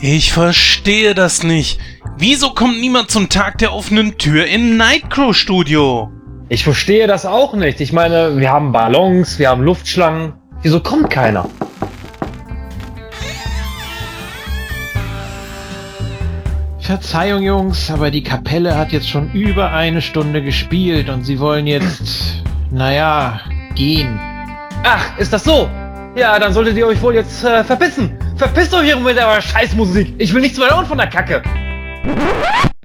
Ich verstehe das nicht. Wieso kommt niemand zum Tag der offenen Tür im Nightcrow Studio? Ich verstehe das auch nicht. Ich meine, wir haben Ballons, wir haben Luftschlangen. Wieso kommt keiner? Verzeihung, Jungs, aber die Kapelle hat jetzt schon über eine Stunde gespielt und sie wollen jetzt, naja, gehen. Ach, ist das so? Ja, dann solltet ihr euch wohl jetzt äh, verpissen. Verpisst euch hier mit eurer Scheißmusik. Ich will nichts mehr hören von der Kacke.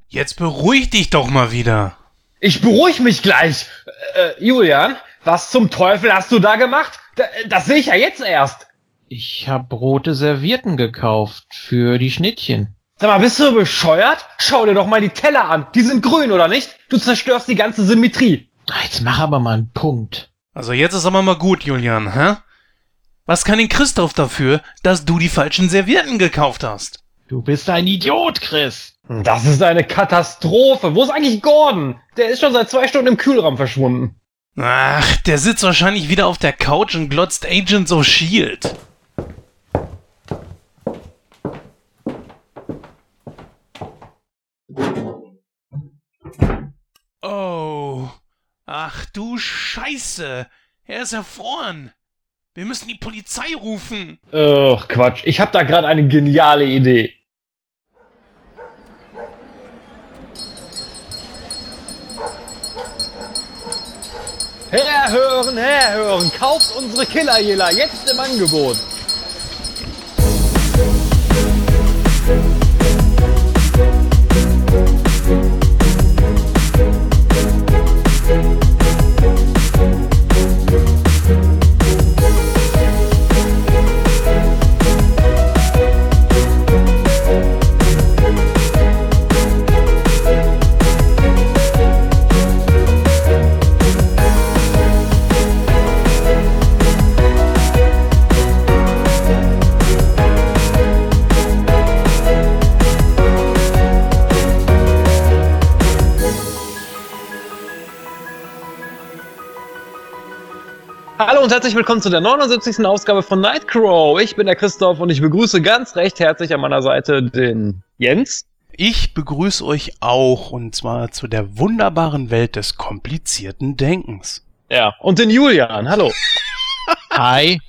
Jetzt beruhig dich doch mal wieder. Ich beruhig mich gleich. Äh, Julian, was zum Teufel hast du da gemacht? Da, das sehe ich ja jetzt erst. Ich hab rote Servietten gekauft für die Schnittchen. Sag mal, bist du bescheuert? Schau dir doch mal die Teller an. Die sind grün, oder nicht? Du zerstörst die ganze Symmetrie. Jetzt mach aber mal einen Punkt. Also jetzt ist aber mal gut, Julian, hä? Was kann denn Christoph dafür, dass du die falschen Servietten gekauft hast? Du bist ein Idiot, Chris. Das ist eine Katastrophe. Wo ist eigentlich Gordon? Der ist schon seit zwei Stunden im Kühlraum verschwunden. Ach, der sitzt wahrscheinlich wieder auf der Couch und glotzt Agents of Shield. Oh. Ach du Scheiße. Er ist erfroren. Wir müssen die Polizei rufen. Ach, Quatsch. Ich habe da gerade eine geniale Idee. Herhören, herhören, kauft unsere Killerjäger jetzt im Angebot. Hallo und herzlich willkommen zu der 79. Ausgabe von Nightcrow. Ich bin der Christoph und ich begrüße ganz recht herzlich an meiner Seite den Jens. Ich begrüße euch auch und zwar zu der wunderbaren Welt des komplizierten Denkens. Ja. Und den Julian. Hallo. Hi.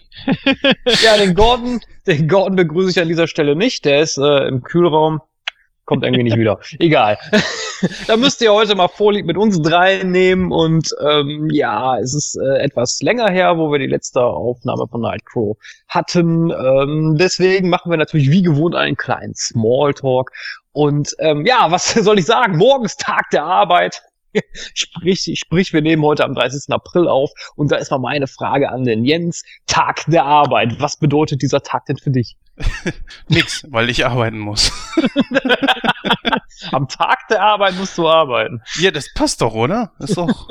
Ja, den Gordon, den Gordon begrüße ich an dieser Stelle nicht. Der ist äh, im Kühlraum. Kommt irgendwie nicht wieder. Egal. da müsst ihr heute mal Vorlieb mit uns drei nehmen und ähm, ja, es ist äh, etwas länger her, wo wir die letzte Aufnahme von Nightcrow hatten. Ähm, deswegen machen wir natürlich wie gewohnt einen kleinen Smalltalk. Und ähm, ja, was soll ich sagen? Morgen ist Tag der Arbeit. sprich, sprich, wir nehmen heute am 30. April auf und da ist mal meine Frage an den Jens. Tag der Arbeit. Was bedeutet dieser Tag denn für dich? Nix, weil ich arbeiten muss. Am Tag der Arbeit musst du arbeiten. Ja, das passt doch, oder? Ist doch.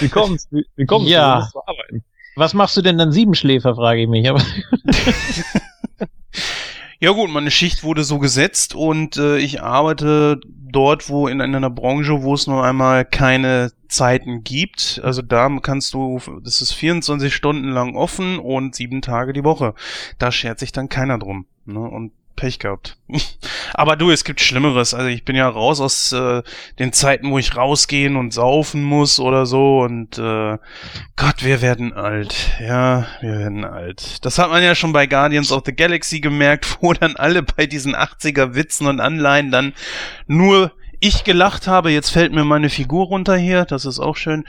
Wie kommt's? Wie, wie kommt's? Ja. Du musst arbeiten. Was machst du denn dann Siebenschläfer, frage ich mich. Ja gut, meine Schicht wurde so gesetzt und äh, ich arbeite dort, wo in einer Branche, wo es nur einmal keine Zeiten gibt. Also da kannst du, das ist 24 Stunden lang offen und sieben Tage die Woche. Da schert sich dann keiner drum. Ne? Und Pech gehabt. Aber du, es gibt Schlimmeres. Also ich bin ja raus aus äh, den Zeiten, wo ich rausgehen und saufen muss oder so. Und äh, Gott, wir werden alt. Ja, wir werden alt. Das hat man ja schon bei Guardians of the Galaxy gemerkt, wo dann alle bei diesen 80er Witzen und Anleihen dann nur ich gelacht habe. Jetzt fällt mir meine Figur runter hier. Das ist auch schön.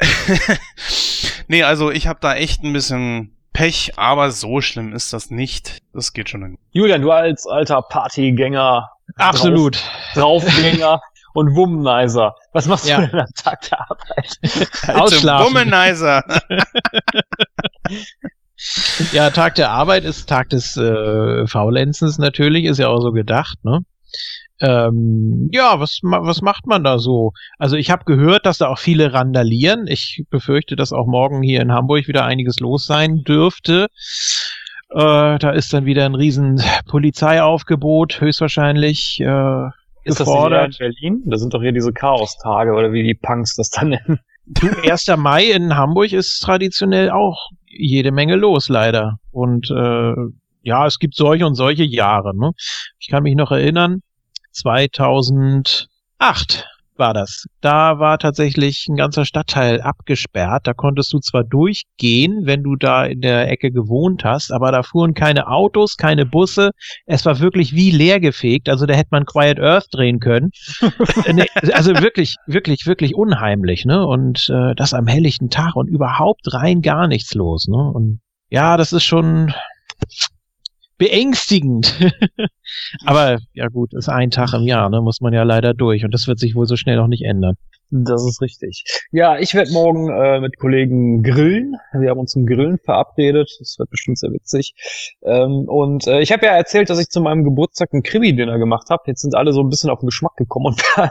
nee, also ich habe da echt ein bisschen Pech, aber so schlimm ist das nicht. Das geht schon. Julian, du als alter Partygänger, absolut. Drauf, Draufgänger und Womanizer. Was machst Ja. du denn am Tag der Arbeit? Ausschlafen. Womanizer. Ja, Tag der Arbeit ist Tag des äh, Faulenzens natürlich, ist ja auch so gedacht, ne? Ähm, ja, was, was macht man da so? Also ich habe gehört, dass da auch viele randalieren. Ich befürchte, dass auch morgen hier in Hamburg wieder einiges los sein dürfte. Äh, da ist dann wieder ein riesen Polizeiaufgebot, höchstwahrscheinlich. Äh, Ist das hier in Berlin? Da sind doch hier diese Chaos-Tage oder wie die Punks das dann nennen. Du, 1. Mai in Hamburg ist traditionell auch jede Menge los, leider. Und äh, ja, es gibt solche und solche Jahre. Ne? Ich kann mich noch erinnern, 2008 war das. Da war tatsächlich ein ganzer Stadtteil abgesperrt. Da konntest du zwar durchgehen, wenn du da in der Ecke gewohnt hast, aber da fuhren keine Autos, keine Busse. Es war wirklich wie leergefegt. Also da hätte man Quiet Earth drehen können. nee, also wirklich, wirklich, wirklich unheimlich. Ne? Und äh, das am helllichten Tag und überhaupt rein gar nichts los. Ne? Und ja, das ist schon beängstigend. Aber ja gut, ist ein Tag im Jahr, ne, muss man ja leider durch und das wird sich wohl so schnell noch nicht ändern. Das ist richtig. Ja, ich werde morgen äh, mit Kollegen grillen. Wir haben uns zum Grillen verabredet. Das wird bestimmt sehr witzig. Ähm, und äh, ich habe ja erzählt, dass ich zu meinem Geburtstag ein Krimi-Dinner gemacht habe. Jetzt sind alle so ein bisschen auf den Geschmack gekommen und,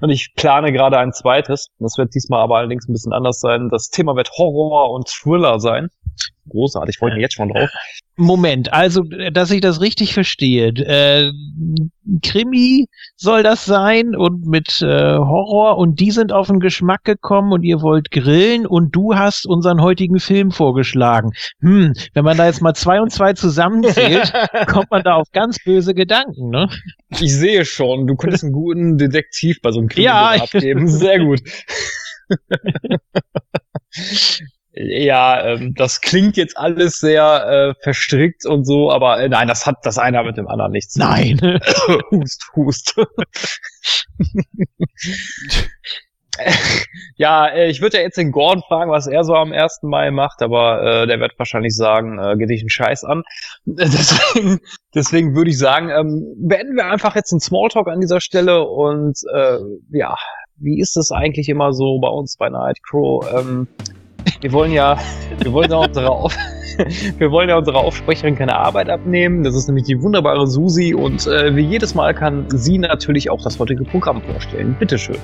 und ich plane gerade ein zweites. Das wird diesmal aber allerdings ein bisschen anders sein. Das Thema wird Horror und Thriller sein großartig. Ich freue mich jetzt schon drauf. Moment, also, dass ich das richtig verstehe. Äh, Krimi soll das sein und mit äh, Horror und die sind auf den Geschmack gekommen und ihr wollt grillen und du hast unseren heutigen Film vorgeschlagen. Hm, wenn man da jetzt mal zwei und zwei zusammenzählt, kommt man da auf ganz böse Gedanken, ne? Ich sehe schon, du könntest einen guten Detektiv bei so einem Krimi ja, abgeben. Sehr gut. ja, ähm, das klingt jetzt alles sehr äh, verstrickt und so, aber äh, nein, das hat das eine mit dem anderen nichts. Nein. hust, hust. ja, äh, ich würde ja jetzt den Gordon fragen, was er so am 1. Mai macht, aber äh, der wird wahrscheinlich sagen, äh, geht dich einen Scheiß an. deswegen deswegen würde ich sagen, ähm, beenden wir einfach jetzt einen Smalltalk an dieser Stelle und äh, ja, wie ist es eigentlich immer so bei uns bei Night Crow? Ähm, wir wollen ja, wir wollen ja unsere Auf wir wollen ja unserer Aufsprecherin keine Arbeit abnehmen. Das ist nämlich die wunderbare Susi und äh, wie jedes Mal kann sie natürlich auch das heutige Programm vorstellen. Bitteschön.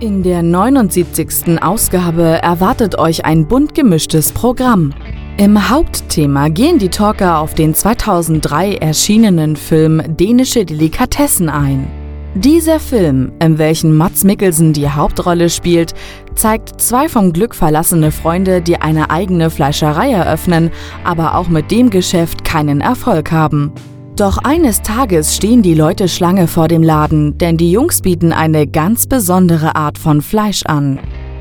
In der 79. Ausgabe erwartet euch ein bunt gemischtes Programm. Im Hauptthema gehen die Talker auf den 2003 erschienenen Film Dänische Delikatessen ein. Dieser Film, in welchem Mats Mikkelsen die Hauptrolle spielt, zeigt zwei vom Glück verlassene Freunde, die eine eigene Fleischerei eröffnen, aber auch mit dem Geschäft keinen Erfolg haben. Doch eines Tages stehen die Leute Schlange vor dem Laden, denn die Jungs bieten eine ganz besondere Art von Fleisch an.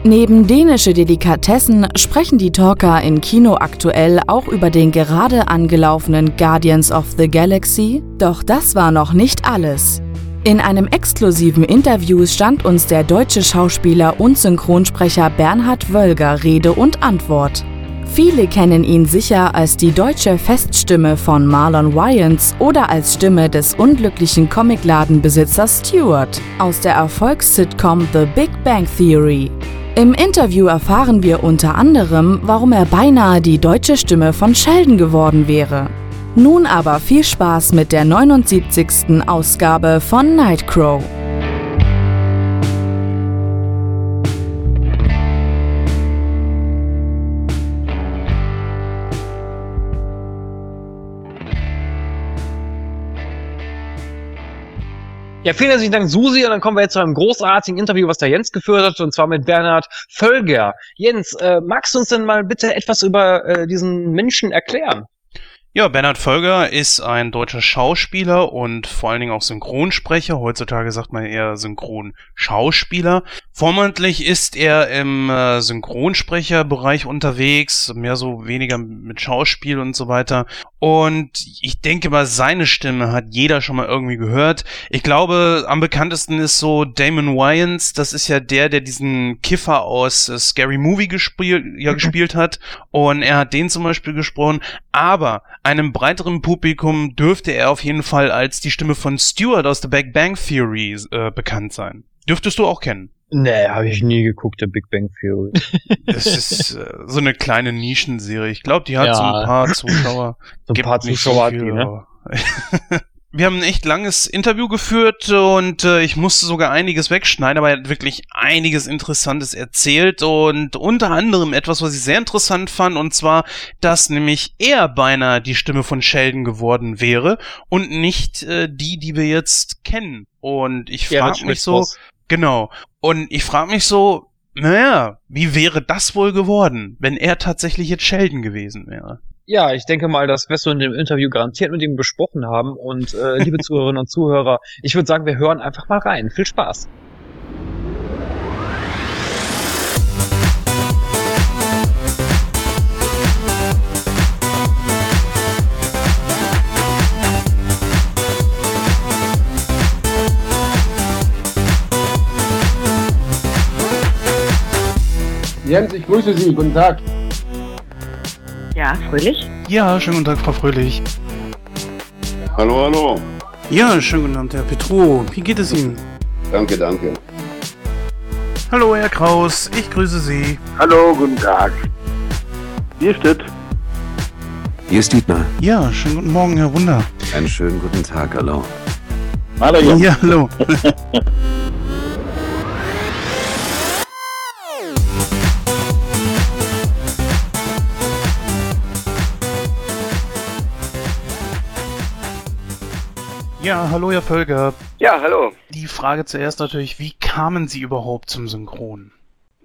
Neben dänische Delikatessen sprechen die Talker in Kino aktuell auch über den gerade angelaufenen Guardians of the Galaxy. Doch das war noch nicht alles. In einem exklusiven Interview stand uns der deutsche Schauspieler und Synchronsprecher Bernhard Wölger Rede und Antwort. Viele kennen ihn sicher als die deutsche Feststimme von Marlon Wayans oder als Stimme des unglücklichen Comicladenbesitzers Stewart aus der Erfolgssitcom The Big Bang Theory. Im Interview erfahren wir unter anderem, warum er beinahe die deutsche Stimme von Sheldon geworden wäre. Nun aber viel Spaß mit der 79. Ausgabe von Nightcrow. Ja, vielen herzlichen Dank, Susi. Und dann kommen wir jetzt zu einem großartigen Interview, was der Jens geführt hat, und zwar mit Bernhard Völger. Jens, äh, magst du uns denn mal bitte etwas über äh, diesen Menschen erklären? Ja, Bernhard Völger ist ein deutscher Schauspieler und vor allen Dingen auch Synchronsprecher. Heutzutage sagt man eher Synchronschauspieler. Vormandlich ist er im äh, Synchronsprecherbereich unterwegs, mehr so weniger mit Schauspiel und so weiter. Und ich denke mal, seine Stimme hat jeder schon mal irgendwie gehört. Ich glaube, am bekanntesten ist so Damon Wayans. Das ist ja der, der diesen Kiffer aus äh, Scary Movie gespielt, ja, gespielt hat. Und er hat den zum Beispiel gesprochen. Aber einem breiteren Publikum dürfte er auf jeden Fall als die Stimme von Stewart aus The Big Bang Theory äh, bekannt sein. Dürftest du auch kennen. Nee, habe ich nie geguckt, der Big Bang Theory. Das ist äh, so eine kleine Nischenserie. Ich glaube, die hat ja. so ein paar Zuschauer. So ein paar Zuschauer, so viel, die, ne? wir haben ein echt langes Interview geführt und äh, ich musste sogar einiges wegschneiden, aber er hat wirklich einiges Interessantes erzählt und unter anderem etwas, was ich sehr interessant fand, und zwar, dass nämlich er beinahe die Stimme von Sheldon geworden wäre und nicht äh, die, die wir jetzt kennen. Und ich Ja, frage mich so, genau. Und ich frage mich so, naja, wie wäre das wohl geworden, wenn er tatsächlich jetzt Sheldon gewesen wäre? Ja, ich denke mal, das wirst du in dem Interview garantiert mit ihm besprochen haben. Und äh, liebe Zuhörerinnen und Zuhörer, ich würde sagen, wir hören einfach mal rein. Viel Spaß. Jens, ich grüße Sie. Guten Tag. Ja, fröhlich. Ja, schönen guten Tag, Frau Fröhlich. Hallo, hallo. Ja, schönen guten Abend, Herr Petro. Wie geht es Ihnen? Danke, danke. Hallo, Herr Kraus, ich grüße Sie. Hallo, guten Tag. Hier steht. Hier ist Dietmar. Ja, schönen guten Morgen, Herr Wunder. Einen schönen guten Tag, hallo. Hallo. Ja, hallo. Ja, hallo, Herr Völker. Ja, hallo. Die Frage zuerst natürlich, wie kamen Sie überhaupt zum Synchron?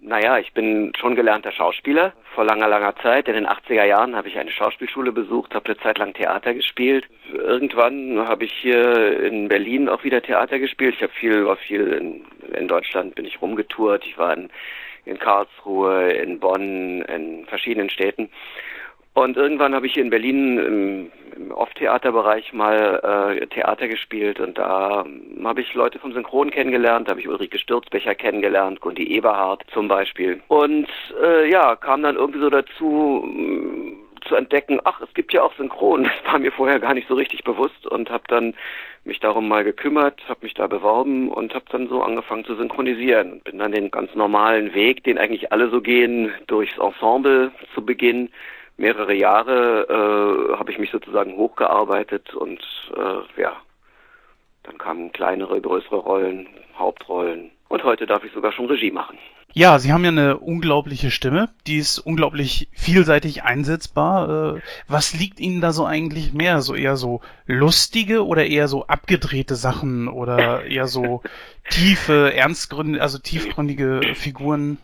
Naja, ich bin schon gelernter Schauspieler. Vor langer, langer Zeit, in den 80er Jahren, habe ich eine Schauspielschule besucht, habe eine Zeit lang Theater gespielt. Irgendwann habe ich hier in Berlin auch wieder Theater gespielt. Ich habe viel, war viel in, in Deutschland, bin ich rumgetourt. Ich war in, in Karlsruhe, in Bonn, in verschiedenen Städten. Und irgendwann habe ich hier in Berlin im, im Off-Theaterbereich mal äh, Theater gespielt und da ähm, habe ich Leute vom Synchron kennengelernt, da habe ich Ulrike Stürzbecher kennengelernt, Gundi Eberhardt zum Beispiel. Und äh, ja, kam dann irgendwie so dazu mh, zu entdecken, ach, es gibt ja auch Synchron. Das war mir vorher gar nicht so richtig bewusst und habe dann mich darum mal gekümmert, habe mich da beworben und habe dann so angefangen zu synchronisieren und bin dann den ganz normalen Weg, den eigentlich alle so gehen, durchs Ensemble zu Beginn mehrere Jahre äh, habe ich mich sozusagen hochgearbeitet und äh, ja, dann kamen kleinere, größere Rollen, Hauptrollen und heute darf ich sogar schon Regie machen. Ja, Sie haben ja eine unglaubliche Stimme, die ist unglaublich vielseitig einsetzbar. Äh, Was liegt Ihnen da so eigentlich mehr? So eher so lustige oder eher so abgedrehte Sachen oder eher so tiefe, ernstgründige, also tiefgründige Figuren?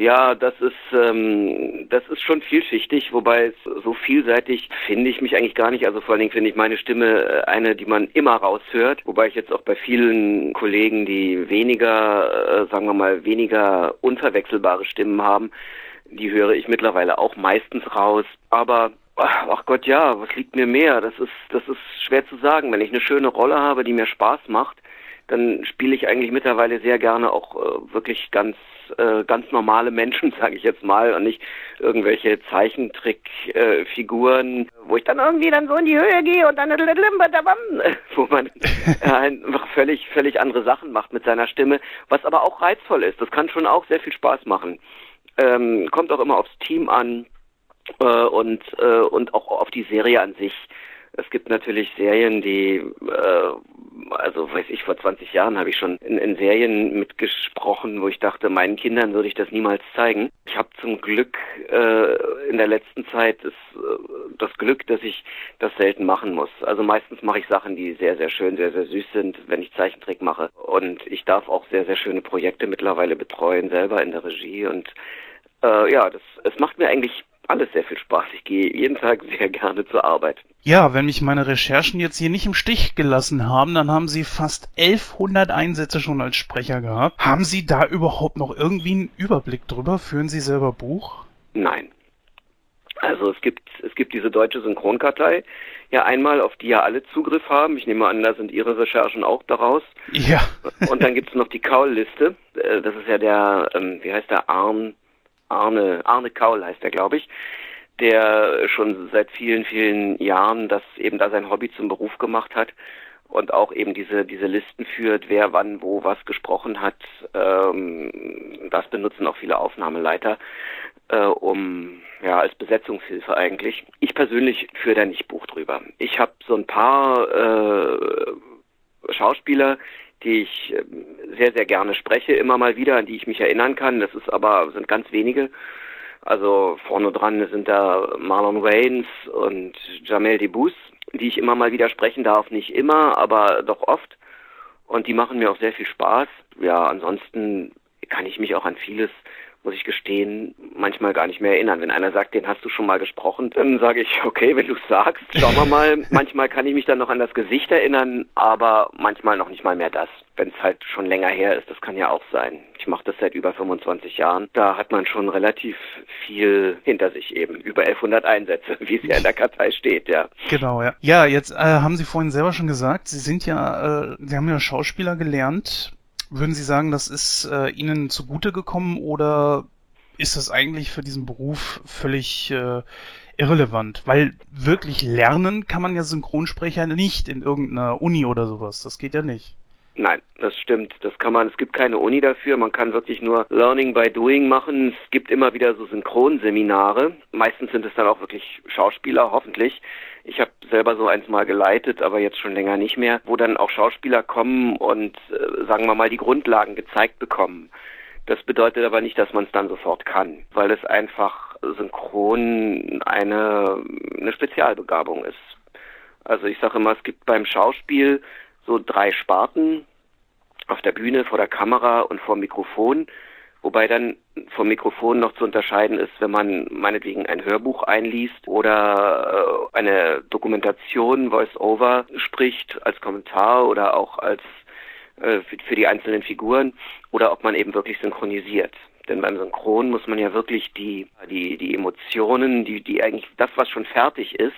Ja, das ist ähm, das ist schon vielschichtig, wobei so vielseitig finde ich mich eigentlich gar nicht. Also vor allen Dingen finde ich meine Stimme äh, eine, die man immer raushört, wobei ich jetzt auch bei vielen Kollegen, die weniger, äh, sagen wir mal, weniger unverwechselbare Stimmen haben, die höre ich mittlerweile auch meistens raus. Aber ach ach Gott, ja, was liegt mir mehr? Das ist das ist schwer zu sagen. Wenn ich eine schöne Rolle habe, die mir Spaß macht, dann spiele ich eigentlich mittlerweile sehr gerne auch äh, wirklich ganz äh, ganz normale Menschen, sage ich jetzt mal, und nicht irgendwelche Zeichentrickfiguren, äh, wo ich dann irgendwie dann so in die Höhe gehe und dann wo man äh, einfach völlig völlig andere Sachen macht mit seiner Stimme, was aber auch reizvoll ist. Das kann schon auch sehr viel Spaß machen. Ähm, kommt auch immer aufs Team an äh, und äh, und auch auf die Serie an sich. Es gibt natürlich Serien, die, äh, also weiß ich, vor 20 Jahren habe ich schon in, in Serien mitgesprochen, wo ich dachte, meinen Kindern würde ich das niemals zeigen. Ich habe zum Glück äh, in der letzten Zeit ist, äh, das Glück, dass ich das selten machen muss. Also meistens mache ich Sachen, die sehr, sehr schön, sehr, sehr süß sind, wenn ich Zeichentrick mache. Und ich darf auch sehr, sehr schöne Projekte mittlerweile betreuen, selber in der Regie. Und äh, ja, das, es macht mir eigentlich alles sehr viel Spaß. Ich gehe jeden Tag sehr gerne zur Arbeit. Ja, wenn mich meine Recherchen jetzt hier nicht im Stich gelassen haben, dann haben Sie fast 1100 Einsätze schon als Sprecher gehabt. Haben Sie da überhaupt noch irgendwie einen Überblick drüber? Führen Sie selber Buch? Nein. Also es gibt es gibt diese deutsche Synchronkartei, ja einmal, auf die ja alle Zugriff haben. Ich nehme an, da sind Ihre Recherchen auch daraus. Ja. Und dann gibt es noch die Kaul-Liste. Äh, Das ist ja der, ähm, wie heißt der, Arn, Arne, Arne Kaul heißt er, glaube ich, der schon seit vielen, vielen Jahren das eben da sein Hobby zum Beruf gemacht hat und auch eben diese diese Listen führt, wer wann wo was gesprochen hat. Ähm, das benutzen auch viele Aufnahmeleiter, äh, um ja als Besetzungshilfe eigentlich. Ich persönlich führe da nicht Buch drüber. Ich habe so ein paar äh, Schauspieler, die ich äh, sehr sehr gerne spreche, immer mal wieder, an die ich mich erinnern kann. Das ist aber sind ganz wenige. Also vorne dran sind da Marlon Waynes und Jamel Debbouze, die ich immer mal wieder sprechen darf. Nicht immer, aber doch oft. und die machen mir auch sehr viel Spaß. Ja, ansonsten kann ich mich auch an vieles muss ich gestehen, manchmal gar nicht mehr erinnern. Wenn einer sagt, den hast du schon mal gesprochen, dann sage ich, okay, wenn du es sagst, schauen wir mal. manchmal kann ich mich dann noch an das Gesicht erinnern, aber manchmal noch nicht mal mehr das. Wenn es halt schon länger her ist, das kann ja auch sein. Ich mache das seit über 25 Jahren. Da hat man schon relativ viel hinter sich eben. Über 1100 Einsätze, wie es ja in der Kartei steht, ja. Genau, ja. Ja, jetzt äh, haben Sie vorhin selber schon gesagt, Sie sind ja, äh, Sie haben ja Schauspieler gelernt. Würden Sie sagen, das ist äh, Ihnen zugute gekommen oder ist das eigentlich für diesen Beruf völlig äh, irrelevant? Weil wirklich lernen kann man ja Synchronsprecher nicht in irgendeiner Uni oder sowas. Das geht ja nicht. Nein, das stimmt. Das kann man, es gibt keine Uni dafür. Man kann wirklich nur Learning by Doing machen. Es gibt immer wieder so Synchronseminare. Meistens sind es dann auch wirklich Schauspieler, hoffentlich. Ich habe selber so eins mal geleitet, aber jetzt schon länger nicht mehr, wo dann auch Schauspieler kommen und, äh, sagen wir mal, die Grundlagen gezeigt bekommen. Das bedeutet aber nicht, dass man es dann sofort kann, weil es einfach synchron eine, eine Spezialbegabung ist. Also ich sage immer, es gibt beim Schauspiel so drei Sparten auf der Bühne, vor der Kamera und vor dem Mikrofon. Wobei dann vom Mikrofon noch zu unterscheiden ist, wenn man meinetwegen ein Hörbuch einliest oder äh, eine Dokumentation, Voice-Over spricht als Kommentar oder auch als äh, für, die einzelnen Figuren oder ob man eben wirklich synchronisiert. Denn beim Synchron muss man ja wirklich die, die, die Emotionen, die, die eigentlich das, was schon fertig ist,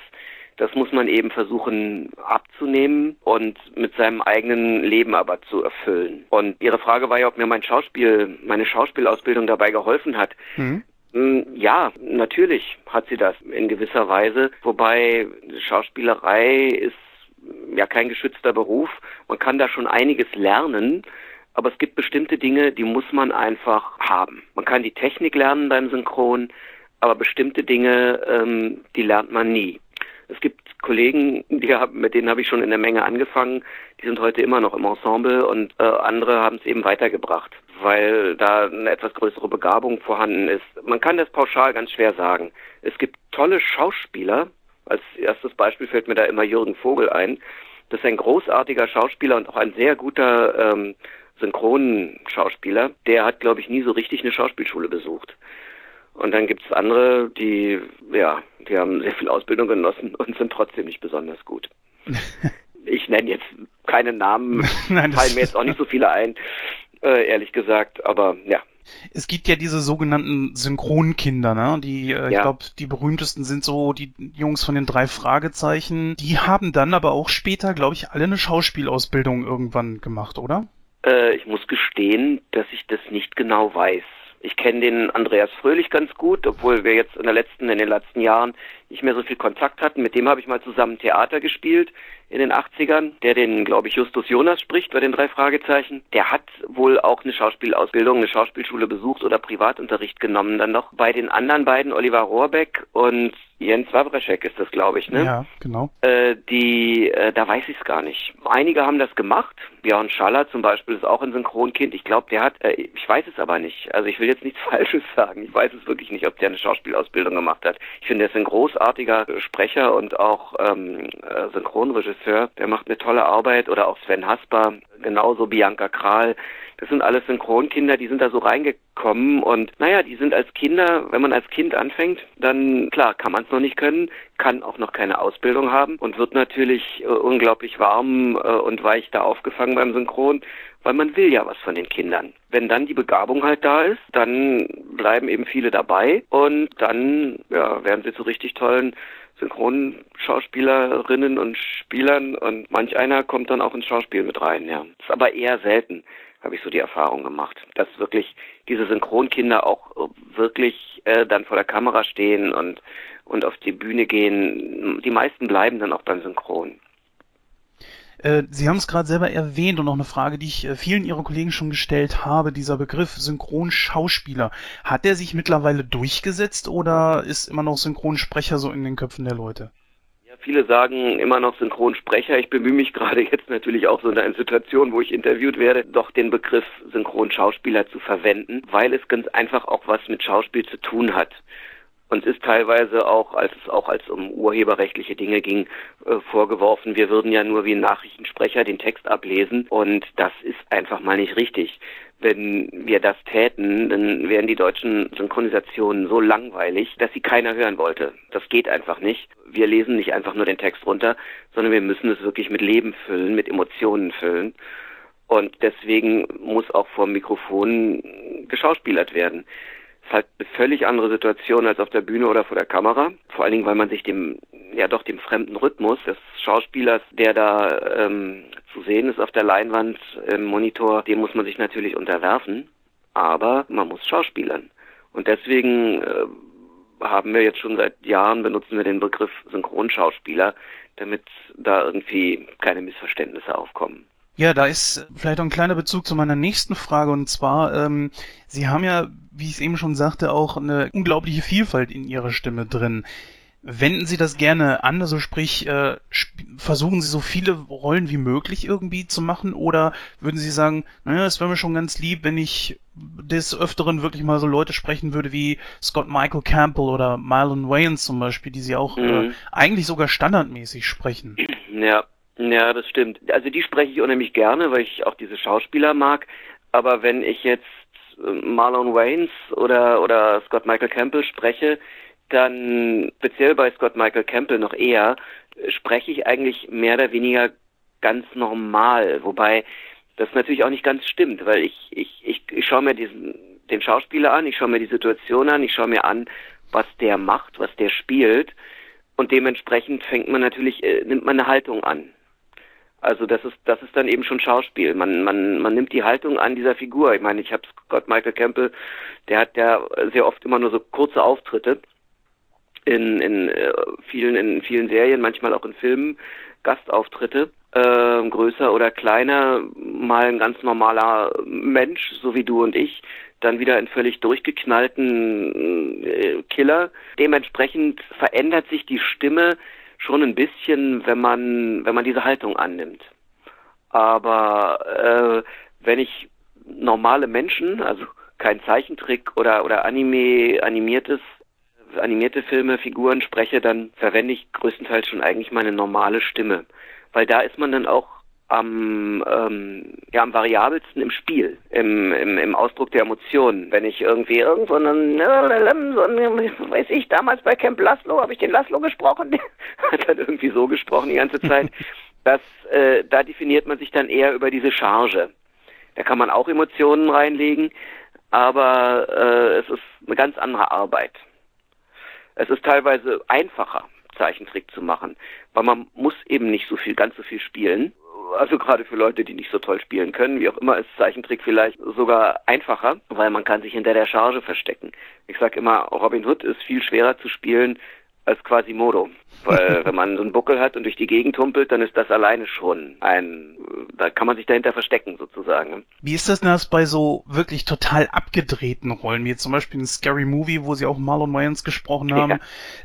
das muss man eben versuchen abzunehmen und mit seinem eigenen Leben aber zu erfüllen. Und Ihre Frage war ja, ob mir mein Schauspiel, meine Schauspielausbildung dabei geholfen hat. Mhm. Ja, natürlich hat sie das in gewisser Weise, wobei Schauspielerei ist ja kein geschützter Beruf. Man kann da schon einiges lernen, aber es gibt bestimmte Dinge, die muss man einfach haben. Man kann die Technik lernen beim Synchron, aber bestimmte Dinge, ähm, die lernt man nie. Es gibt Kollegen, die haben, mit denen habe ich schon in der Menge angefangen, die sind heute immer noch im Ensemble und äh, andere haben es eben weitergebracht, weil da eine etwas größere Begabung vorhanden ist. Man kann das pauschal ganz schwer sagen. Es gibt tolle Schauspieler, als erstes Beispiel fällt mir da immer Jürgen Vogel ein. Das ist ein großartiger Schauspieler und auch ein sehr guter ähm, Synchronschauspieler. Der hat, glaube ich, nie so richtig eine Schauspielschule besucht. Und dann gibt es andere, die, ja, die haben sehr viel Ausbildung genossen und sind trotzdem nicht besonders gut. ich nenne jetzt keine Namen, Nein, fallen mir jetzt auch nicht so viele ein, äh, ehrlich gesagt, aber ja. Es gibt ja diese sogenannten Synchronkinder, ne? Die, äh, ja. ich glaube, die berühmtesten sind so die Jungs von den drei Fragezeichen. Die haben dann aber auch später, glaube ich, alle eine Schauspielausbildung irgendwann gemacht, oder? Äh, ich muss gestehen, dass ich das nicht genau weiß. Ich kenne den Andreas Fröhlich ganz gut, obwohl wir jetzt in der letzten, in den letzten Jahren nicht mehr so viel Kontakt hatten. Mit dem habe ich mal zusammen Theater gespielt in den 80ern, der den, glaube ich, Justus Jonas spricht bei den drei Fragezeichen. Der hat wohl auch eine Schauspielausbildung, eine Schauspielschule besucht oder Privatunterricht genommen dann noch. Bei den anderen beiden, Oliver Rohrbeck und Jens Wawreschek ist das, glaube ich, ne? Ja, genau. Äh, die, äh, da weiß ich es gar nicht. Einige haben das gemacht. Björn Schaller zum Beispiel ist auch ein Synchronkind. Ich glaube, der hat, äh, ich weiß es aber nicht. Also ich will jetzt nichts Falsches sagen. Ich weiß es wirklich nicht, ob der eine Schauspielausbildung gemacht hat. Ich finde, er ist ein großartiger Sprecher und auch ähm, äh, Synchronregisseur. Der macht eine tolle Arbeit. Oder auch Sven Hasper, genauso Bianca Kral. Das sind alles Synchronkinder, die sind da so reingekommen und naja, die sind als Kinder, wenn man als Kind anfängt, dann klar, kann man es noch nicht können, kann auch noch keine Ausbildung haben und wird natürlich äh, unglaublich warm äh, und weich da aufgefangen beim Synchron, weil man will ja was von den Kindern. Wenn dann die Begabung halt da ist, dann bleiben eben viele dabei und dann ja, werden sie zu richtig tollen Synchronschauspielerinnen und Spielern und manch einer kommt dann auch ins Schauspiel mit rein, ja. Ist aber eher selten habe ich so die Erfahrung gemacht, dass wirklich diese Synchronkinder auch wirklich äh, dann vor der Kamera stehen und, und auf die Bühne gehen. Die meisten bleiben dann auch beim Synchron. Äh, Sie haben es gerade selber erwähnt und noch eine Frage, die ich äh, vielen Ihrer Kollegen schon gestellt habe. Dieser Begriff Synchronschauspieler, hat der sich mittlerweile durchgesetzt oder ist immer noch Synchronsprecher so in den Köpfen der Leute? Viele sagen immer noch Synchronsprecher. Ich bemühe mich gerade jetzt natürlich auch so in einer Situation, wo ich interviewt werde, doch den Begriff Synchronschauspieler zu verwenden, weil es ganz einfach auch was mit Schauspiel zu tun hat. Uns ist teilweise auch, als es auch als um urheberrechtliche Dinge ging, äh, vorgeworfen, wir würden ja nur wie ein Nachrichtensprecher den Text ablesen und das ist einfach mal nicht richtig. Wenn wir das täten, dann wären die deutschen Synchronisationen so langweilig, dass sie keiner hören wollte. Das geht einfach nicht. Wir lesen nicht einfach nur den Text runter, sondern wir müssen es wirklich mit Leben füllen, mit Emotionen füllen. Und deswegen muss auch vor Mikrofon geschauspielert werden halt eine völlig andere Situation als auf der Bühne oder vor der Kamera. Vor allen Dingen, weil man sich dem, ja doch dem fremden Rhythmus des Schauspielers, der da ähm, zu sehen ist auf der Leinwand im Monitor, dem muss man sich natürlich unterwerfen. Aber man muss schauspielern. Und deswegen äh, haben wir jetzt schon seit Jahren benutzen wir den Begriff Synchronschauspieler, damit da irgendwie keine Missverständnisse aufkommen. Ja, da ist vielleicht auch ein kleiner Bezug zu meiner nächsten Frage und zwar, ähm, Sie haben ja, wie ich es eben schon sagte, auch eine unglaubliche Vielfalt in Ihrer Stimme drin. Wenden Sie das gerne an, also sprich, äh, versuchen Sie so viele Rollen wie möglich irgendwie zu machen oder würden Sie sagen, naja, es wäre mir schon ganz lieb, wenn ich des Öfteren wirklich mal so Leute sprechen würde wie Scott Michael Campbell oder Marlon Wayans zum Beispiel, die Sie auch äh, mhm. äh, eigentlich sogar standardmäßig sprechen. Ja, ja, das stimmt. Also die spreche ich unheimlich gerne, weil ich auch diese Schauspieler mag. Aber wenn ich jetzt Marlon Waynes oder, oder Scott Michael Campbell spreche, dann speziell bei Scott Michael Campbell noch eher, spreche ich eigentlich mehr oder weniger ganz normal. Wobei das natürlich auch nicht ganz stimmt, weil ich, ich, ich, ich schaue mir diesen, den Schauspieler an, ich schaue mir die Situation an, ich schaue mir an, was der macht, was der spielt. Und dementsprechend fängt man natürlich, äh, nimmt man eine Haltung an. Also das ist das ist dann eben schon Schauspiel. Man man man nimmt die Haltung an dieser Figur. Ich meine, ich habe Scott Michael Campbell, der hat ja sehr oft immer nur so kurze Auftritte in in äh, vielen in vielen Serien, manchmal auch in Filmen, Gastauftritte, äh, größer oder kleiner, mal ein ganz normaler Mensch, so wie du und ich, dann wieder einen völlig durchgeknallten äh, Killer. Dementsprechend verändert sich die Stimme schon ein bisschen, wenn man, wenn man diese Haltung annimmt. Aber äh, wenn ich normale Menschen, also kein Zeichentrick oder, oder Anime, animiertes, animierte Filme, Figuren spreche, dann verwende ich größtenteils schon eigentlich meine normale Stimme. Weil da ist man dann auch am, ähm, ja, am variabelsten im Spiel, im, im, im Ausdruck der Emotionen. Wenn ich irgendwie irgendwo einen, so einen, weiß ich, damals bei Camp Laszlo, habe ich den Laszlo gesprochen, hat dann irgendwie so gesprochen die ganze Zeit. Das, äh, da definiert man sich dann eher über diese Charge. Da kann man auch Emotionen reinlegen, aber äh, es ist eine ganz andere Arbeit. Es ist teilweise einfacher, Zeichentrick zu machen, weil man muss eben nicht so viel, ganz so viel spielen also gerade für Leute, die nicht so toll spielen können, wie auch immer, ist Zeichentrick vielleicht sogar einfacher, weil man kann sich hinter der Charge verstecken. Ich sage immer, Robin Hood ist viel schwerer zu spielen als Quasimodo. Weil wenn man so einen Buckel hat und durch die Gegend humpelt, dann ist das alleine schon ein, da kann man sich dahinter verstecken sozusagen. Wie ist das denn das bei so wirklich total abgedrehten Rollen, wie jetzt zum Beispiel ein Scary Movie, wo sie auch Marlon Wayans gesprochen haben? Ja.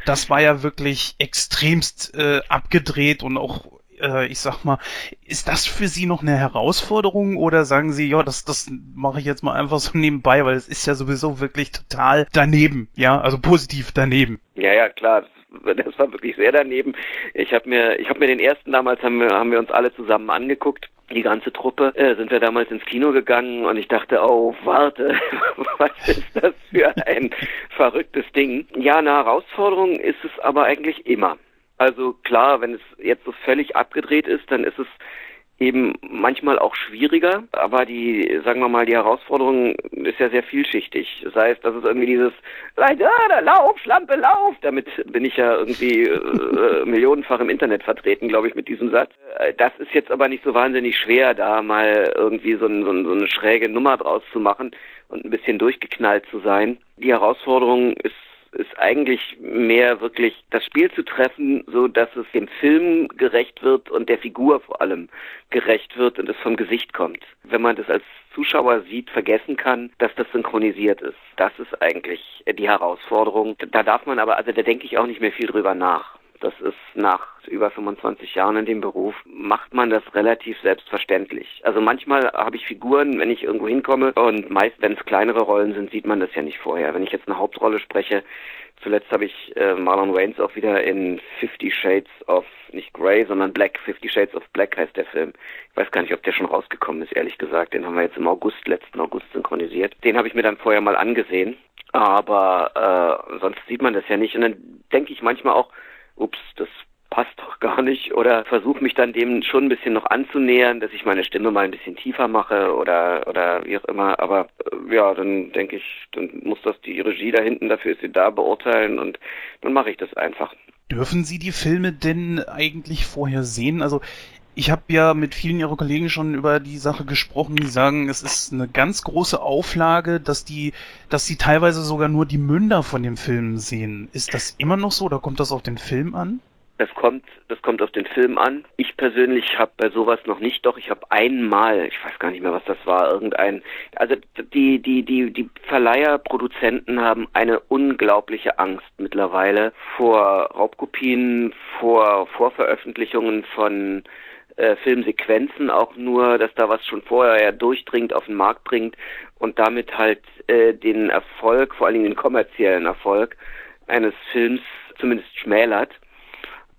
Das war ja wirklich extremst äh, abgedreht und auch äh, ich sag mal, ist das für Sie noch eine Herausforderung oder sagen Sie, ja, das, das mache ich jetzt mal einfach so nebenbei, weil es ist ja sowieso wirklich total daneben, ja, also positiv daneben. Ja, ja, klar. Das war wirklich sehr daneben. Ich habe mir, ich habe mir den ersten damals haben wir, haben wir uns alle zusammen angeguckt die ganze Truppe, äh, sind wir damals ins Kino gegangen und ich dachte, oh, warte, was ist das für ein verrücktes Ding? Ja, eine Herausforderung ist es aber eigentlich immer. Also klar, wenn es jetzt so völlig abgedreht ist, dann ist es eben manchmal auch schwieriger, aber die, sagen wir mal, die Herausforderung ist ja sehr vielschichtig. Das heißt, das ist irgendwie dieses, ah, lauf, Schlampe, lauf. Damit bin ich ja irgendwie äh, äh, millionenfach im Internet vertreten, glaube ich, mit diesem Satz. Äh, das ist jetzt aber nicht so wahnsinnig schwer, da mal irgendwie so, ein, so, ein, so eine schräge Nummer draus zu machen und ein bisschen durchgeknallt zu sein. Die Herausforderung ist ist eigentlich mehr wirklich das Spiel zu treffen, so dass es dem Film gerecht wird und der Figur vor allem gerecht wird und es vom Gesicht kommt. Wenn man das als Zuschauer sieht, vergessen kann, dass das synchronisiert ist. Das ist eigentlich die Herausforderung. Da darf man aber, also da denke ich auch nicht mehr viel drüber nach. Das ist nach über 25 Jahren in dem Beruf, macht man das relativ selbstverständlich. Also manchmal habe ich Figuren, wenn ich irgendwo hinkomme und meist, wenn es kleinere Rollen sind, sieht man das ja nicht vorher. Wenn ich jetzt eine Hauptrolle spreche, Zuletzt habe ich äh, Marlon Waynes auch wieder in Fifty Shades of, nicht Grey, sondern Black, Fifty Shades of Black heißt der Film. Ich weiß gar nicht, ob der schon rausgekommen ist, ehrlich gesagt. Den haben wir jetzt im August, letzten August synchronisiert. Den habe ich mir dann vorher mal angesehen. Aber äh, sonst sieht man das ja nicht. Und dann denke ich manchmal auch, ups, das passt doch gar nicht oder versuche mich dann dem schon ein bisschen noch anzunähern, dass ich meine Stimme mal ein bisschen tiefer mache oder oder wie auch immer. Aber äh, ja, dann denke ich, dann muss das die Regie da hinten, dafür ist sie da, beurteilen und dann mache ich das einfach. Dürfen Sie die Filme denn eigentlich vorher sehen? Also ich habe ja mit vielen Ihrer Kollegen schon über die Sache gesprochen, die sagen, es ist eine ganz große Auflage, dass die, dass sie teilweise sogar nur die Münder von dem Film sehen. Ist das immer noch so oder kommt das auf den Film an? Das kommt, das kommt auf den Film an. Ich persönlich habe bei sowas noch nicht, doch ich habe einmal, ich weiß gar nicht mehr, was das war, irgendein, also die die die die Verleiher, Produzenten haben eine unglaubliche Angst mittlerweile vor Raubkopien, vor Vorveröffentlichungen von äh, Filmsequenzen, auch nur, dass da was schon vorher ja durchdringt, auf den Markt bringt und damit halt äh, den Erfolg, vor allen Dingen den kommerziellen Erfolg eines Films zumindest schmälert.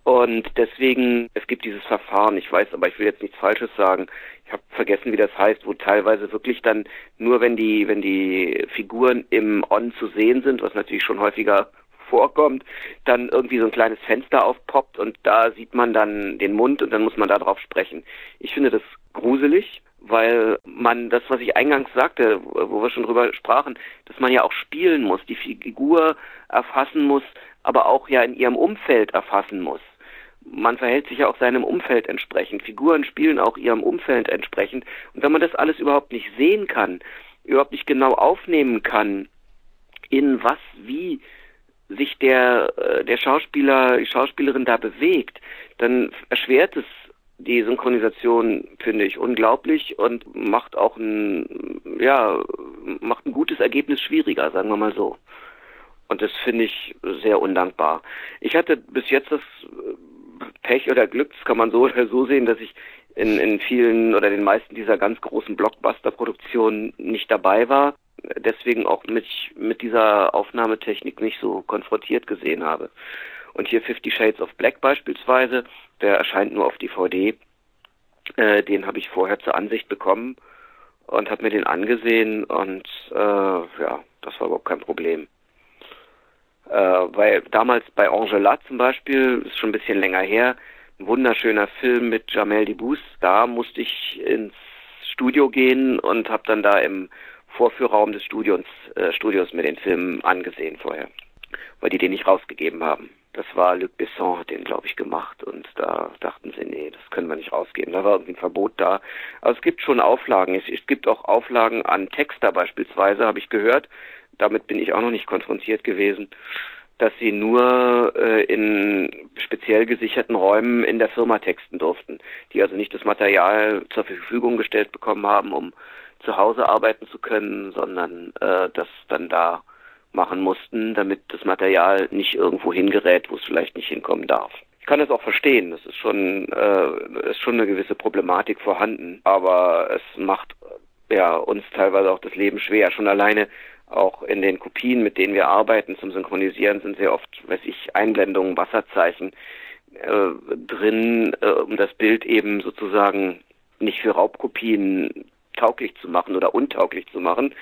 Und deswegen, es gibt dieses Verfahren, ich weiß, aber ich will jetzt nichts Falsches sagen. Ich habe vergessen, wie das heißt, wo teilweise wirklich dann nur wenn die, wenn die Figuren im On zu sehen sind, was natürlich schon häufiger vorkommt, dann irgendwie so ein kleines Fenster aufpoppt und da sieht man dann den Mund und dann muss man da drauf sprechen. Ich finde das gruselig, weil man das, was ich eingangs sagte, wo wir schon drüber sprachen, dass man ja auch spielen muss, die Figur erfassen muss, aber auch ja in ihrem Umfeld erfassen muss man verhält sich ja auch seinem Umfeld entsprechend. Figuren spielen auch ihrem Umfeld entsprechend. Und wenn man das alles überhaupt nicht sehen kann, überhaupt nicht genau aufnehmen kann, in was, wie sich der, äh, der Schauspieler, die Schauspielerin da bewegt, dann erschwert es die Synchronisation, finde ich, unglaublich und macht auch ein, ja, macht ein gutes Ergebnis schwieriger, sagen wir mal so. Und das finde ich sehr undankbar. Ich hatte bis jetzt das Pech oder Glück, das kann man so oder so sehen, dass ich in, in vielen oder den meisten dieser ganz großen Blockbuster-Produktionen nicht dabei war, deswegen auch mit, mit dieser Aufnahmetechnik nicht so konfrontiert gesehen habe. Und hier Fifty Shades of Black beispielsweise, der erscheint nur auf DVD, äh, den habe ich vorher zur Ansicht bekommen und habe mir den angesehen und äh, ja, das war überhaupt kein Problem. Äh, weil damals bei Angela zum Beispiel, ist schon ein bisschen länger her, ein wunderschöner Film mit Jamel Debbouze, da musste ich ins Studio gehen und habe dann da im Vorführraum des Studios, äh, Studios mir den Film angesehen vorher, weil die den nicht rausgegeben haben. Das war Luc Besson, hat den, glaube ich, gemacht und da dachten sie, nee, das können wir nicht rausgeben. Da war irgendwie ein Verbot da. Aber es gibt schon Auflagen. Es, es gibt auch Auflagen an Texter beispielsweise, habe ich gehört, damit bin ich auch noch nicht konfrontiert gewesen, dass sie nur äh, in speziell gesicherten Räumen in der Firma texten durften, die also nicht das Material zur Verfügung gestellt bekommen haben, um zu Hause arbeiten zu können, sondern äh, das dann da machen mussten, damit das Material nicht irgendwo hingerät, wo es vielleicht nicht hinkommen darf. Ich kann das auch verstehen, das ist schon, äh, ist schon eine gewisse Problematik vorhanden, aber es macht ja uns teilweise auch das Leben schwer. Schon alleine auch in den Kopien, mit denen wir arbeiten zum Synchronisieren, sind sehr oft, weiß ich, Einblendungen, Wasserzeichen äh, drin, äh, um das Bild eben sozusagen nicht für Raubkopien tauglich zu machen oder untauglich zu machen.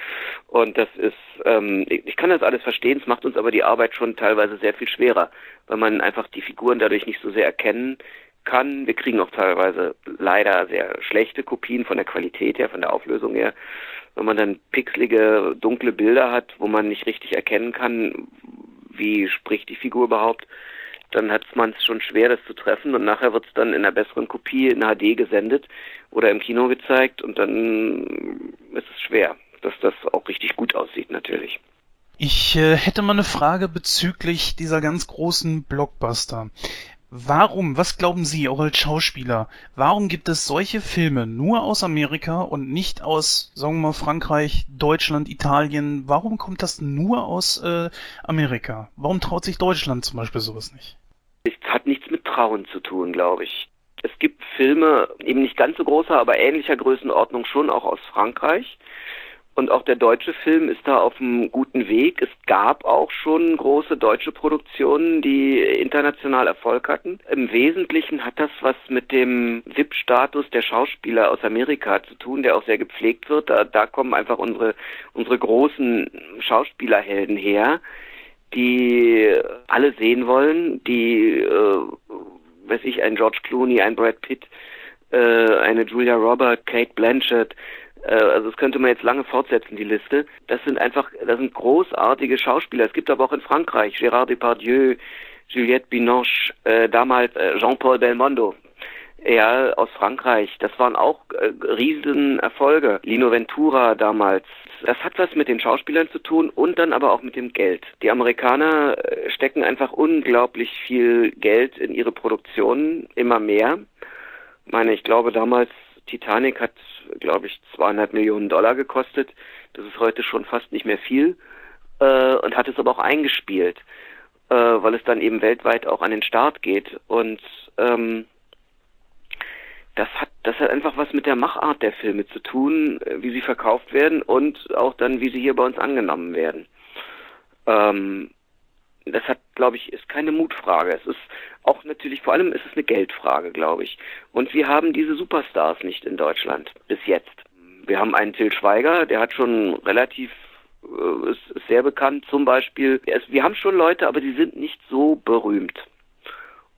Und das ist, ähm, ich kann das alles verstehen, es macht uns aber die Arbeit schon teilweise sehr viel schwerer, weil man einfach die Figuren dadurch nicht so sehr erkennen kann. Wir kriegen auch teilweise leider sehr schlechte Kopien von der Qualität her, von der Auflösung her wenn man dann pixelige, dunkle Bilder hat, wo man nicht richtig erkennen kann, wie spricht die Figur überhaupt, dann hat man es schon schwer, das zu treffen und nachher wird es dann in einer besseren Kopie in HD gesendet oder im Kino gezeigt und dann ist es schwer, dass das auch richtig gut aussieht natürlich. Ich äh, hätte mal eine Frage bezüglich dieser ganz großen Blockbuster. Warum, was glauben Sie, auch als Schauspieler, warum gibt es solche Filme nur aus Amerika und nicht aus, sagen wir mal, Frankreich, Deutschland, Italien? Warum kommt das nur aus äh, Amerika? Warum traut sich Deutschland zum Beispiel sowas nicht? Es hat nichts mit Trauen zu tun, glaube ich. Es gibt Filme, eben nicht ganz so großer, aber ähnlicher Größenordnung schon auch aus Frankreich, Und auch der deutsche Film ist da auf einem guten Weg. Es gab auch schon große deutsche Produktionen, die international Erfolg hatten. Im Wesentlichen hat das was mit dem VIP-Status der Schauspieler aus Amerika zu tun, der auch sehr gepflegt wird. Da, da kommen einfach unsere, unsere großen Schauspielerhelden her, die alle sehen wollen, die, äh, weiß ich, ein George Clooney, ein Brad Pitt, äh, eine Julia Robert, Kate Blanchett, also das könnte man jetzt lange fortsetzen, die Liste. Das sind einfach, das sind großartige Schauspieler. Es gibt aber auch in Frankreich Gérard Depardieu, Juliette Binoche, äh, damals äh, Jean-Paul Belmondo. Ja, aus Frankreich. Das waren auch äh, Riesenerfolge. Lino Ventura damals. Das hat was mit den Schauspielern zu tun und dann aber auch mit dem Geld. Die Amerikaner äh, stecken einfach unglaublich viel Geld in ihre Produktionen, immer mehr. Ich meine, ich glaube damals Titanic hat, glaube ich, 200 Millionen Dollar gekostet. Das ist heute schon fast nicht mehr viel äh, und hat es aber auch eingespielt, äh, weil es dann eben weltweit auch an den Start geht. Und ähm, das hat, das hat einfach was mit der Machart der Filme zu tun, äh, wie sie verkauft werden und auch dann, wie sie hier bei uns angenommen werden. Ähm, das hat, glaube ich, ist keine Mutfrage. Es ist auch natürlich, vor allem ist es eine Geldfrage, glaube ich. Und wir haben diese Superstars nicht in Deutschland bis jetzt. Wir haben einen Till Schweiger, der hat schon relativ äh, ist, ist sehr bekannt zum Beispiel. Es, wir haben schon Leute, aber die sind nicht so berühmt.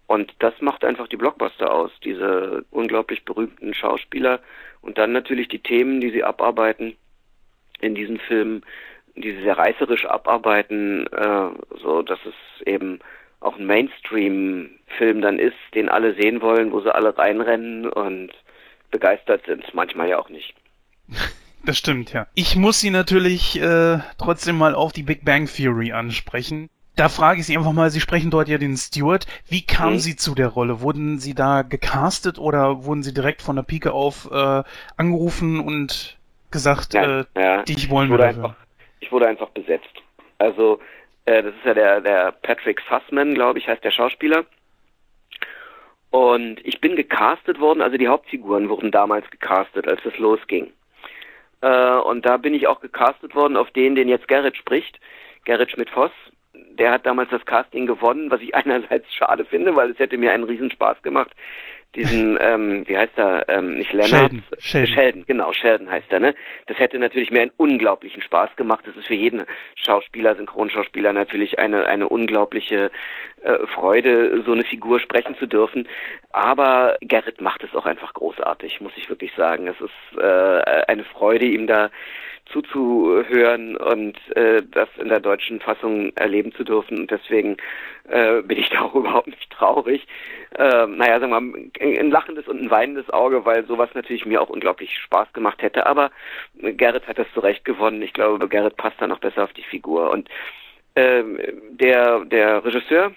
Und das macht einfach die Blockbuster aus, diese unglaublich berühmten Schauspieler und dann natürlich die Themen, die sie abarbeiten in diesen Filmen, die sie sehr reißerisch abarbeiten, äh, so dass es eben auch ein Mainstream-Film dann ist, den alle sehen wollen, wo sie alle reinrennen und begeistert sind. Manchmal ja auch nicht. Das stimmt, ja. Ich muss Sie natürlich äh, trotzdem mal auf die Big Bang Theory ansprechen. Da frage ich Sie einfach mal, Sie sprechen dort ja den Stewart. Wie kamen mhm. Sie zu der Rolle? Wurden Sie da gecastet oder wurden Sie direkt von der Pike auf äh, angerufen und gesagt, ja, äh, ja. dich wollen wir dafür? Ich wurde einfach besetzt. Also äh, das ist ja der, der Patrick Sussman, glaube ich, heißt der Schauspieler. Und ich bin gecastet worden, also die Hauptfiguren wurden damals gecastet, als es losging. Äh, und da bin ich auch gecastet worden auf den, den jetzt Gerrit spricht, Gerrit Schmidt-Voss. Der hat damals das Casting gewonnen, was ich einerseits schade finde, weil es hätte mir einen Riesenspaß gemacht, diesen, ähm, wie heißt er, ähm, nicht Lennart? Sheldon. Sheldon. Sheldon, genau, Sheldon heißt er, ne? Das hätte natürlich mir einen unglaublichen Spaß gemacht. Das ist für jeden Schauspieler, Synchronschauspieler natürlich eine, eine unglaubliche äh, Freude, so eine Figur sprechen zu dürfen. Aber Gerrit macht es auch einfach großartig, muss ich wirklich sagen. Es ist äh, eine Freude, ihm da zuzuhören und äh, das in der deutschen Fassung erleben zu dürfen. Und deswegen äh, bin ich da auch überhaupt nicht traurig. Äh, naja, sagen wir mal, ein lachendes und ein weinendes Auge, weil sowas natürlich mir auch unglaublich Spaß gemacht hätte. Aber Gerrit hat das zu Recht gewonnen. Ich glaube, Gerrit passt da noch besser auf die Figur. Und äh, der, der Regisseur,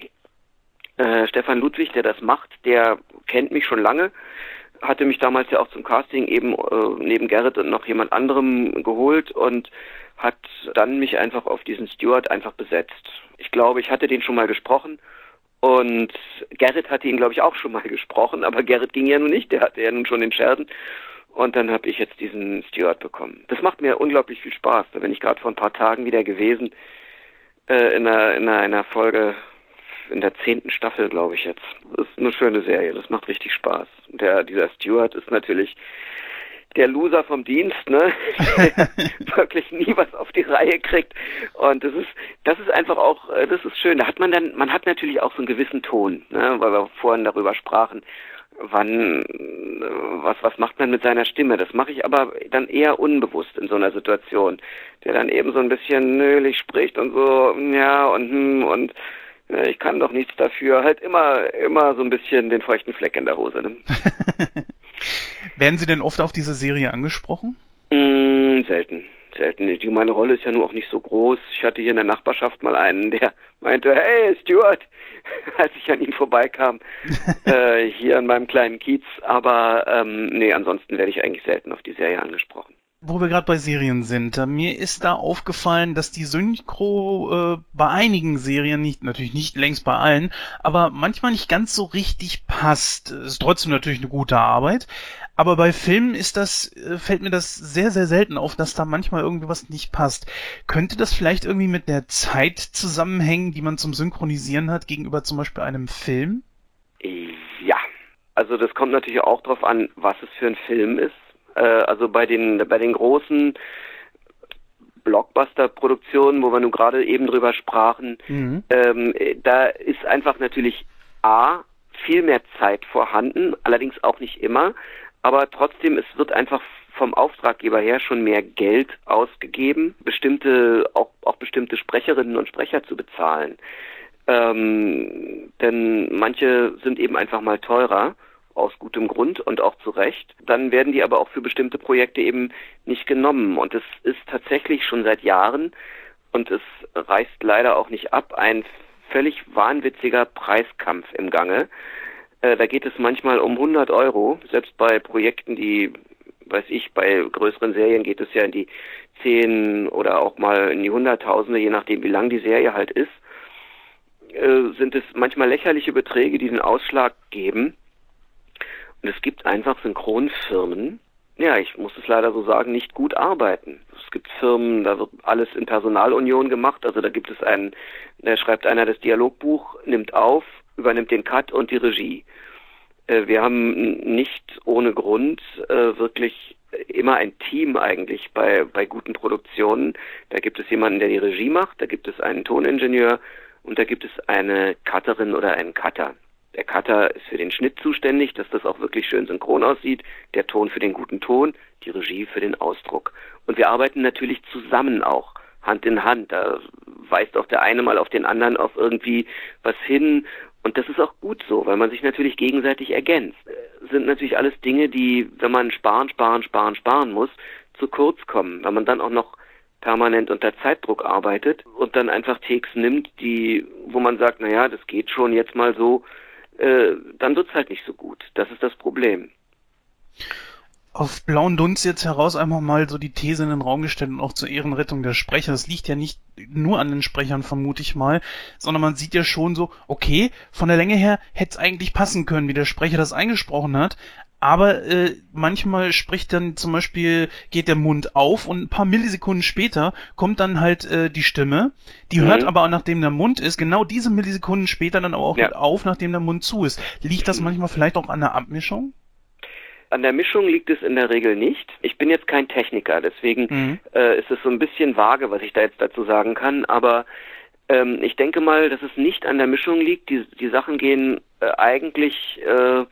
äh, Stefan Ludwig, der das macht, der kennt mich schon lange hatte mich damals ja auch zum Casting eben äh, neben Gerrit und noch jemand anderem geholt und hat dann mich einfach auf diesen Steward einfach besetzt. Ich glaube, ich hatte den schon mal gesprochen und Gerrit hatte ihn, glaube ich, auch schon mal gesprochen, aber Gerrit ging ja nun nicht, der hatte ja nun schon den Scherden. Und dann habe ich jetzt diesen Steward bekommen. Das macht mir unglaublich viel Spaß. Da bin ich gerade vor ein paar Tagen wieder gewesen äh, in, einer, in einer Folge in der zehnten Staffel, glaube ich jetzt. Das ist eine schöne Serie, das macht richtig Spaß. Der, dieser Stewart ist natürlich der Loser vom Dienst, ne? Der wirklich nie was auf die Reihe kriegt. Und das ist, das ist einfach auch, äh, das ist schön. Da hat man dann, man hat natürlich auch so einen gewissen Ton, ne? Weil wir vorhin darüber sprachen, wann, äh, was, was macht man mit seiner Stimme? Das mache ich aber dann eher unbewusst in so einer Situation, der dann eben so ein bisschen nölig spricht und so, ja, und, hm, und, ich kann doch nichts dafür. Halt immer, immer so ein bisschen den feuchten Fleck in der Hose. Ne? Werden Sie denn oft auf diese Serie angesprochen? Mm, selten, selten. Meine Rolle ist ja nur auch nicht so groß. Ich hatte hier in der Nachbarschaft mal einen, der meinte, hey Stuart, als ich an ihn vorbeikam, äh, hier an meinem kleinen Kiez. Aber ähm, nee, ansonsten werde ich eigentlich selten auf die Serie angesprochen. Wo wir gerade bei Serien sind, äh, mir ist da aufgefallen, dass die Synchro äh, bei einigen Serien nicht, natürlich nicht längst bei allen, aber manchmal nicht ganz so richtig passt. Ist trotzdem natürlich eine gute Arbeit, aber bei Filmen ist das, äh, fällt mir das sehr, sehr selten auf, dass da manchmal irgendwie was nicht passt. Könnte das vielleicht irgendwie mit der Zeit zusammenhängen, die man zum Synchronisieren hat, gegenüber zum Beispiel einem Film? Ja, also das kommt natürlich auch darauf an, was es für ein Film ist äh, also bei den, bei den großen Blockbuster-Produktionen, wo wir nun gerade eben drüber sprachen, mhm. ähm, da ist einfach natürlich A, viel mehr Zeit vorhanden, allerdings auch nicht immer, aber trotzdem, es wird einfach vom Auftraggeber her schon mehr Geld ausgegeben, bestimmte, auch, auch bestimmte Sprecherinnen und Sprecher zu bezahlen. Ähm, denn manche sind eben einfach mal teurer aus gutem Grund und auch zu Recht. Dann werden die aber auch für bestimmte Projekte eben nicht genommen. Und es ist tatsächlich schon seit Jahren und es reißt leider auch nicht ab, ein völlig wahnwitziger Preiskampf im Gange. Äh, da geht es manchmal um 100 Euro, selbst bei Projekten, die, weiß ich, bei größeren Serien geht es ja in die 10 oder auch mal in die Hunderttausende, je nachdem, wie lang die Serie halt ist, äh, sind es manchmal lächerliche Beträge, die den Ausschlag geben. Und es gibt einfach Synchronfirmen, ja, ich muss es leider so sagen, nicht gut arbeiten. Es gibt Firmen, da wird alles in Personalunion gemacht. Also da gibt es einen, da schreibt einer das Dialogbuch, nimmt auf, übernimmt den Cut und die Regie. Äh, wir haben nicht ohne Grund äh, wirklich immer ein Team eigentlich bei, bei guten Produktionen. Da gibt es jemanden, der die Regie macht, da gibt es einen Toningenieur und da gibt es eine Cutterin oder einen Cutter. Der Cutter ist für den Schnitt zuständig, dass das auch wirklich schön synchron aussieht, der Ton für den guten Ton, die Regie für den Ausdruck. Und wir arbeiten natürlich zusammen auch, Hand in Hand. Da weist auch der eine mal auf den anderen auf irgendwie was hin. Und das ist auch gut so, weil man sich natürlich gegenseitig ergänzt. Sind natürlich alles Dinge, die, wenn man sparen, sparen, sparen, sparen muss, zu kurz kommen. Wenn man dann auch noch permanent unter Zeitdruck arbeitet und dann einfach Takes nimmt, die, wo man sagt, naja, das geht schon jetzt mal so, äh, dann wird's halt nicht so gut. Das ist das Problem. Auf blauen Dunst jetzt heraus einfach mal so die These in den Raum gestellt und auch zur Ehrenrettung der Sprecher. Das liegt ja nicht nur an den Sprechern, vermute ich mal, sondern man sieht ja schon so, okay, von der Länge her hätte es eigentlich passen können, wie der Sprecher das eingesprochen hat, aber äh, manchmal spricht dann zum Beispiel, geht der Mund auf und ein paar Millisekunden später kommt dann halt äh, die Stimme. Die mhm. hört aber auch, nachdem der Mund ist, genau diese Millisekunden später dann auch ja. auf, nachdem der Mund zu ist. Liegt das manchmal vielleicht auch an der Abmischung? An der Mischung liegt es in der Regel nicht. Ich bin jetzt kein Techniker, deswegen mhm. äh, ist es so ein bisschen vage, was ich da jetzt dazu sagen kann. Aber ähm, ich denke mal, dass es nicht an der Mischung liegt. Die, die Sachen gehen äh, eigentlich äh,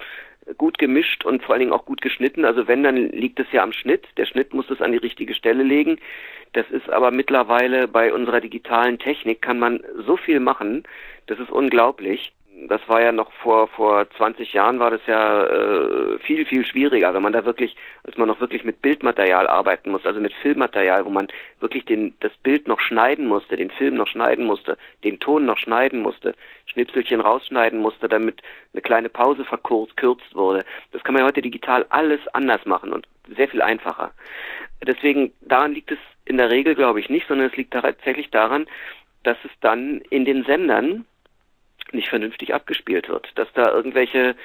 gut gemischt und vor allen Dingen auch gut geschnitten. Also wenn, dann liegt es ja am Schnitt. Der Schnitt muss es an die richtige Stelle legen. Das ist aber mittlerweile bei unserer digitalen Technik kann man so viel machen. Das ist unglaublich das war ja noch vor vor 20 Jahren war das ja äh, viel viel schwieriger, wenn man da wirklich, als man noch wirklich mit Bildmaterial arbeiten musste, also mit Filmmaterial, wo man wirklich den das Bild noch schneiden musste, den Film noch schneiden musste, den Ton noch schneiden musste, Schnipselchen rausschneiden musste, damit eine kleine Pause verkürzt kürzt wurde. Das kann man ja heute digital alles anders machen und sehr viel einfacher. Deswegen daran liegt es in der Regel, glaube ich, nicht, sondern es liegt tatsächlich daran, dass es dann in den Sendern nicht vernünftig abgespielt wird, dass da irgendwelche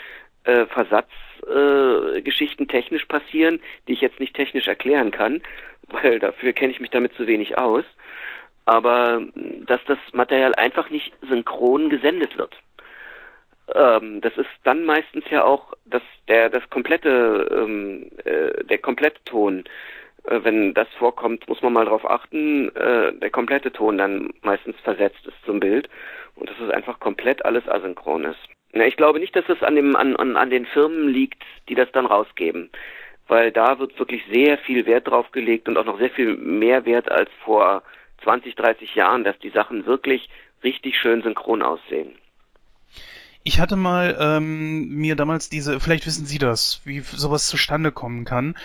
äh, Versatzgeschichten äh, technisch passieren, die ich jetzt nicht technisch erklären kann, weil dafür kenne ich mich damit zu wenig aus, aber dass das Material einfach nicht synchron gesendet wird. Ähm, das ist dann meistens ja auch, dass der das komplette ähm, äh, der komplette Ton äh, wenn das vorkommt, muss man mal darauf achten, äh, der komplette Ton dann meistens versetzt ist zum Bild und dass es einfach komplett alles asynchron ist. Ja, ich glaube nicht, dass es an, dem, an, an, an den Firmen liegt, die das dann rausgeben, weil da wird wirklich sehr viel Wert drauf gelegt und auch noch sehr viel mehr Wert als vor 20, 30 Jahren, dass die Sachen wirklich richtig schön synchron aussehen. Ich hatte mal ähm, mir damals diese, vielleicht wissen Sie das, wie sowas zustande kommen kann.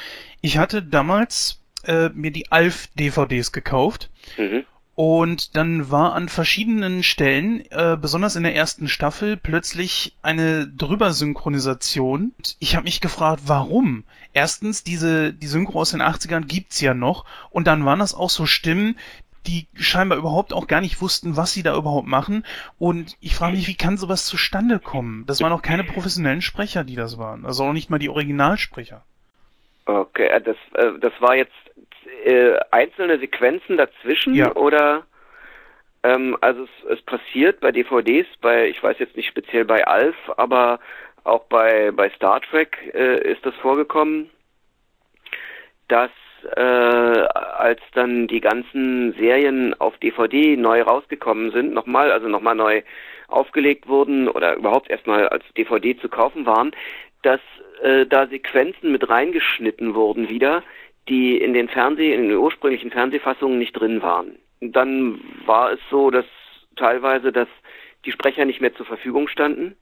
Ich hatte damals äh, mir die Alf-DVDs gekauft. Mhm. Und dann war an verschiedenen Stellen, äh, besonders in der ersten Staffel, plötzlich eine Drübersynchronisation. Ich habe mich gefragt, warum? Erstens, diese die Synchro aus den 80ern gibt's ja noch. Und dann waren das auch so Stimmen, die scheinbar überhaupt auch gar nicht wussten, was sie da überhaupt machen. Und ich frage mich, wie kann sowas zustande kommen? Das waren auch keine professionellen Sprecher, die das waren. Also auch nicht mal die Originalsprecher. Okay, äh, das, äh, das war jetzt äh, einzelne Sequenzen dazwischen Ja. oder ähm, also es, es passiert bei DVDs, bei ich weiß jetzt nicht speziell bei Alf, aber auch bei bei Star Trek äh, ist das vorgekommen, dass äh, als dann die ganzen Serien auf DVD neu rausgekommen sind, nochmal, also nochmal neu aufgelegt wurden oder überhaupt erstmal als DVD zu kaufen waren, dass äh, da Sequenzen mit reingeschnitten wurden wieder, die in den Fernseh, in den ursprünglichen Fernsehfassungen nicht drin waren. Dann war es so, dass teilweise, dass die Sprecher nicht mehr zur Verfügung standen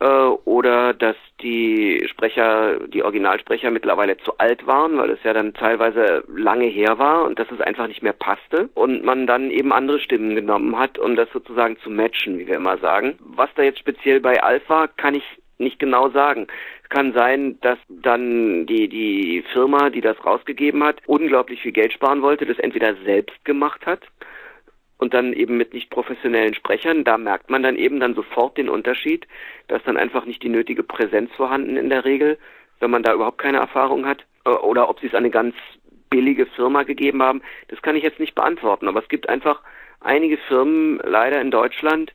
äh, oder dass die Sprecher, die Originalsprecher mittlerweile zu alt waren, weil es ja dann teilweise lange her war und dass es einfach nicht mehr passte und man dann eben andere Stimmen genommen hat, um das sozusagen zu matchen, wie wir immer sagen. Was da jetzt speziell bei Alf war, kann ich nicht genau sagen. Es kann sein, dass dann die, die Firma, die das rausgegeben hat, unglaublich viel Geld sparen wollte, das entweder selbst gemacht hat und dann eben mit nicht professionellen Sprechern. Da merkt man dann eben dann sofort den Unterschied, dass dann einfach nicht die nötige Präsenz vorhanden in der Regel, wenn man da überhaupt keine Erfahrung hat. Äh, Oder ob sie es an eine ganz billige Firma gegeben haben, das kann ich jetzt nicht beantworten. Aber es gibt einfach einige Firmen leider in Deutschland,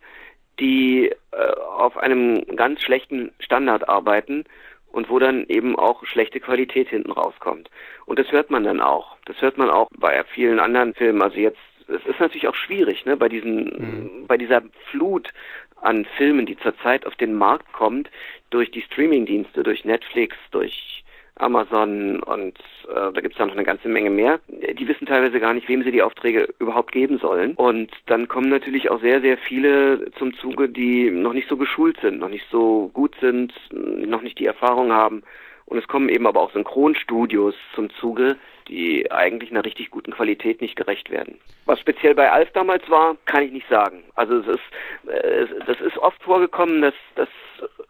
die äh, auf einem ganz schlechten Standard arbeiten und wo dann eben auch schlechte Qualität hinten rauskommt. Und das hört man dann auch. Das hört man auch bei vielen anderen Filmen. Also jetzt, es ist natürlich auch schwierig, ne, bei diesen, bei dieser Flut an Filmen, die zurzeit auf den Markt kommt, durch die Streamingdienste, durch Netflix, durch Amazon und äh, da gibt es ja noch eine ganze Menge mehr. Die wissen teilweise gar nicht, wem sie die Aufträge überhaupt geben sollen. Und dann kommen natürlich auch sehr, sehr viele zum Zuge, die noch nicht so geschult sind, noch nicht so gut sind, noch nicht die Erfahrung haben. Und es kommen eben aber auch Synchronstudios zum Zuge, die eigentlich einer richtig guten Qualität nicht gerecht werden. Was speziell bei Alf damals war, kann ich nicht sagen. Also es ist, äh, das ist oft vorgekommen, dass, dass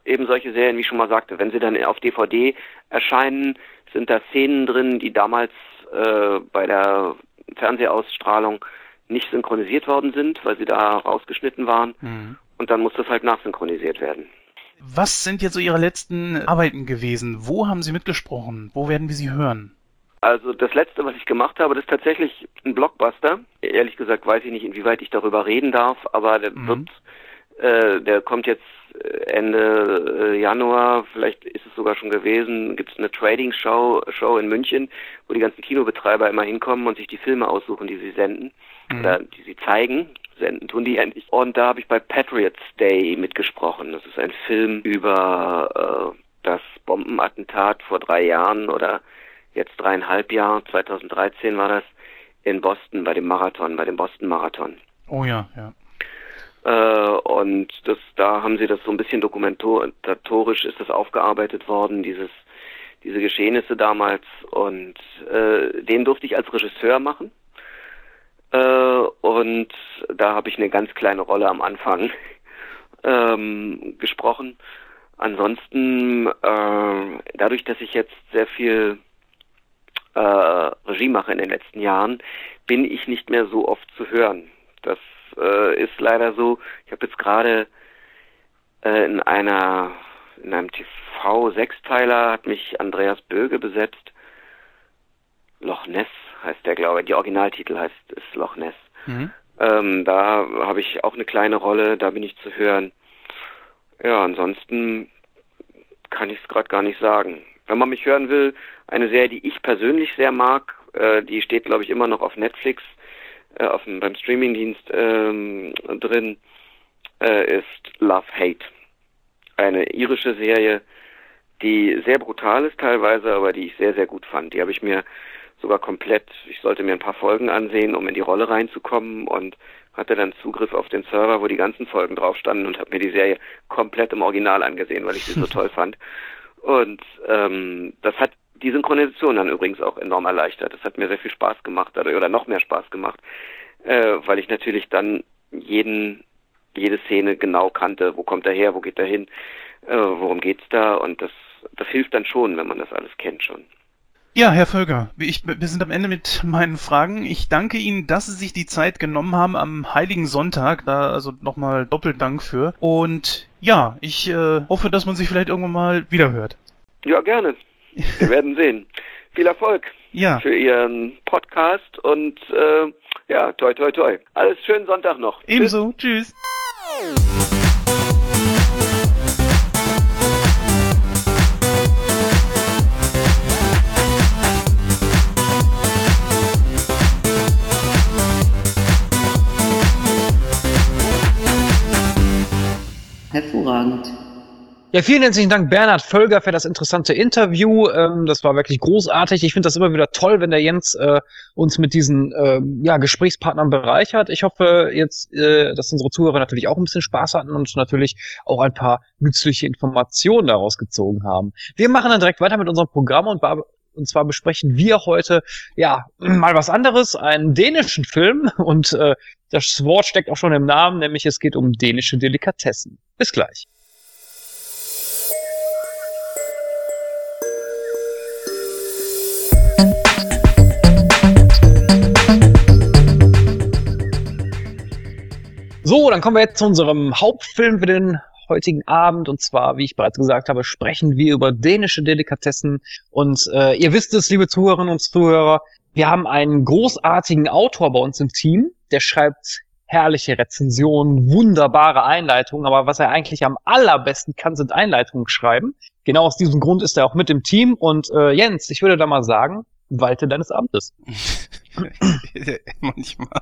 eben solche Serien, wie ich schon mal sagte, wenn sie dann auf DVD erscheinen, sind da Szenen drin, die damals äh, bei der Fernsehausstrahlung nicht synchronisiert worden sind, weil sie da rausgeschnitten waren. Und dann muss das halt nachsynchronisiert werden. Was sind jetzt so Ihre letzten Arbeiten gewesen? Wo haben Sie mitgesprochen? Wo werden wir Sie hören? Also das letzte, was ich gemacht habe, das ist tatsächlich ein Blockbuster. Ehrlich gesagt weiß ich nicht, inwieweit ich darüber reden darf, aber der wird, äh, der kommt jetzt äh, Ende äh, Januar, vielleicht ist es sogar schon gewesen, gibt es eine Trading Show, Show in München, wo die ganzen Kinobetreiber immer hinkommen und sich die Filme aussuchen, die sie senden oder die sie zeigen. Senden tun die ja nicht. Und da habe ich bei Patriots Day mitgesprochen. Das ist ein Film über äh, das Bombenattentat vor drei Jahren oder jetzt dreieinhalb Jahren, 2013 war das, in Boston bei dem Marathon, bei dem Boston Marathon. Oh ja, ja. Äh, und das, da haben sie das so ein bisschen dokumentatorisch ist das aufgearbeitet worden, dieses, diese Geschehnisse damals. Und äh, den durfte ich als Regisseur machen. Äh, und da habe ich eine ganz kleine Rolle am Anfang ähm, gesprochen. Ansonsten, äh, dadurch, dass ich jetzt sehr viel äh, Regie mache in den letzten Jahren, bin ich nicht mehr so oft zu hören. Das äh, ist leider so. Ich habe jetzt gerade äh, in einer in einem TV-Sechsteiler hat mich Andreas Böge besetzt. Loch Ness heißt der, glaube ich. Die Originaltitel heißt ist Loch Ness. Mhm. Ähm, da habe ich auch eine kleine Rolle, da bin ich zu hören. Ja, ansonsten kann ich es gerade gar nicht sagen. Wenn man mich hören will, eine Serie, die ich persönlich sehr mag, äh, die steht, glaube ich, immer noch auf Netflix, äh, auf dem, beim Streamingdienst ähm, drin, äh, ist Love Hate. Eine irische Serie, die sehr brutal ist teilweise, aber die ich sehr, sehr gut fand. Die habe ich mir sogar komplett, ich sollte mir ein paar Folgen ansehen, um in die Rolle reinzukommen und hatte dann Zugriff auf den Server, wo die ganzen Folgen drauf standen und habe mir die Serie komplett im Original angesehen, weil ich sie so toll fand. Und ähm, das hat die Synchronisation dann übrigens auch enorm erleichtert. Das hat mir sehr viel Spaß gemacht, oder noch mehr Spaß gemacht, äh, weil ich natürlich dann jeden, jede Szene genau kannte, wo kommt er her, wo geht er hin, äh, worum geht's da und das, das hilft dann schon, wenn man das alles kennt schon. Ja, Herr Völker, ich, wir sind am Ende mit meinen Fragen. Ich danke Ihnen, dass Sie sich die Zeit genommen haben am Heiligen Sonntag. Da also nochmal doppelt Dank für. Und ja, ich äh, hoffe, dass man sich vielleicht irgendwann mal wiederhört. Ja, gerne. Wir werden sehen. Viel Erfolg ja. für Ihren Podcast und äh, ja, toi toi toi. Alles schönen Sonntag noch. Ebenso. Tschüss. Tschüss. Hervorragend. Ja, vielen herzlichen Dank, Bernhard Völger, für das interessante Interview. Ähm, das war wirklich großartig. Ich finde das immer wieder toll, wenn der Jens äh, uns mit diesen äh, ja, Gesprächspartnern bereichert. Ich hoffe jetzt, äh, dass unsere Zuhörer natürlich auch ein bisschen Spaß hatten und natürlich auch ein paar nützliche Informationen daraus gezogen haben. Wir machen dann direkt weiter mit unserem Programm und und zwar besprechen wir heute ja mal was anderes, einen dänischen Film. Und äh, das Wort steckt auch schon im Namen, nämlich es geht um dänische Delikatessen. Bis gleich. So, dann kommen wir jetzt zu unserem Hauptfilm für den heutigen Abend. Und zwar, wie ich bereits gesagt habe, sprechen wir über dänische Delikatessen. Und äh, ihr wisst es, liebe Zuhörerinnen und Zuhörer, wir haben einen großartigen Autor bei uns im Team, der schreibt herrliche Rezensionen, wunderbare Einleitungen, aber was er eigentlich am allerbesten kann, sind Einleitungen schreiben. Genau aus diesem Grund ist er auch mit im Team. Und äh, Jens, ich würde da mal sagen, walte deines Amtes. Manchmal.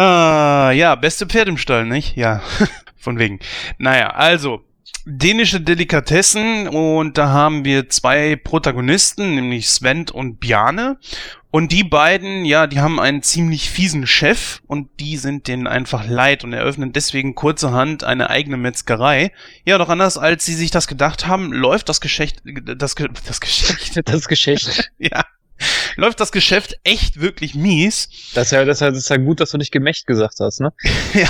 Ah, ja, beste Pferd im Stall, nicht? Ja. Von wegen. Naja, also, dänische Delikatessen und da haben wir zwei Protagonisten, nämlich Sven und Bjarne. Und die beiden, ja, die haben einen ziemlich fiesen Chef und die sind denen einfach leid und eröffnen deswegen kurzerhand eine eigene Metzgerei. Ja, doch anders als sie sich das gedacht haben, läuft das Geschäft, das, das Geschäft, das Geschäft, ja, läuft das Geschäft echt wirklich mies. Das ist ja, das ist ja, das ist ja gut, dass du nicht Gemächt gesagt hast, ne? ja.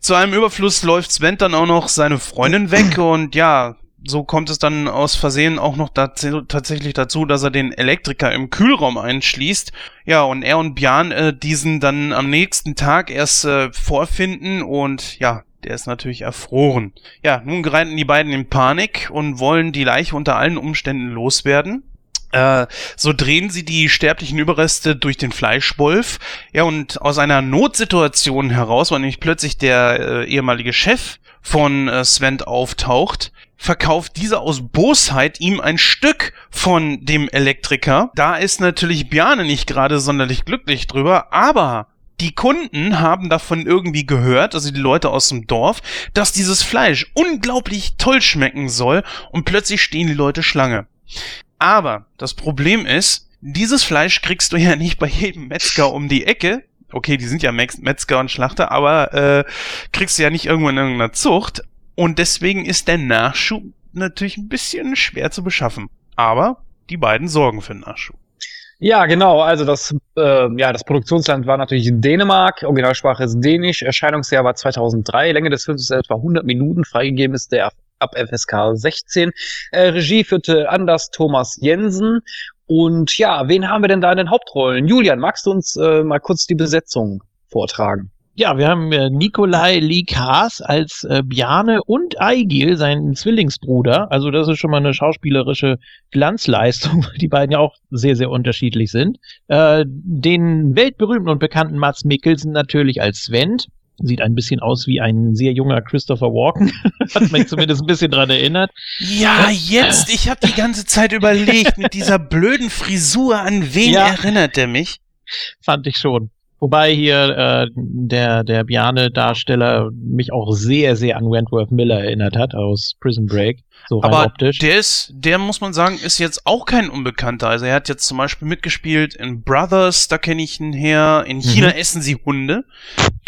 Zu einem Überfluss läuft Sven dann auch noch seine Freundin weg und ja, so kommt es dann aus Versehen auch noch dazu, tatsächlich dazu, dass er den Elektriker im Kühlraum einschließt. Ja, und er und Björn äh, diesen dann am nächsten Tag erst äh, vorfinden und ja, der ist natürlich erfroren. Ja, nun geraten die beiden in Panik und wollen die Leiche unter allen Umständen loswerden. Äh, so drehen sie die sterblichen Überreste durch den Fleischwolf. Ja, und aus einer Notsituation heraus, weil nämlich plötzlich der äh, ehemalige Chef von äh, Sven auftaucht, verkauft dieser aus Bosheit ihm ein Stück von dem Elektriker. Da ist natürlich Bjarne nicht gerade sonderlich glücklich drüber, aber die Kunden haben davon irgendwie gehört, also die Leute aus dem Dorf, dass dieses Fleisch unglaublich toll schmecken soll und plötzlich stehen die Leute Schlange. Aber das Problem ist, dieses Fleisch kriegst du ja nicht bei jedem Metzger um die Ecke. Okay, die sind ja Metzger und Schlachter, aber äh, kriegst du ja nicht irgendwo in irgendeiner Zucht. Und deswegen ist der Nachschub natürlich ein bisschen schwer zu beschaffen. Aber die beiden sorgen für Nachschub. Ja, genau. Also das, äh, ja, das Produktionsland war natürlich Dänemark. Originalsprache ist Dänisch. Erscheinungsjahr war 2003. Länge des Films ist etwa 100 Minuten. Freigegeben ist der ab FSK 16. Äh, Regie führte Anders Thomas Jensen. Und ja, wen haben wir denn da in den Hauptrollen? Julian, magst du uns äh, mal kurz die Besetzung vortragen? Ja, wir haben äh, Nikolai Likas als äh, Bjarne und Eigil, seinen Zwillingsbruder. Also das ist schon mal eine schauspielerische Glanzleistung, die beiden ja auch sehr, sehr unterschiedlich sind. Äh, den weltberühmten und bekannten Mats Mikkelsen natürlich als Sven. Sieht ein bisschen aus wie ein sehr junger Christopher Walken. Hat mich zumindest ein bisschen dran erinnert. Ja, jetzt. Ich habe die ganze Zeit überlegt, mit dieser blöden Frisur, an wen ja. erinnert er mich? Fand ich schon. Wobei hier äh, der, der Bjarne-Darsteller mich auch sehr, sehr an Wentworth Miller erinnert hat aus Prison Break. So Aber optisch. der ist, der muss man sagen, ist jetzt auch kein Unbekannter. Also er hat jetzt zum Beispiel mitgespielt in Brothers, da kenne ich ihn her. In China mhm. essen sie Hunde.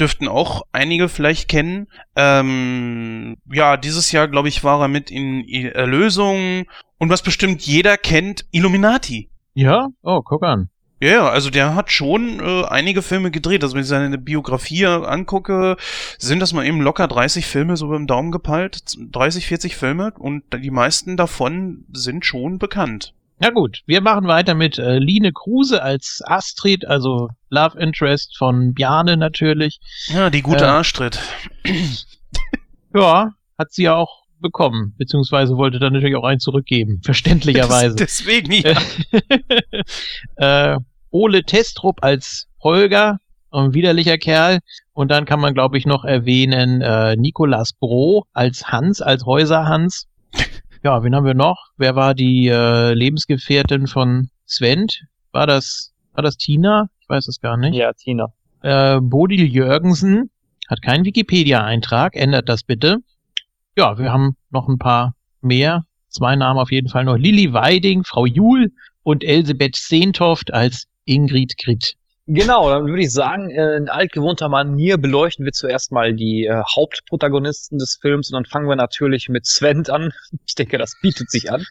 Dürften auch einige vielleicht kennen. Ähm, ja, dieses Jahr, glaube ich, war er mit in Erlösung. Und was bestimmt jeder kennt, Illuminati. Ja? Oh, guck an. Ja, ja, also der hat schon äh, einige Filme gedreht. Also wenn ich seine Biografie angucke, sind das mal eben locker 30 Filme so beim Daumen gepeilt. 30, 40 Filme und die meisten davon sind schon bekannt. Ja gut, wir machen weiter mit äh, Line Kruse als Astrid, also Love Interest von Bjarne natürlich. Ja, die gute Äh, Astrid. Ja, hat sie ja auch bekommen, beziehungsweise wollte dann natürlich auch einen zurückgeben, verständlicherweise. Deswegen, ja. äh, Ole Testrup als Holger, ein widerlicher Kerl. Und dann kann man, glaube ich, noch erwähnen äh, Nikolas Bro als Hans, als Häuser-Hans. Ja, wen haben wir noch? Wer war die äh, Lebensgefährtin von Sven? War das, war das Tina? Ich weiß es gar nicht. Ja, Tina. Äh, Bodil Jürgensen hat keinen Wikipedia-Eintrag, ändert das bitte. Ja, wir haben noch ein paar mehr. Zwei Namen auf jeden Fall noch. Lilly Weiding, Frau Juhl und Elisabeth Sehntoft als Ingrid Grit. Genau, dann würde ich sagen, äh, in altgewohnter Manier beleuchten wir zuerst mal die äh, Hauptprotagonisten des Films und dann fangen wir natürlich mit Sven an. Ich denke, das bietet sich an.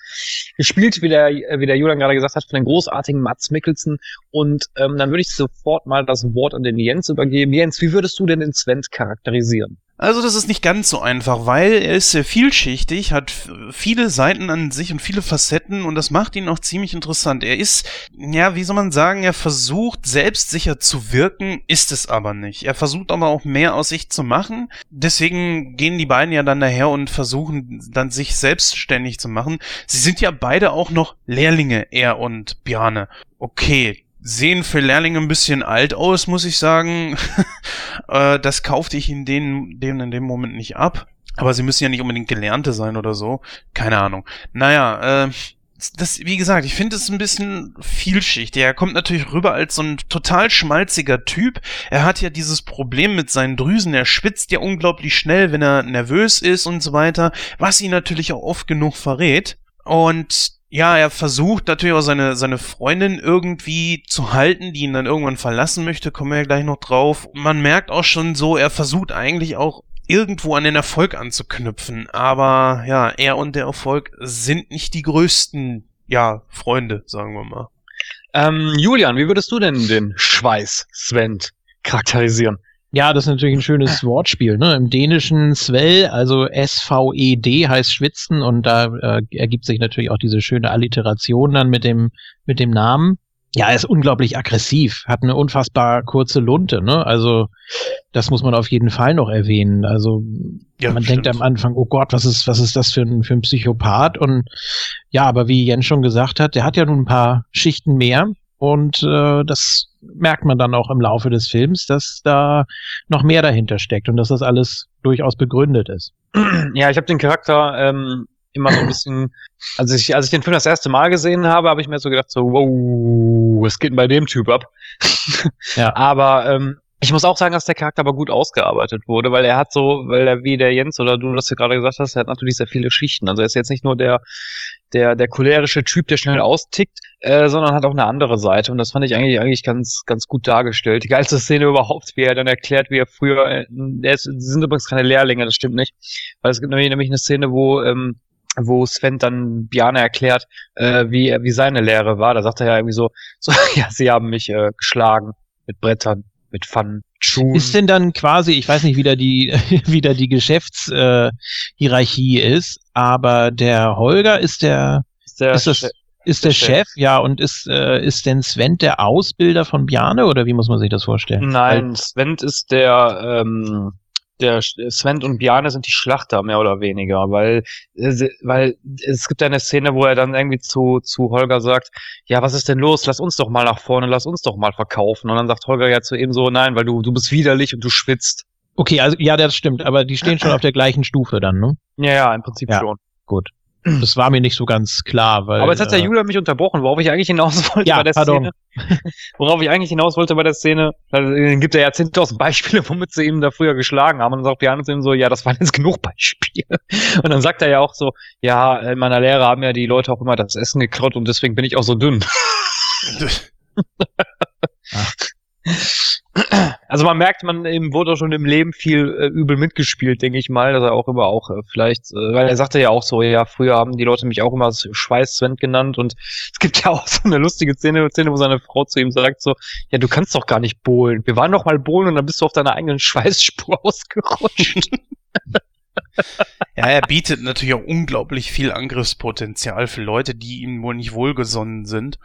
Gespielt, wie der, wie der Julian gerade gesagt hat, von den großartigen Mats Mikkelsen. Und ähm, dann würde ich sofort mal das Wort an den Jens übergeben. Jens, wie würdest du denn den Sven charakterisieren? Also das ist nicht ganz so einfach, weil er ist sehr vielschichtig, hat viele Seiten an sich und viele Facetten und das macht ihn auch ziemlich interessant. Er ist, ja, wie soll man sagen, er versucht selbstsicher zu wirken, ist es aber nicht. Er versucht aber auch mehr aus sich zu machen. Deswegen gehen die beiden ja dann daher und versuchen dann sich selbstständig zu machen. Sie sind ja beide auch noch Lehrlinge, er und Bjarne. Okay, sehen für Lehrlinge ein bisschen alt aus, muss ich sagen. äh, das kaufte ich in denen, denen in dem Moment nicht ab. Aber sie müssen ja nicht unbedingt Gelernte sein oder so. Keine Ahnung. Naja, äh, das, wie gesagt, ich finde es ein bisschen vielschichtig. Er kommt natürlich rüber als so ein total schmalziger Typ. Er hat ja dieses Problem mit seinen Drüsen. Er schwitzt ja unglaublich schnell, wenn er nervös ist und so weiter, was ihn natürlich auch oft genug verrät. Und ja, er versucht natürlich auch seine, seine Freundin irgendwie zu halten, die ihn dann irgendwann verlassen möchte, kommen wir ja gleich noch drauf. Man merkt auch schon so, er versucht eigentlich auch irgendwo an den Erfolg anzuknüpfen, aber ja, er und der Erfolg sind nicht die größten, ja, Freunde, sagen wir mal. Ähm, Julian, wie würdest du denn den Schweiß Sven charakterisieren? Ja, das ist natürlich ein schönes Wortspiel. Ne? Im Dänischen Svel, also S-V-E-D heißt Schwitzen und da äh, ergibt sich natürlich auch diese schöne Alliteration dann mit dem, mit dem Namen. Ja, er ist unglaublich aggressiv, hat eine unfassbar kurze Lunte, ne? Also das muss man auf jeden Fall noch erwähnen. Also Ja, man stimmt. denkt am Anfang, oh Gott, was ist, was ist das für ein, für ein Psychopath? Und ja, aber wie Jens schon gesagt hat, der hat ja nun ein paar Schichten mehr und äh, das merkt man dann auch im Laufe des Films, dass da noch mehr dahinter steckt und dass das alles durchaus begründet ist. Ja, ich habe den Charakter ähm, immer so ein bisschen, als ich, als ich den Film das erste Mal gesehen habe, habe ich mir so gedacht, so, wow, was geht denn bei dem Typ ab? Ja. Aber ähm, ich muss auch sagen, dass der Charakter aber gut ausgearbeitet wurde, weil er hat so, weil er wie der Jens oder du das ja gerade gesagt hast, er hat natürlich sehr viele Schichten. Also er ist jetzt nicht nur der der der cholerische Typ, der schnell austickt, äh, sondern hat auch eine andere Seite und das fand ich eigentlich eigentlich ganz ganz gut dargestellt. Die geilste Szene überhaupt, wie er dann erklärt, wie er früher, äh, der ist, sie sind übrigens keine Lehrlinge, das stimmt nicht, weil es gibt nämlich, nämlich eine Szene, wo ähm, wo Sven dann Bjarne erklärt, äh, wie wie seine Lehre war. Da sagt er ja irgendwie so, so ja, sie haben mich äh, geschlagen mit Brettern, mit mit Schuhen. Ist denn dann quasi, ich weiß nicht, wie da die, wie da die Geschäftshierarchie äh, Hierarchie ist, aber der Holger ist der, ist der ist das, Chef- ist der der Chef. Chef, ja, und ist, äh, ist denn Sven der Ausbilder von Bjarne oder wie muss man sich das vorstellen? Nein, Sven ist der, ähm, der Sven und Bjarne sind die Schlachter mehr oder weniger, weil, äh, weil es gibt eine Szene, wo er dann irgendwie zu, zu Holger sagt, ja, was ist denn los? Lass uns doch mal nach vorne, lass uns doch mal verkaufen. Und dann sagt Holger ja zu ihm so, nein, weil du, du bist widerlich und du schwitzt. Okay, also ja, das stimmt, aber die stehen schon auf der gleichen Stufe dann, ne? Ja, ja, im Prinzip Ja. schon. Gut. Das war mir nicht so ganz klar, weil. Aber jetzt hat der äh, Julian mich unterbrochen, worauf ich eigentlich hinaus wollte Ja, bei der pardon. Szene. Worauf ich eigentlich hinaus wollte bei der Szene, also, äh, gibt er ja 10.000 Beispiele, womit sie ihn da früher geschlagen haben. Und dann sagt Bjarne zu ihm so, ja, das waren jetzt genug Beispiele. Und dann sagt er ja auch so, ja, in meiner Lehre haben ja die Leute auch immer das Essen geklaut und deswegen bin ich auch so dünn. Also Also man merkt, man eben wurde schon im Leben viel äh, übel mitgespielt, denke ich mal, dass er auch immer auch äh, vielleicht, äh, weil er sagte ja auch so, ja, früher haben die Leute mich auch immer Schweiß-Sven genannt und es gibt ja auch so eine lustige Szene, Szene, wo seine Frau zu ihm sagt so, ja, du kannst doch gar nicht bohlen. Wir waren doch mal bohlen und dann bist du auf deiner eigenen Schweißspur ausgerutscht. Ja, er bietet natürlich auch unglaublich viel Angriffspotenzial für Leute, die ihm wohl nicht wohlgesonnen sind.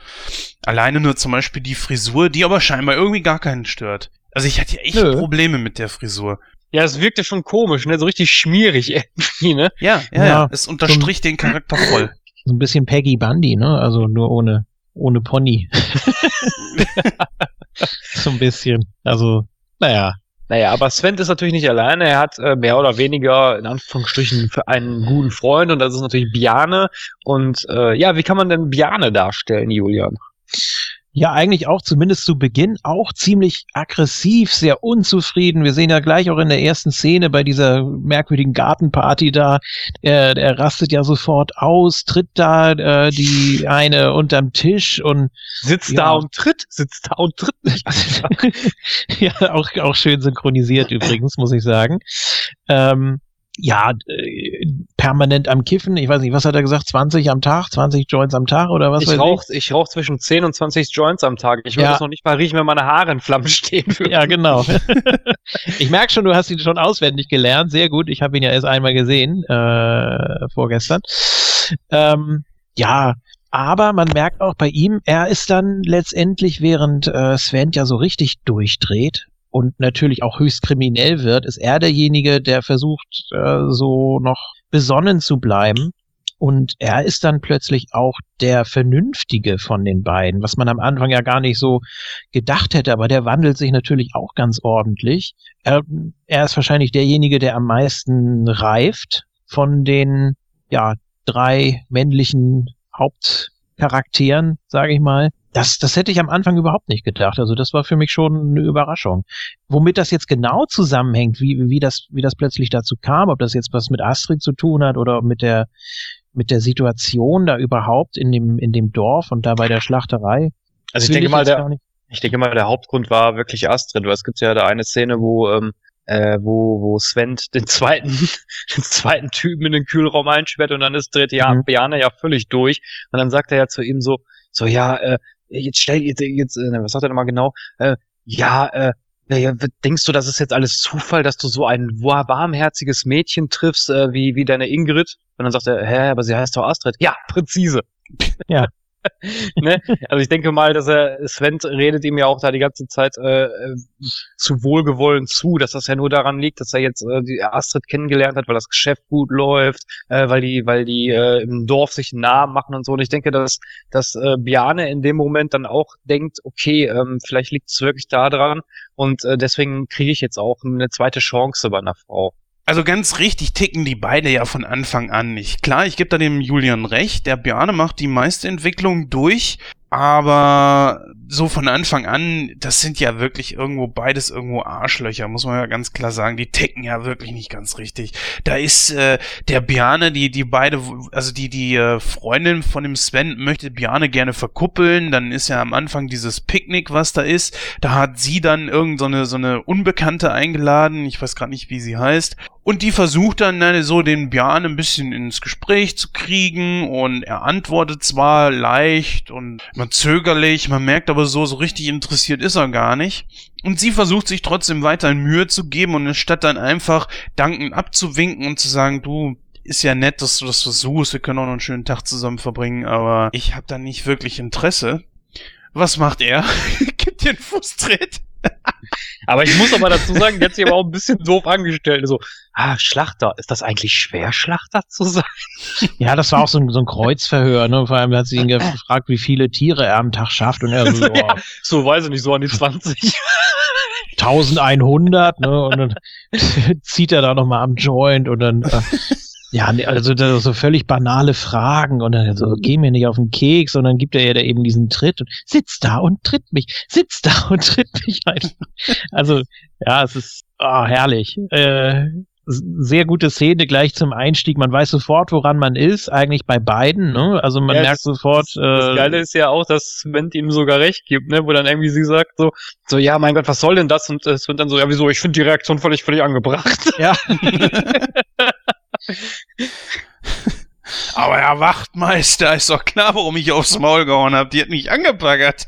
Alleine nur zum Beispiel die Frisur, die aber scheinbar irgendwie gar keinen stört. Also ich hatte ja echt Nö. Probleme mit der Frisur. Ja, es wirkte schon komisch, ne? So richtig schmierig irgendwie, ne? Ja, ja, ja. ja. Es unterstrich so den Charakter voll. So ein bisschen Peggy Bundy, ne? Also nur ohne, ohne Pony. so ein bisschen. Also, naja. Naja, aber Sven ist natürlich nicht alleine. Er hat äh, mehr oder weniger in Anführungsstrichen für einen guten Freund und das ist natürlich Biane. Und äh, ja, wie kann man denn Biane darstellen, Julian? Ja eigentlich auch zumindest zu Beginn auch ziemlich aggressiv, sehr unzufrieden. Wir sehen ja gleich auch in der ersten Szene bei dieser merkwürdigen Gartenparty da, er, er rastet ja sofort aus, tritt da äh, die eine unterm Tisch und sitzt ja. da und tritt, sitzt da und tritt nicht. ja, auch, auch schön synchronisiert übrigens, muss ich sagen. Ähm, ja, äh, permanent am Kiffen. Ich weiß nicht, was hat er gesagt? 20 am Tag, 20 Joints am Tag oder was? Ich rauche ich rauch zwischen 10 und 20 Joints am Tag. Ich würde ja. das noch nicht mal riechen, wenn meine Haare in Flammen stehen würden. Ja, genau. ich merke schon, du hast ihn schon auswendig gelernt. Sehr gut. Ich habe ihn ja erst einmal gesehen, äh, vorgestern. Ähm, ja, aber man merkt auch bei ihm, er ist dann letztendlich, während äh, Sven ja so richtig durchdreht, und natürlich auch höchst kriminell wird, ist er derjenige, der versucht, äh, so noch besonnen zu bleiben. Und er ist dann plötzlich auch der Vernünftige von den beiden, was man am Anfang ja gar nicht so gedacht hätte, aber der wandelt sich natürlich auch ganz ordentlich. Er, er ist wahrscheinlich derjenige, der am meisten reift von den ja, drei männlichen Hauptcharakteren, sage ich mal. Das, das hätte ich am Anfang überhaupt nicht gedacht. Also das war für mich schon eine Überraschung. Womit das jetzt genau zusammenhängt, wie, wie, das, wie das plötzlich dazu kam, ob das jetzt was mit Astrid zu tun hat oder mit der, mit der Situation da überhaupt in dem, in dem Dorf und da bei der Schlachterei. Also ich denke mal, der, ich denke mal, der Hauptgrund war wirklich Astrid, weil es gibt ja da eine Szene, wo, ähm, äh, wo, wo Sven den zweiten, den zweiten Typen in den Kühlraum einsperrt und dann ist dreht ja mhm. Biane ja völlig durch und dann sagt er ja zu ihm so, so ja, äh, jetzt stell jetzt, jetzt äh, was sagt er nochmal genau? Äh, ja, äh, denkst du, das ist jetzt alles Zufall, dass du so ein warmherziges Mädchen triffst, äh, wie, wie deine Ingrid? Und dann sagt er, hä, aber sie heißt doch Astrid. Ja, präzise. Ja. ne? Also ich denke mal, dass er, Sven redet ihm ja auch da die ganze Zeit äh, äh, zu wohlgewollen zu, dass das ja nur daran liegt, dass er jetzt äh, die Astrid kennengelernt hat, weil das Geschäft gut läuft, äh, weil die, weil die äh, im Dorf sich Namen machen und so. Und ich denke, dass, dass äh, Biane in dem Moment dann auch denkt, okay, ähm, vielleicht liegt es wirklich da dran und äh, deswegen kriege ich jetzt auch eine zweite Chance bei einer Frau. Also ganz richtig ticken die beide ja von Anfang an nicht. Klar, ich gebe da dem Julian recht, der Bjarne macht die meiste Entwicklung durch, aber so von Anfang an, das sind ja wirklich irgendwo beides irgendwo Arschlöcher, muss man ja ganz klar sagen. Die ticken ja wirklich nicht ganz richtig. Da ist äh, der Biane, die die beide, also die die äh, Freundin von dem Sven möchte Biane gerne verkuppeln. Dann ist ja am Anfang dieses Picknick, was da ist. Da hat sie dann irgend so eine so eine Unbekannte eingeladen. Ich weiß gerade nicht, wie sie heißt. Und die versucht dann ne, so den Björn ein bisschen ins Gespräch zu kriegen und er antwortet zwar leicht und man zögerlich, man merkt aber so, so richtig interessiert ist er gar nicht. Und sie versucht sich trotzdem weiterhin Mühe zu geben und anstatt dann einfach dankend abzuwinken und zu sagen, du, ist ja nett, dass du das versuchst, wir können auch noch einen schönen Tag zusammen verbringen, aber ich habe da nicht wirklich Interesse. Was macht er? Gibt dir einen Fußtritt. aber ich muss aber dazu sagen, der hat sich aber auch ein bisschen doof angestellt. So, ah, Schlachter, ist das eigentlich schwer, Schlachter zu sein? Ja, das war auch so ein, so ein Kreuzverhör, ne? Vor allem hat sie ihn gefragt, wie viele Tiere er am Tag schafft und er so, oh, ja, so weiß ich nicht, so an die 20. 1100, ne? Und dann zieht er da nochmal am Joint und dann äh, ja, also so völlig banale Fragen und dann so, geh mir nicht auf den Keks und dann gibt er ihr da eben diesen Tritt und sitzt da und tritt mich, sitzt da und tritt mich einfach. Also, ja, es ist oh, herrlich. Äh, sehr gute Szene gleich zum Einstieg. Man weiß sofort, woran man ist, eigentlich bei beiden. Ne? Also man Ja, merkt das- sofort. Das, das äh, Geile ist ja auch, dass Sven ihm sogar recht gibt, ne? Wo dann irgendwie sie sagt so, so ja, mein Gott, was soll denn das? Und es wird dann so, ja, wieso? Ich finde die Reaktion völlig, völlig angebracht. Ja. Aber Herr Wachtmeister, ist doch klar, warum ich aufs Maul gehauen habe. Die hat mich angepackert.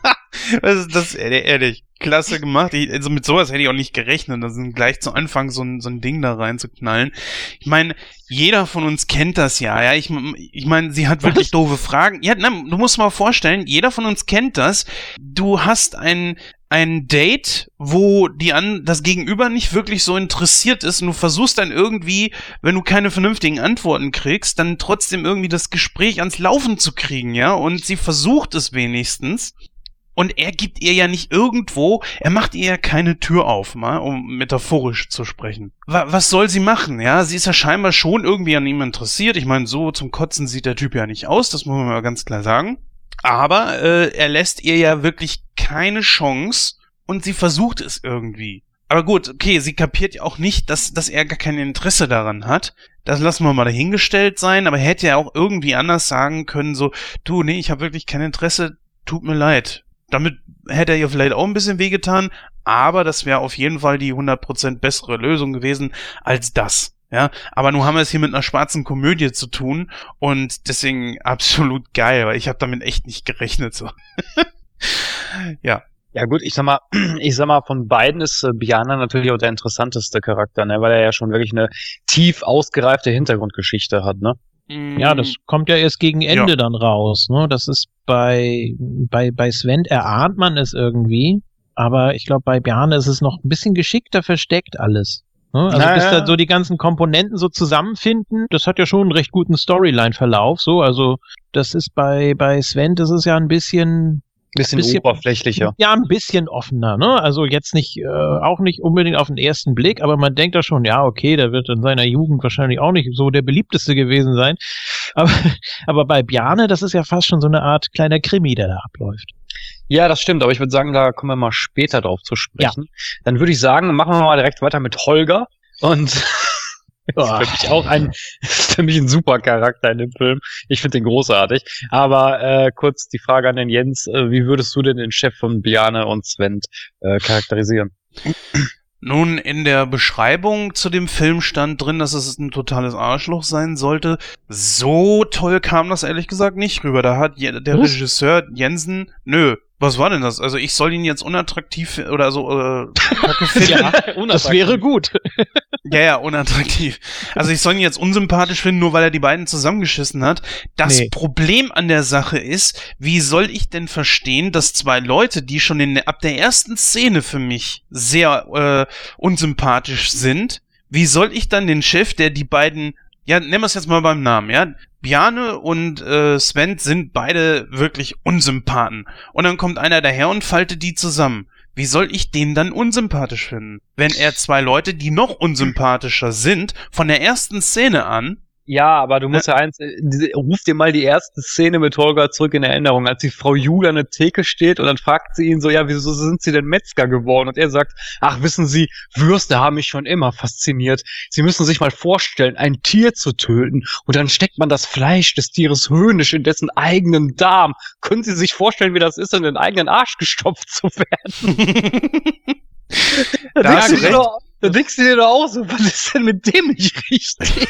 Was ist das? Ehrlich, ehrlich. Klasse gemacht. Ich, also mit sowas hätte ich auch nicht gerechnet. Das sind gleich zu Anfang so ein, so ein Ding da reinzuknallen. Ich meine, jeder von uns kennt das ja. Ja, ich, ich meine, sie hat wirklich doofe Fragen. Ja, nein, du musst mal vorstellen, jeder von uns kennt das. Du hast ein ein Date, wo die an das Gegenüber nicht wirklich so interessiert ist und du versuchst dann irgendwie, wenn du keine vernünftigen Antworten kriegst, dann trotzdem irgendwie das Gespräch ans Laufen zu kriegen, ja? Und sie versucht es wenigstens. Und er gibt ihr ja nicht irgendwo, er macht ihr ja keine Tür auf, mal, um metaphorisch zu sprechen. Wa was soll sie machen, ja? Sie ist ja scheinbar schon irgendwie an ihm interessiert. Ich meine, so zum Kotzen sieht der Typ ja nicht aus, das muss man mal ganz klar sagen. Aber äh, er lässt ihr ja wirklich keine Chance und sie versucht es irgendwie. Aber gut, okay, sie kapiert ja auch nicht, dass, dass er gar kein Interesse daran hat. Das lassen wir mal dahingestellt sein, aber er hätte ja auch irgendwie anders sagen können, so, du, nee, ich habe wirklich kein Interesse, tut mir leid. Damit hätte er ihr vielleicht auch ein bisschen wehgetan, aber das wäre auf jeden Fall die 100% bessere Lösung gewesen als das. Ja, aber nun haben wir es hier mit einer schwarzen Komödie zu tun und deswegen absolut geil, weil ich habe damit echt nicht gerechnet so. ja. Ja gut, ich sag mal, ich sag mal, von beiden ist äh, Biana natürlich auch der interessanteste Charakter, ne? weil er ja schon wirklich eine tief ausgereifte Hintergrundgeschichte hat, ne? Ja, das kommt ja erst gegen Ende Ja. dann raus. Ne? Das ist bei, bei, bei Sven erahnt man es irgendwie, aber ich glaube, bei Bjarne ist es noch ein bisschen geschickter versteckt alles. Ne? Also Naja. bis da so die ganzen Komponenten so zusammenfinden, das hat ja schon einen recht guten Storyline-Verlauf. So, also das ist bei, bei Sven, das ist ja ein bisschen Bisschen, Bisschen- oberflächlicher. ja, ein bisschen offener, ne? Also jetzt nicht, äh, auch nicht unbedingt auf den ersten Blick, aber man denkt da schon, ja, okay, der wird in seiner Jugend wahrscheinlich auch nicht so der beliebteste gewesen sein. Aber, aber bei Bjarne, das ist ja fast schon so eine Art kleiner Krimi, der da abläuft. Ja, das stimmt, aber ich würde sagen, da kommen wir mal später drauf zu sprechen. Dann würde ich sagen, machen wir mal direkt weiter mit Holger. Und ist für mich auch ein, ist für mich ein super Charakter in dem Film. Ich finde den großartig. Aber äh, kurz die Frage an den Jens, äh, wie würdest du denn den Chef von Biane und Sven äh, charakterisieren? Nun, in der Beschreibung zu dem Film stand drin, dass es ein totales Arschloch sein sollte. So toll kam das ehrlich gesagt nicht rüber. Da hat der Was? Regisseur Jensen, nö, was war denn das? Also ich soll ihn jetzt unattraktiv oder so äh. Ja, das wäre gut. Ja, ja, unattraktiv. Also ich soll ihn jetzt unsympathisch finden, nur weil er die beiden zusammengeschissen hat. Das Nee. Problem an der Sache ist, wie soll ich denn verstehen, dass zwei Leute, die schon in, ab der ersten Szene für mich sehr äh, unsympathisch sind, wie soll ich dann den Chef, der die beiden, ja, nennen wir es jetzt mal beim Namen, ja, Bjarne und äh, Sven sind beide wirklich Unsympathen. Und dann kommt einer daher und faltet die zusammen. Wie soll ich den dann unsympathisch finden? Wenn er zwei Leute, die noch unsympathischer sind, von der ersten Szene an, Ja, aber du musst ja eins, äh, diese- ruf dir mal die erste Szene mit Holger zurück in Erinnerung, als die Frau Jule an der Theke steht und dann fragt sie ihn so, ja, wieso sind Sie denn Metzger geworden? Und er sagt, ach, wissen Sie, Würste haben mich schon immer fasziniert. Sie müssen sich mal vorstellen, ein Tier zu töten und dann steckt man das Fleisch des Tieres höhnisch in dessen eigenen Darm. Können Sie sich vorstellen, wie das ist, in den eigenen Arsch gestopft zu werden? Da da denkst du dir doch auch so, was ist denn mit dem nicht richtig?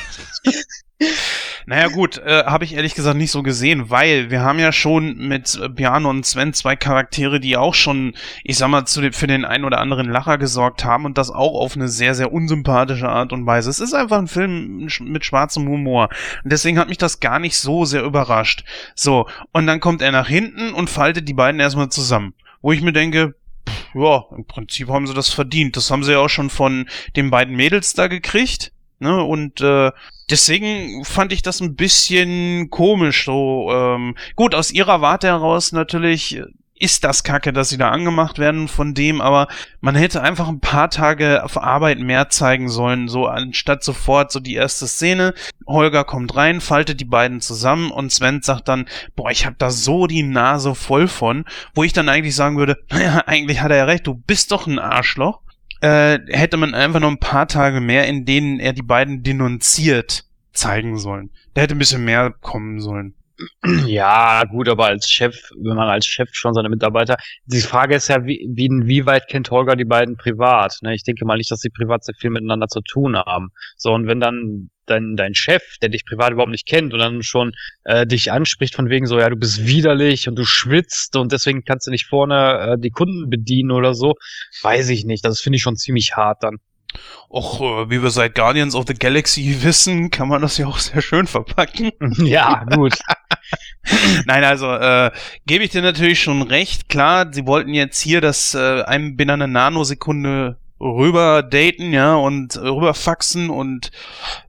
Naja gut, äh, habe ich ehrlich gesagt nicht so gesehen, weil wir haben ja schon mit Bjarne und Sven zwei Charaktere, die auch schon, ich sag mal, dem, für den einen oder anderen Lacher gesorgt haben und das auch auf eine sehr, sehr unsympathische Art und Weise. Es ist einfach ein Film mit schwarzem Humor. Und deswegen hat mich das gar nicht so sehr überrascht. So, und dann kommt er nach hinten und faltet die beiden erstmal zusammen. Wo ich mir denke, pff, ja, im Prinzip haben sie das verdient. Das haben sie ja auch schon von den beiden Mädels da gekriegt. Ne? Und äh, deswegen fand ich das ein bisschen komisch. So ähm, gut aus ihrer Warte heraus natürlich ist das Kacke, dass sie da angemacht werden von dem, aber man hätte einfach ein paar Tage auf Arbeit mehr zeigen sollen, so anstatt sofort so die erste Szene. Holger kommt rein, faltet die beiden zusammen und Sven sagt dann, boah, ich hab da so die Nase voll von, wo ich dann eigentlich sagen würde, naja, eigentlich hat er ja recht, du bist doch ein Arschloch. Äh, hätte man einfach noch ein paar Tage mehr, in denen er die beiden denunziert, zeigen sollen. Da hätte ein bisschen mehr kommen sollen. Ja, gut, aber als Chef, wenn man als Chef schon seine Mitarbeiter, die Frage ist ja, wie, wie inwieweit kennt Holger die beiden privat? Ne? Ich denke mal nicht, dass sie privat sehr viel miteinander zu tun haben. So, und wenn dann dein, dein Chef, der dich privat überhaupt nicht kennt und dann schon äh, dich anspricht von wegen so, ja, du bist widerlich und du schwitzt und deswegen kannst du nicht vorne äh, die Kunden bedienen oder so, weiß ich nicht. Das finde ich schon ziemlich hart dann. Och, äh, wie wir seit Guardians of the Galaxy wissen, kann man das ja auch sehr schön verpacken. ja, gut. Nein, also äh, gebe ich dir natürlich schon recht. Klar, sie wollten jetzt hier das äh, einem binnen einer Nanosekunde rüber daten, ja, und rüber faxen und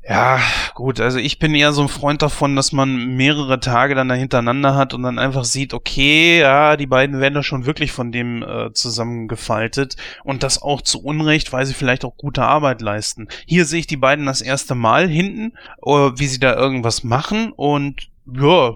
ja, gut, also ich bin eher so ein Freund davon, dass man mehrere Tage dann da hintereinander hat und dann einfach sieht, okay, ja, die beiden werden da schon wirklich von dem äh, zusammengefaltet und das auch zu Unrecht, weil sie vielleicht auch gute Arbeit leisten. Hier sehe ich die beiden das erste Mal hinten, äh, wie sie da irgendwas machen und ja,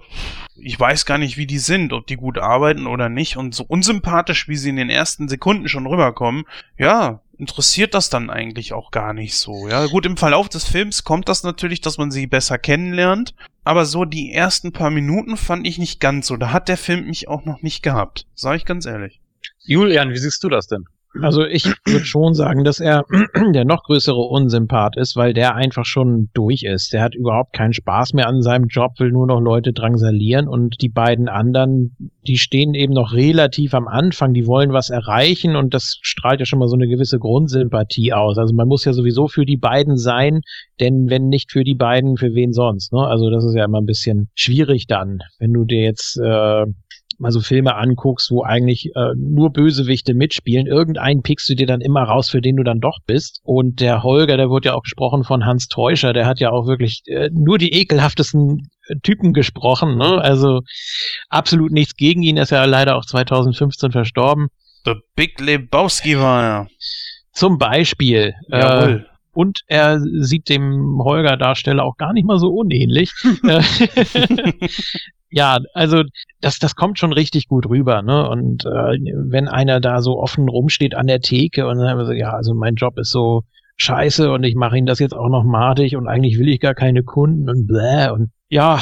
ich weiß gar nicht, wie die sind, ob die gut arbeiten oder nicht. Und so unsympathisch, wie sie in den ersten Sekunden schon rüberkommen, ja, interessiert das dann eigentlich auch gar nicht so. Ja, gut, im Verlauf des Films kommt das natürlich, dass man sie besser kennenlernt. Aber so die ersten paar Minuten fand ich nicht ganz so. Da hat der Film mich auch noch nicht gehabt. Sag ich ganz ehrlich. Julian, wie siehst du das denn? Also ich würde schon sagen, dass er der noch größere Unsympath ist, weil der einfach schon durch ist. Der hat überhaupt keinen Spaß mehr an seinem Job, will nur noch Leute drangsalieren und die beiden anderen, die stehen eben noch relativ am Anfang, die wollen was erreichen und das strahlt ja schon mal so eine gewisse Grundsympathie aus. Also man muss ja sowieso für die beiden sein, denn wenn nicht für die beiden, für wen sonst? Ne? Also das ist ja immer ein bisschen schwierig dann, wenn du dir jetzt äh, mal so Filme anguckst, wo eigentlich äh, nur Bösewichte mitspielen, irgendeinen pickst du dir dann immer raus, für den du dann doch bist. Und der Holger, der wird ja auch gesprochen von Hans Teuscher, der hat ja auch wirklich äh, nur die ekelhaftesten äh, Typen gesprochen. Ne? Also absolut nichts gegen ihn, ist ja leider auch 2015 verstorben. The Big Lebowski war er. Zum Beispiel. Jawohl. Äh, und er sieht dem Holger-Darsteller auch gar nicht mal so unähnlich. ja, also das, das kommt schon richtig gut rüber, ne? Und äh, wenn einer da so offen rumsteht an der Theke und dann so, ja, also mein Job ist so scheiße und ich mache ihn das jetzt auch noch matig und eigentlich will ich gar keine Kunden und bläh und ja,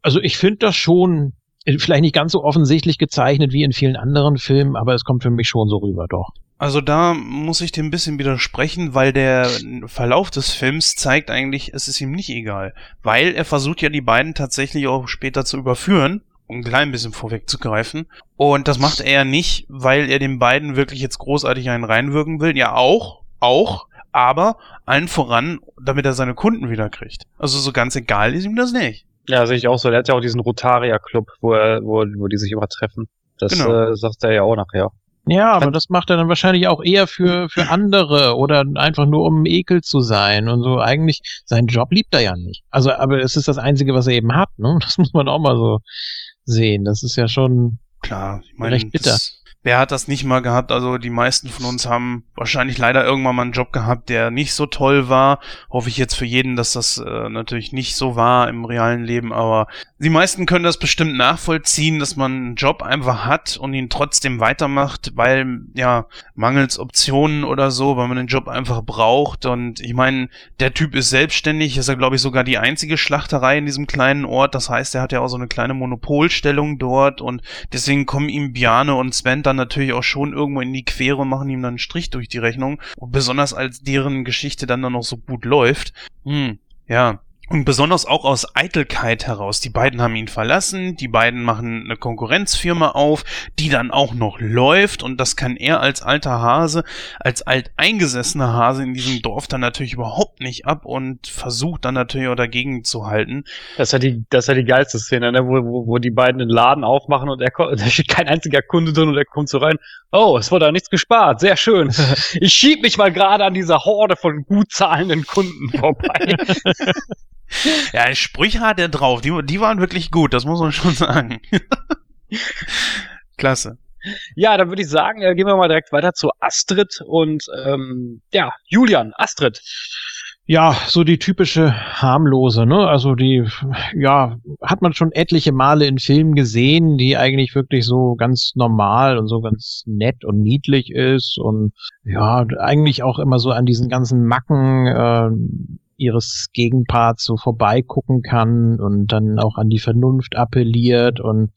also ich finde das schon vielleicht nicht ganz so offensichtlich gezeichnet wie in vielen anderen Filmen, aber es kommt für mich schon so rüber, doch. Also da muss ich dir ein bisschen widersprechen, weil der Verlauf des Films zeigt eigentlich, es ist ihm nicht egal. Weil er versucht ja die beiden tatsächlich auch später zu überführen, um ein klein bisschen vorwegzugreifen. Und das macht er nicht, weil er den beiden wirklich jetzt großartig einen reinwirken will. Ja, auch, auch, aber allen voran, damit er seine Kunden wiederkriegt. Also so ganz egal ist ihm das nicht. Ja, sehe ich auch so. Der hat ja auch diesen Rotaria-Club, wo, er, wo, wo die sich immer treffen. Das genau. äh, sagt er ja auch nachher. Ja, aber das macht er dann wahrscheinlich auch eher für, für andere oder einfach nur um Ekel zu sein und so. Eigentlich, seinen Job liebt er ja nicht. Also, aber es ist das Einzige, was er eben hat, ne? Das muss man auch mal so sehen. Das ist ja schon klar, ich meine, recht bitter. Das, Wer hat das nicht mal gehabt? Also die meisten von uns haben wahrscheinlich leider irgendwann mal einen Job gehabt, der nicht so toll war. Hoffe ich jetzt für jeden, dass das äh, natürlich nicht so war im realen Leben, aber die meisten können das bestimmt nachvollziehen, dass man einen Job einfach hat und ihn trotzdem weitermacht, weil ja mangels Optionen oder so, weil man den Job einfach braucht. Und ich meine, der Typ ist selbstständig, ist ja glaube ich sogar die einzige Schlachterei in diesem kleinen Ort. Das heißt, er hat ja auch so eine kleine Monopolstellung dort und deswegen kommen ihm Biane und Sven dann dann natürlich auch schon irgendwo in die Quere und machen ihm dann einen Strich durch die Rechnung. Und besonders als deren Geschichte dann dann noch so gut läuft. Hm, ja. Und besonders auch aus Eitelkeit heraus. Die beiden haben ihn verlassen, die beiden machen eine Konkurrenzfirma auf, die dann auch noch läuft und das kann er als alter Hase, als alteingesessener Hase in diesem Dorf dann natürlich überhaupt nicht ab und versucht dann natürlich auch dagegen zu halten. Das ist ja die, das ist ja die geilste Szene, ne? wo, wo, wo die beiden den Laden aufmachen und er kommt, da steht kein einziger Kunde drin und er kommt so rein. Oh, es wurde da nichts gespart, sehr schön. Ich schieb mich mal gerade an dieser Horde von gut zahlenden Kunden vorbei. Ja, Sprüche hat er drauf. Die, die waren wirklich gut, das muss man schon sagen. Klasse. Ja, dann würde ich sagen, äh, gehen wir mal direkt weiter zu Astrid und ähm, ja, Julian, Astrid. ja, so die typische harmlose, ne? Also die, ja, hat man schon etliche Male in Filmen gesehen, die eigentlich wirklich so ganz normal und so ganz nett und niedlich ist und ja, eigentlich auch immer so an diesen ganzen Macken äh, ihres Gegenparts so vorbeigucken kann und dann auch an die Vernunft appelliert und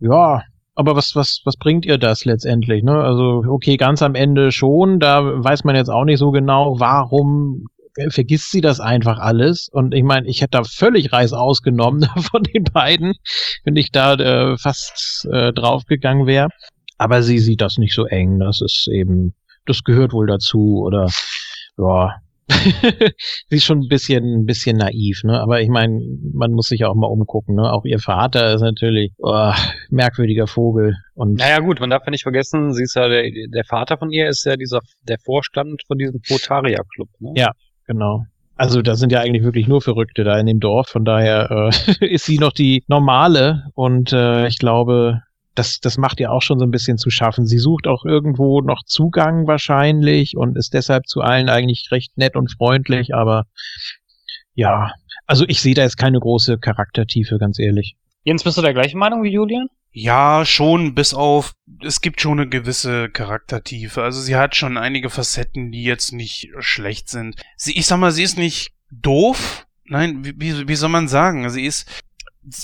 ja, aber was, was, was bringt ihr das letztendlich? Ne? Also, okay, ganz am Ende schon, da weiß man jetzt auch nicht so genau, warum vergisst sie das einfach alles. Und ich meine, ich hätte da völlig Reis ausgenommen von den beiden, wenn ich da äh, fast äh, draufgegangen wäre. Aber sie sieht das nicht so eng. Das ist eben, das gehört wohl dazu. Oder ja, sie ist schon ein bisschen, ein bisschen naiv, ne? Aber ich meine, man muss sich auch mal umgucken, ne? Auch ihr Vater ist natürlich oh, merkwürdiger Vogel. Und naja gut, man darf ja nicht vergessen, sie ist ja der, der Vater von ihr ist ja dieser der Vorstand von diesem Protaria Club. Ne? Ja, genau. Also da sind ja eigentlich wirklich nur Verrückte da in dem Dorf, von daher äh, ist sie noch die normale und äh, ich glaube, das, das macht ihr auch schon so ein bisschen zu schaffen. Sie sucht auch irgendwo noch Zugang wahrscheinlich und ist deshalb zu allen eigentlich recht nett und freundlich, aber ja, also ich sehe da jetzt keine große Charaktertiefe, ganz ehrlich. Jens, bist du der gleichen Meinung wie Julian? Ja, schon, bis auf, es gibt schon eine gewisse Charaktertiefe. Also sie hat schon einige Facetten, die jetzt nicht schlecht sind. Sie, ich sag mal, sie ist nicht doof. Nein, wie, wie, wie soll man sagen? Sie ist,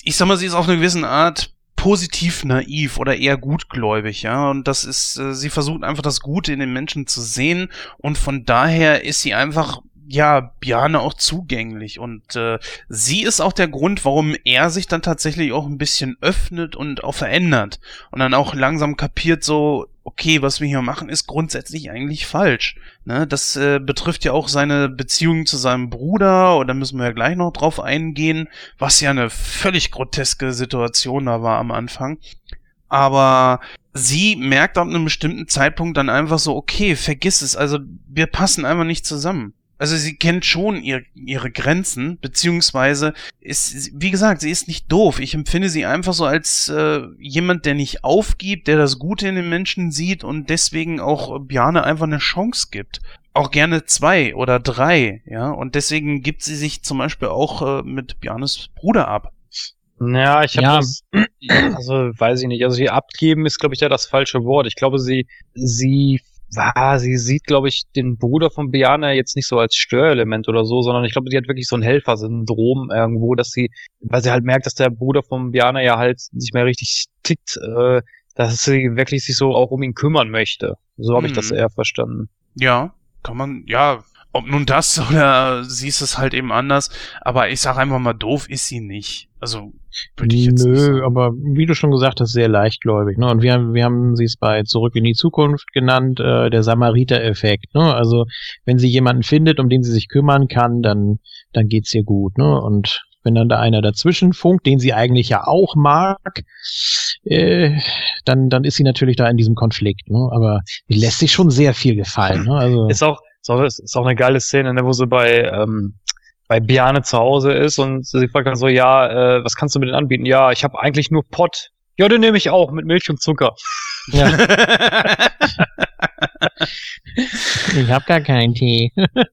ich sag mal, sie ist auf eine gewisse Art positiv naiv oder eher gutgläubig, ja. Und das ist, äh, sie versucht einfach das Gute in den Menschen zu sehen und von daher ist sie einfach ja, Bjane auch zugänglich und äh, sie ist auch der Grund, warum er sich dann tatsächlich auch ein bisschen öffnet und auch verändert und dann auch langsam kapiert so, okay, was wir hier machen, ist grundsätzlich eigentlich falsch. Ne, das äh, betrifft ja auch seine Beziehung zu seinem Bruder, da müssen wir ja gleich noch drauf eingehen, was ja eine völlig groteske Situation da war am Anfang. Aber sie merkt ab einem bestimmten Zeitpunkt dann einfach so, okay, vergiss es, also wir passen einfach nicht zusammen. Also sie kennt schon ihr, ihre Grenzen, beziehungsweise ist, wie gesagt, sie ist nicht doof. Ich empfinde sie einfach so als äh, jemand, der nicht aufgibt, der das Gute in den Menschen sieht und deswegen auch Bjane einfach eine Chance gibt. Auch gerne zwei oder drei, ja. Und deswegen gibt sie sich zum Beispiel auch äh, mit Bjanes Bruder ab. Ja, ich habe ja. das, also weiß ich nicht. Also hier abgeben ist, glaube ich, ja das falsche Wort. Ich glaube, sie, sie war, sie sieht, glaube ich, den Bruder von Biana jetzt nicht so als Störelement oder so, sondern ich glaube, die hat wirklich so ein Helfersyndrom irgendwo, dass sie, weil sie halt merkt, dass der Bruder von Biana ja halt nicht mehr richtig tickt, äh, dass sie wirklich sich so auch um ihn kümmern möchte. So habe mhm. ich das mhm. eher verstanden. Ja, kann man, ja, ob nun das oder siehst es halt eben anders, aber ich sag einfach mal, doof ist sie nicht. Also würde ich jetzt Nö, nicht sagen. aber wie du schon gesagt hast, sehr leichtgläubig. Ne? Und wir haben, wir haben sie es bei Zurück in die Zukunft genannt, äh, der Samariter-Effekt. Ne? Also wenn sie jemanden findet, um den sie sich kümmern kann, dann, dann geht's ihr gut. Ne? Und wenn dann da einer dazwischen funkt, den sie eigentlich ja auch mag, äh, dann, dann ist sie natürlich da in diesem Konflikt. Ne? Aber die lässt sich schon sehr viel gefallen. Ne? Also ist auch ist auch, ist auch eine geile Szene, ne, wo sie bei, ähm, bei Biane zu Hause ist und sie fragt dann so, ja, äh, was kannst du mir denn anbieten? Ja, ich habe eigentlich nur Pott. Ja, den nehme ich auch mit Milch und Zucker. Ja. ich habe gar keinen Tee.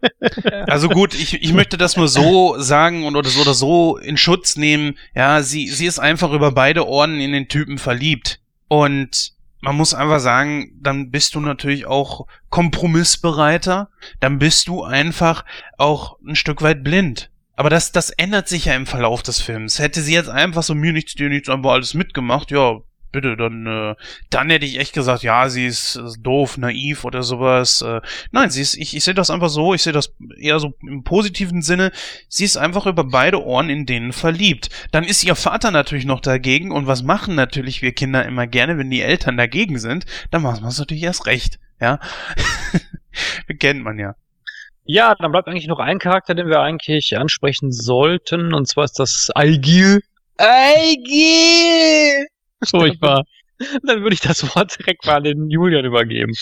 also gut, ich, ich möchte das nur so sagen und oder so oder so in Schutz nehmen. Ja, sie, sie ist einfach über beide Ohren in den Typen verliebt. Und man muss einfach sagen, dann bist du natürlich auch kompromissbereiter, dann bist du einfach auch ein Stück weit blind. Aber das, das ändert sich ja im Verlauf des Films. Hätte sie jetzt einfach so mir nichts, dir nichts, einfach alles mitgemacht, ja, bitte, dann, äh, dann hätte ich echt gesagt, ja, sie ist äh, doof, naiv oder sowas. Äh, nein, sie ist, ich, ich sehe das einfach so, ich sehe das eher so im positiven Sinne, sie ist einfach über beide Ohren in denen verliebt. Dann ist ihr Vater natürlich noch dagegen und was machen natürlich wir Kinder immer gerne, wenn die Eltern dagegen sind, dann machen wir es natürlich erst recht, ja. Kennt man ja. Ja, dann bleibt eigentlich noch ein Charakter, den wir eigentlich ansprechen sollten, und zwar ist das Aigil. Aigil! Furchtbar. Dann würde ich das Wort direkt mal an den Julian übergeben.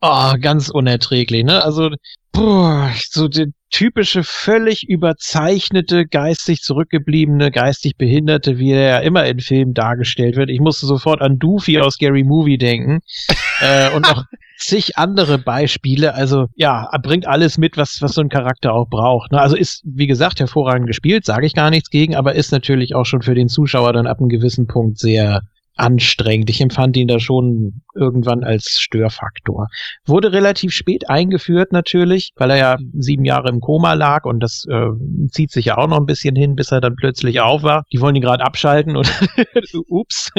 Oh, ganz unerträglich, ne? Also, boah, so die typische, völlig überzeichnete, geistig zurückgebliebene, geistig Behinderte, wie er ja immer in Filmen dargestellt wird. Ich musste sofort an Doofy aus Scary Movie denken. äh, und noch zig andere Beispiele. Also ja, er bringt alles mit, was, was so ein Charakter auch braucht. Ne? Also ist, wie gesagt, hervorragend gespielt, sage ich gar nichts gegen, aber ist natürlich auch schon für den Zuschauer dann ab einem gewissen Punkt sehr anstrengend. Ich empfand ihn da schon irgendwann als Störfaktor. Wurde relativ spät eingeführt natürlich, weil er ja sieben Jahre im Koma lag und das äh, zieht sich ja auch noch ein bisschen hin, bis er dann plötzlich auf war. Die wollen ihn gerade abschalten und ups,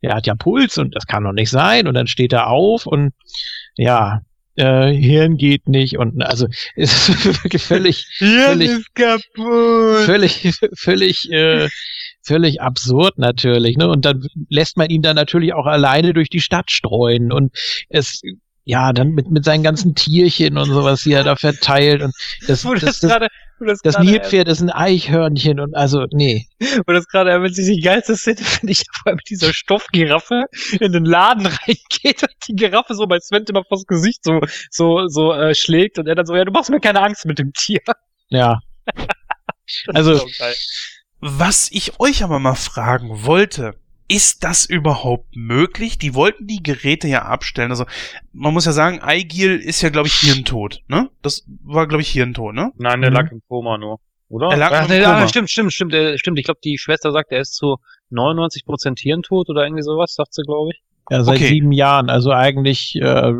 er hat ja Puls und das kann doch nicht sein und dann steht er auf und ja, äh, Hirn geht nicht und also ist wirklich völlig, Hirn völlig, ist kaputt. völlig, völlig äh, völlig absurd natürlich, ne? Und dann lässt man ihn dann natürlich auch alleine durch die Stadt streuen und es ja, dann mit, mit seinen ganzen Tierchen und sowas, die er da verteilt und das, das, das, das, gerade, das, das Nilpferd ist ein Eichhörnchen und also, nee. wo das gerade erwähnt sich die geilste Szene, finde ich, vor allem mit dieser Stoffgiraffe in den Laden reingeht und die Giraffe so bei Sven immer vors Gesicht so, so, so, äh, schlägt und er dann so, ja, du machst mir keine Angst mit dem Tier. Ja. Also-. Was ich euch aber mal fragen wollte, ist das überhaupt möglich? Die wollten die Geräte ja abstellen. Also man muss ja sagen, Eigil ist ja, glaube ich, hirntot, ne? Das war, glaube ich, hirntot, ne? Nein, der Mhm. lag im Koma nur. Oder? Er lag Ach, im nee, Koma. ah, stimmt, stimmt, stimmt, äh, stimmt. Ich glaube, die Schwester sagt, er ist zu 99% Hirntod oder irgendwie sowas, sagt sie, glaube ich. Ja, seit Okay. sieben Jahren, also eigentlich äh,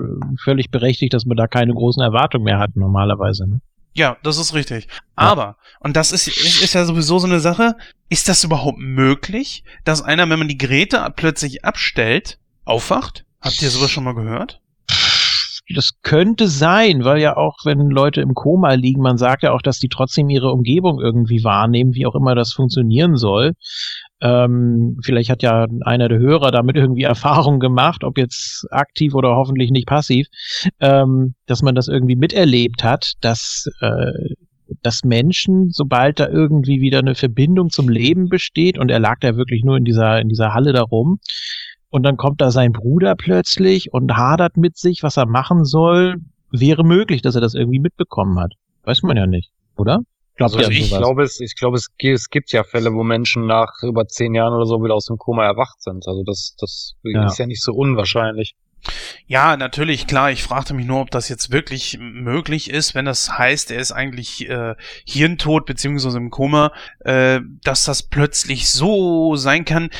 völlig berechtigt, dass man da keine großen Erwartungen mehr hat normalerweise. Ne? Ja, das ist richtig. Aber, und das ist, ist, ja sowieso so eine Sache, ist das überhaupt möglich, dass einer, wenn man die Geräte plötzlich abstellt, aufwacht? Habt ihr sowas schon mal gehört? Das könnte sein, weil ja auch, wenn Leute im Koma liegen, man sagt ja auch, dass die trotzdem ihre Umgebung irgendwie wahrnehmen, wie auch immer das funktionieren soll. Ähm, vielleicht hat ja einer der Hörer damit irgendwie Erfahrung gemacht, ob jetzt aktiv oder hoffentlich nicht passiv, ähm, dass man das irgendwie miterlebt hat, dass, äh, dass Menschen, sobald da irgendwie wieder eine Verbindung zum Leben besteht, und er lag da wirklich nur in dieser, in dieser Halle da rum, und dann kommt da sein Bruder plötzlich und hadert mit sich, was er machen soll. Wäre möglich, dass er das irgendwie mitbekommen hat. Weiß man ja nicht, oder? Glaubt Also ich glaube, es, ich glaube, es, es gibt ja Fälle, wo Menschen nach über zehn Jahren oder so wieder aus dem Koma erwacht sind. Also das, das Ja. ist ja nicht so unwahrscheinlich. Ja, natürlich, klar. Ich fragte mich nur, ob das jetzt wirklich möglich ist, wenn das heißt, er ist eigentlich äh, hirntot beziehungsweise im Koma, äh, dass das plötzlich so sein kann.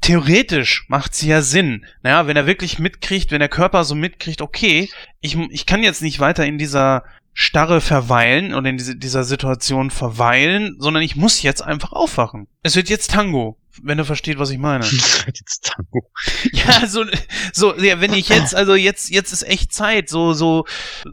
Theoretisch macht's ja Sinn. Naja, wenn er wirklich mitkriegt, wenn der Körper so mitkriegt, okay, ich, ich kann jetzt nicht weiter in dieser Starre verweilen oder in diese, dieser Situation verweilen, sondern ich muss jetzt einfach aufwachen. Es wird jetzt Tango, wenn du verstehst, was ich meine. Jetzt Tango. Ja, so, so, ja, wenn ich jetzt, also jetzt, jetzt ist echt Zeit, so, so,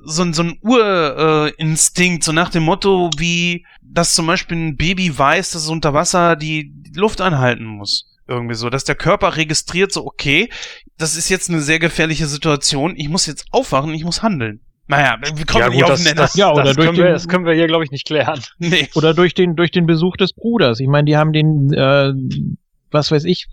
so, ein- so ein Urinstinkt, Instinkt, so nach dem Motto, wie, dass zum Beispiel ein Baby weiß, dass es unter Wasser die Luft anhalten muss. Irgendwie so, dass der Körper registriert, so, okay, das ist jetzt eine sehr gefährliche Situation, ich muss jetzt aufwachen, ich muss handeln. Naja, wir kommen Ja, nicht gut, auf das, den Nenner. das, Ja, oder das, durch können wir, den- das können wir hier, glaube ich, nicht klären. nee. Oder durch den, durch den Besuch des Bruders. Ich meine, die haben den, äh, was weiß ich,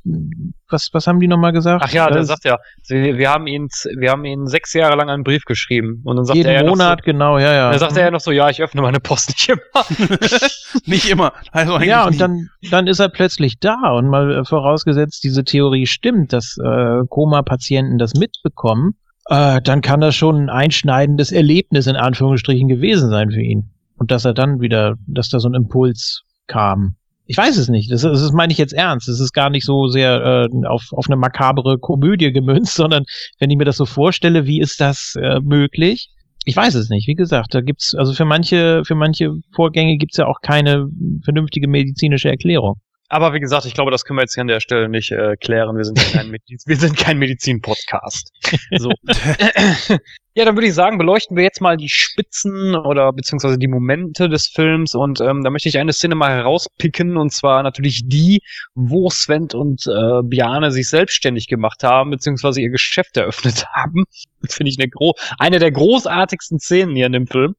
was, was haben die nochmal gesagt? Ach ja, der Das- sagt ja, wir, wir haben ihn, wir haben ihn sechs Jahre lang einen Brief geschrieben und dann sagt er jeden ja noch Monat, so, genau, ja, ja. dann sagt er ja noch so, ja, ich öffne meine Post nicht immer. nicht immer. Also eigentlich Ja, und nie. dann, dann ist er plötzlich da und mal äh, vorausgesetzt, diese Theorie stimmt, dass äh, Koma-Patienten das mitbekommen, äh, dann kann das schon ein einschneidendes Erlebnis in Anführungsstrichen gewesen sein für ihn. Und dass er dann wieder, dass da so ein Impuls kam. Ich weiß es nicht. Das, das meine ich jetzt ernst. Das ist gar nicht so sehr äh, auf, auf eine makabere Komödie gemünzt, sondern wenn ich mir das so vorstelle, wie ist das äh, möglich? Ich weiß es nicht. Wie gesagt, da gibt's also für manche für manche Vorgänge gibt's ja auch keine vernünftige medizinische Erklärung. Aber wie gesagt, ich glaube, das können wir jetzt hier an der Stelle nicht äh, klären. Wir sind ja kein, Mediz wir sind kein Medizin-Podcast. So. ja, dann würde ich sagen, beleuchten wir jetzt mal die Spitzen oder beziehungsweise die Momente des Films und ähm, da möchte ich eine Szene mal herauspicken und zwar natürlich die, wo Sven und äh, Biane sich selbstständig gemacht haben beziehungsweise ihr Geschäft eröffnet haben. Das finde ich eine, gro eine der großartigsten Szenen hier in dem Film.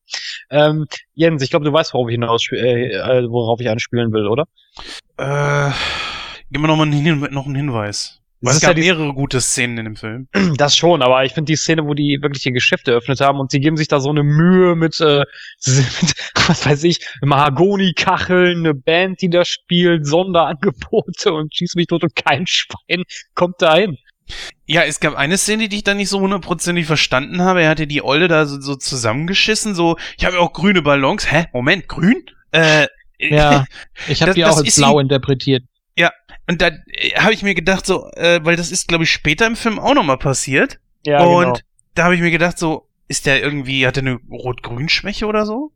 Ähm, Jens, ich glaube, du weißt, worauf ich hinaus, äh, äh, worauf ich anspielen will, oder? Äh, gib mir noch mal einen, Hin noch einen Hinweis. Es ist gab ja mehrere gute Szenen in dem Film. Das schon, aber ich finde die Szene, wo die wirklich ihr Geschäft eröffnet haben und die geben sich da so eine Mühe mit, äh, mit was weiß ich, Mahagoni-Kacheln, eine Band, die da spielt, Sonderangebote und schießt mich tot und kein Schwein kommt da hin. Ja, es gab eine Szene, die ich da nicht so hundertprozentig verstanden habe. Er hatte die Olle da so, so zusammengeschissen, so, ich habe ja auch grüne Ballons. Hä? Moment, grün? Äh, Ja, ich habe Das- die auch ins ist Blau ihm- interpretiert. Und da äh, habe ich mir gedacht, so, äh, weil das ist, glaube ich, später im Film auch nochmal passiert. Ja, und genau. da habe ich mir gedacht, so, ist der irgendwie, hat er eine Rot-Grün-Schwäche oder so?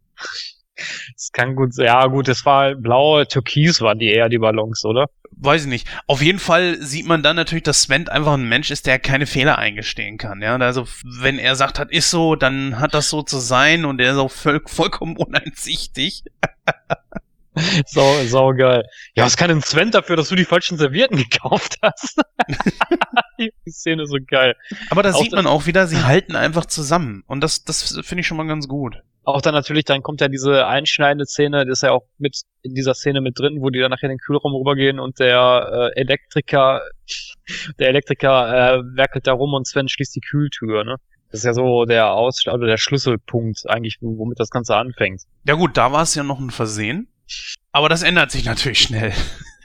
Das kann gut sein. Ja, gut, das war blaue Türkis waren die eher die Ballons, oder? Weiß ich nicht. Auf jeden Fall sieht man dann natürlich, dass Sven einfach ein Mensch ist, der keine Fehler eingestehen kann. Ja, Und also wenn er sagt, hat ist so, dann hat das so zu sein und er ist auch voll, vollkommen uneinsichtig. Sau, sau geil. Ja, was kann denn Sven dafür, dass du die falschen Servietten gekauft hast? die Szene ist so geil. Aber da Auch sieht man auch wieder, sie halten einfach zusammen. Und das, das finde ich schon mal ganz gut. Auch dann natürlich, dann kommt ja diese einschneidende Szene, das ist ja auch mit in dieser Szene mit drin, wo die dann nachher in den Kühlraum rübergehen und der äh, Elektriker, der Elektriker äh, werkelt da rum und Sven schließt die Kühltür, ne? Das ist ja so der Aus oder der Schlüsselpunkt eigentlich, womit das Ganze anfängt. Ja gut, da war es ja noch ein Versehen. Aber das ändert sich natürlich schnell.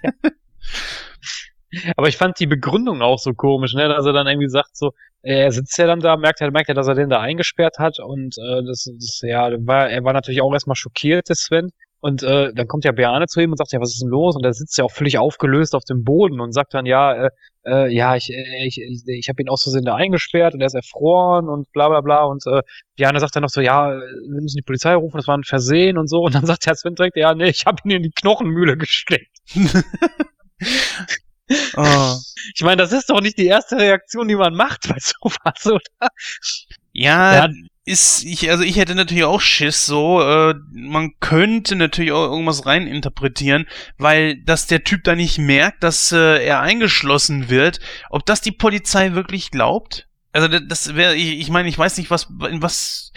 Aber ich fand die Begründung auch so komisch, ne? Dass er dann irgendwie sagt so, er sitzt ja dann da, merkt er, merkt er, dass er den da eingesperrt hat und äh, das, das ja, war, er war natürlich auch erstmal schockiert, der Sven. Und äh, dann kommt ja Beane zu ihm und sagt, ja, was ist denn los? Und er sitzt ja auch völlig aufgelöst auf dem Boden und sagt dann, ja, äh, äh, ja, ich, äh, ich, ich, ich habe ihn aus Versehen da eingesperrt und er ist erfroren und bla bla bla. Und äh, Beane sagt dann noch so, ja, wir müssen die Polizei rufen, das war ein Versehen und so. Und dann sagt der Sven direkt, ja, nee, ich habe ihn in die Knochenmühle gesteckt. Oh. Ich meine, das ist doch nicht die erste Reaktion, die man macht bei sowas, oder? Ja, Ja. Ist, ich, also ich hätte natürlich auch Schiss so, äh, man könnte natürlich auch irgendwas reininterpretieren, weil dass der Typ da nicht merkt, dass äh, er eingeschlossen wird, ob das die Polizei wirklich glaubt? Also da- das wäre, ich, ich meine, ich weiß nicht, was, was,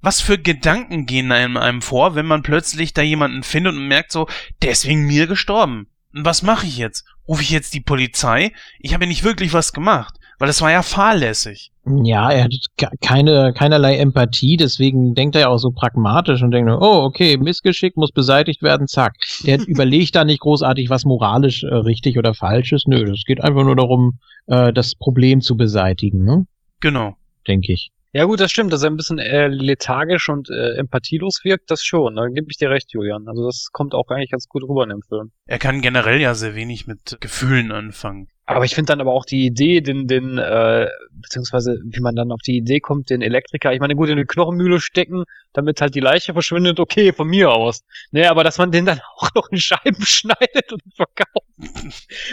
was für Gedanken gehen einem, einem vor, wenn man plötzlich da jemanden findet und merkt so, der ist wegen mir gestorben. Und was mache ich jetzt? Rufe ich jetzt die Polizei? Ich habe ja nicht wirklich was gemacht, weil das war ja fahrlässig. Ja, er hat ke- keine, keinerlei Empathie, deswegen denkt er ja auch so pragmatisch und denkt, nur, oh, okay, Missgeschick muss beseitigt werden, zack. Der überlegt da nicht großartig, was moralisch äh, richtig oder falsch ist. Nö, es geht einfach nur darum, äh, das Problem zu beseitigen, ne? Genau. denke ich. Ja gut, das stimmt, dass er ein bisschen äh, lethargisch und äh, empathielos wirkt, das schon. Da gebe ich dir recht, Julian. Also das kommt auch eigentlich ganz gut rüber in dem Film. Er kann generell ja sehr wenig mit Gefühlen anfangen. Aber ich finde dann aber auch die Idee, den, den, äh, beziehungsweise wie man dann auf die Idee kommt, den Elektriker, ich meine, gut in eine Knochenmühle stecken, damit halt die Leiche verschwindet, okay, von mir aus. Ne, aber dass man den dann auch noch in Scheiben schneidet und verkauft.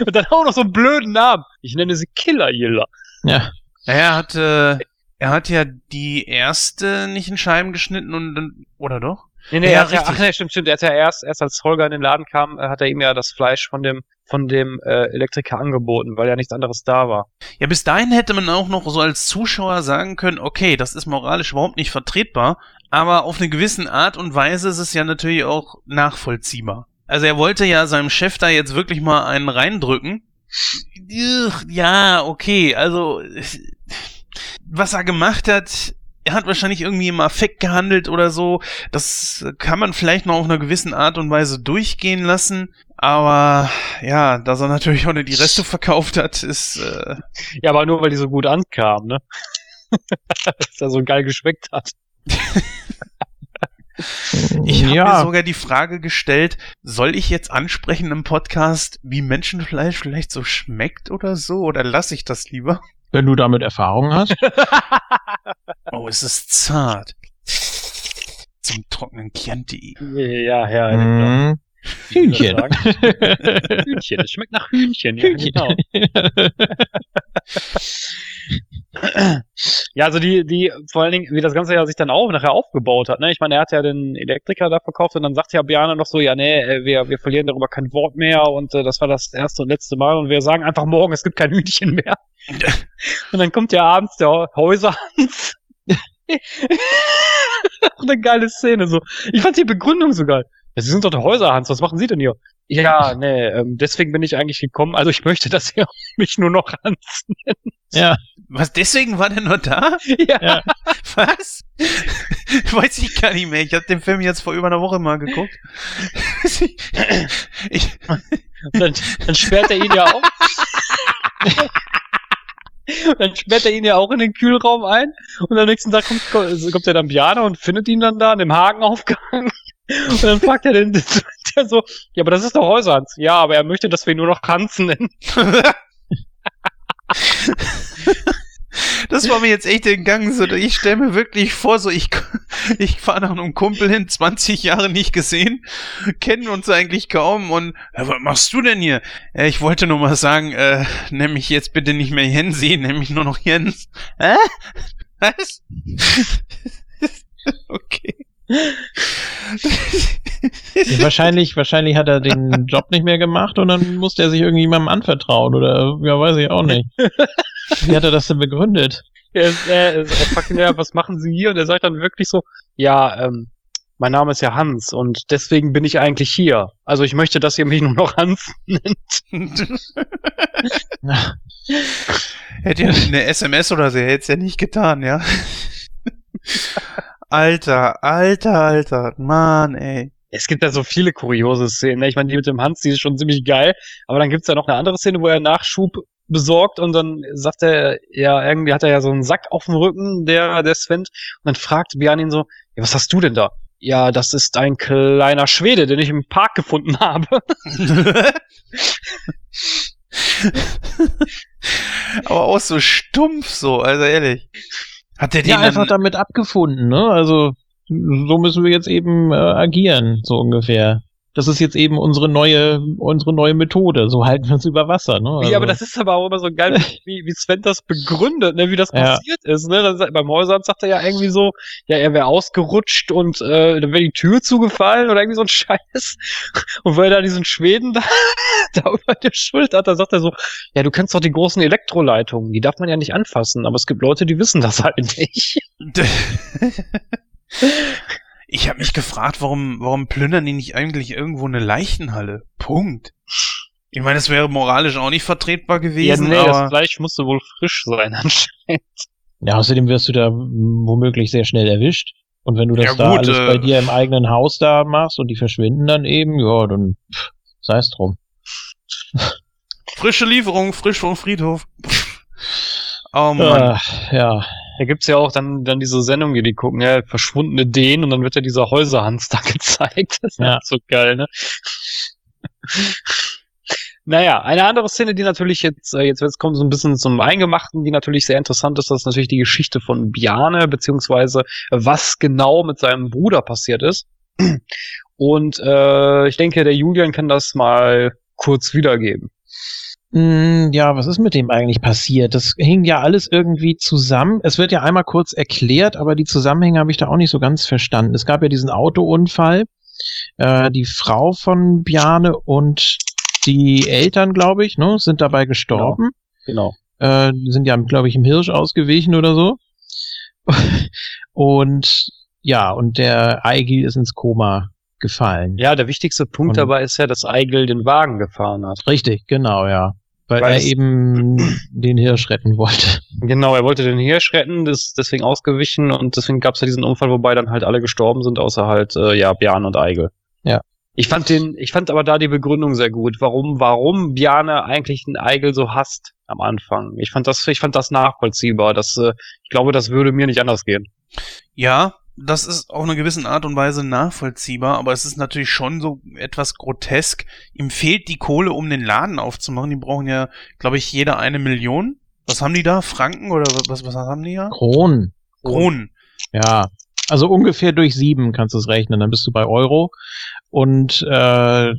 Und dann auch noch so einen blöden Namen. Ich nenne sie Killer Yiller. Ja. Er hat, äh, er hat ja die erste nicht in Scheiben geschnitten und dann, oder doch? Nee, nee, Ja, er hat ja, ach nee, stimmt, stimmt. Er hat ja erst, erst als Holger in den Laden kam, äh, hat er ihm ja das Fleisch von dem, von dem äh, Elektriker angeboten, weil ja nichts anderes da war. Ja, bis dahin hätte man auch noch so als Zuschauer sagen können, okay, das ist moralisch überhaupt nicht vertretbar, aber auf eine gewisse Art und Weise ist es ja natürlich auch nachvollziehbar. Also er wollte ja seinem Chef da jetzt wirklich mal einen reindrücken. Ja, okay, also was er gemacht hat, er hat wahrscheinlich irgendwie im Affekt gehandelt oder so. Das kann man vielleicht noch auf einer gewissen Art und Weise durchgehen lassen. Aber ja, dass er natürlich auch nicht die Reste verkauft hat, ist äh, Ja, aber nur weil die so gut ankam, ne? Dass er so geil geschmeckt hat. Ich habe Ja. mir sogar die Frage gestellt, soll ich jetzt ansprechen im Podcast, wie Menschenfleisch vielleicht so schmeckt oder so? Oder lasse ich das lieber? Wenn du damit Erfahrung hast. Oh, es ist zart. Zum trockenen Chianti. Ja, ja, genau. Mhm. Hühnchen. Hühnchen, es schmeckt nach Hühnchen. Ja, Hühnchen. genau. Ja, also die, die, vor allen Dingen, wie das Ganze ja sich dann auch nachher aufgebaut hat, ne? Ich meine, er hat ja den Elektriker da verkauft und dann sagt ja Bjana noch so, ja, nee, äh, wir, wir verlieren darüber kein Wort mehr und äh, das war das erste und letzte Mal und wir sagen einfach morgen, es gibt kein Hühnchen mehr. und dann kommt ja abends der Häuserhans. Eine geile Szene, so. Ich fand die Begründung so geil. Sie sind doch der Häuserhans, was machen Sie denn hier? Ja, nee, ähm, deswegen bin ich eigentlich gekommen. Also ich möchte, dass ihr mich nur noch Hans nennt. Ja. Was, deswegen war der nur da? Ja. Ja. Was? Weiß ich gar nicht mehr. Ich habe den Film jetzt vor über einer Woche mal geguckt. ich, Dann, dann sperrt er ihn ja auch. dann sperrt er ihn ja auch in den Kühlraum ein und am nächsten Tag kommt, kommt er dann Bjana und findet ihn dann da in dem Haken aufgehangen. Und dann fragt er den, der so, ja, aber das ist doch Häuserhans. Ja, aber er möchte, dass wir ihn nur noch Hans nennen. das war mir jetzt echt entgangen. So, ich stelle mir wirklich vor, so ich, ich fahre nach einem Kumpel hin, 20 Jahre nicht gesehen, kennen uns eigentlich kaum und ja, was machst du denn hier? Ja, ich wollte nur mal sagen, äh, nenn mich jetzt bitte nicht mehr Jensi, nenn mich nur noch Jens. Hä? Was? okay. Ja, wahrscheinlich, wahrscheinlich hat er den Job nicht mehr gemacht und dann musste er sich irgendjemandem anvertrauen oder ja, weiß ich auch nicht. Wie hat er das denn begründet? Er, er, er fragt ihn ja, was machen Sie hier? Und er sagt dann wirklich so, ja, ähm, mein Name ist ja Hans und deswegen bin ich eigentlich hier. Also ich möchte, dass ihr mich nur noch Hans nennt. Hätte ja eine SMS oder so, hätte es ja nicht getan, ja. Alter, alter, alter, Mann, ey. Es gibt ja so viele kuriose Szenen. ne? Ich meine, die mit dem Hans, die ist schon ziemlich geil. Aber dann gibt's ja noch eine andere Szene, wo er Nachschub besorgt und dann sagt er, ja, irgendwie hat er ja so einen Sack auf dem Rücken, der, der Sven. Und dann fragt Björn ihn so, ja, was hast du denn da? Ja, das ist ein kleiner Schwede, den ich im Park gefunden habe. Aber auch so stumpf so, also ehrlich. Hat der den Ja, einfach damit abgefunden, ne? Also so müssen wir jetzt eben äh, agieren, so ungefähr. Das ist jetzt eben unsere neue, unsere neue Methode. So halten wir uns über Wasser, ne? Ja, aber Also- das ist aber auch immer so geil, wie, wie Sven das begründet, ne, wie das Ja. passiert ist. Ne? Dann, beim Häusern sagt er ja irgendwie so, ja, er wäre ausgerutscht und äh, dann wäre die Tür zugefallen oder irgendwie so ein Scheiß. Und weil er da diesen Schweden da, da über der Schulter hat, da sagt er so, ja, du kennst doch die großen Elektroleitungen, die darf man ja nicht anfassen, aber es gibt Leute, die wissen das halt nicht. Ich habe mich gefragt, warum, warum plündern die nicht eigentlich irgendwo eine Leichenhalle? Punkt. Ich meine, das wäre moralisch auch nicht vertretbar gewesen, ja, nee, das aber Fleisch musste wohl frisch sein anscheinend. Ja, außerdem wirst du da womöglich sehr schnell erwischt. Und wenn du das Ja, da gut, alles äh, bei dir im eigenen Haus da machst und die verschwinden dann eben, ja, dann sei es drum. frische Lieferung, frisch vom Friedhof. Oh Mann. Äh, ja. Da gibt's ja auch dann, dann diese Sendung, die die gucken, ja, verschwundene Deen und dann wird ja dieser Häuserhans da gezeigt. Das ist Ja. ja. so geil, ne? naja, eine andere Szene, die natürlich jetzt, äh, jetzt jetzt kommt so ein bisschen zum Eingemachten, die natürlich sehr interessant ist, das ist natürlich die Geschichte von Bjarne, beziehungsweise was genau mit seinem Bruder passiert ist. Und äh, ich denke, der Julian kann das mal kurz wiedergeben. Mm, Ja, was ist mit dem eigentlich passiert? Das hing ja alles irgendwie zusammen. Es wird ja einmal kurz erklärt, aber die Zusammenhänge habe ich da auch nicht so ganz verstanden. Es gab ja diesen Autounfall. Äh, die Frau von Bjane und die Eltern, glaube ich, ne, sind dabei gestorben. Genau. Äh, die sind ja, glaube ich, im Hirsch ausgewichen oder so. und ja, und der Eigil ist ins Koma gefallen. Ja, der wichtigste Punkt Und- dabei ist ja, dass Eigel den Wagen gefahren hat. Richtig, genau, ja. Weil, Weil er es- eben den Hirsch retten wollte. Genau, er wollte den Hirsch retten, ist deswegen ausgewichen und deswegen gab's ja diesen Unfall, wobei dann halt alle gestorben sind, außer halt, äh, ja, Bjarne und Eigel. Ja. Ich fand den, ich fand aber da die Begründung sehr gut, warum, warum Bjarne eigentlich den Eigel so hasst am Anfang. Ich fand das, ich fand das nachvollziehbar. Das, äh, ich glaube, das würde mir nicht anders gehen. Ja, das ist auf eine gewisse Art und Weise nachvollziehbar, aber es ist natürlich schon so etwas grotesk. Ihm fehlt die Kohle, um den Laden aufzumachen. Die brauchen ja, glaube ich, jeder eine Million. Was haben die da? Franken oder was, was haben die ja? Kronen. Kronen. Ja. Also ungefähr durch sieben kannst du es rechnen, dann bist du bei Euro. Und äh,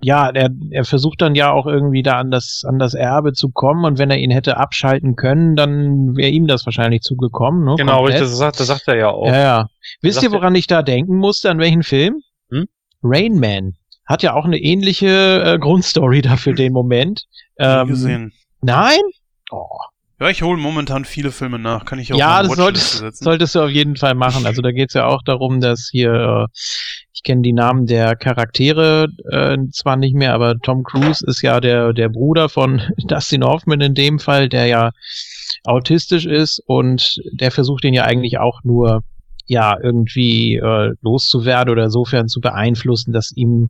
ja, er, er versucht dann ja auch irgendwie da an das, an das Erbe zu kommen und wenn er ihn hätte abschalten können, dann wäre ihm das wahrscheinlich zugekommen. Ne? Genau, Komplett. richtig, das sagt, das sagt er ja auch. Ja, ja. Wisst ihr, er- woran ich da denken musste? An welchen Film? Hm? Rain Man. Hat ja auch eine ähnliche äh, Grundstory da für den Moment. Ähm, gesehen. Nein? Oh. Ja, ich hole momentan viele Filme nach, kann ich auch Ja, das solltest, solltest du auf jeden Fall machen. Also da geht's ja auch darum, dass hier, äh, ich kenne die Namen der Charaktere äh, zwar nicht mehr, aber Tom Cruise ist ja der, der Bruder von Dustin Hoffman in dem Fall, der ja autistisch ist und der versucht ihn ja eigentlich auch nur ja irgendwie äh, loszuwerden oder insofern zu beeinflussen, dass ihm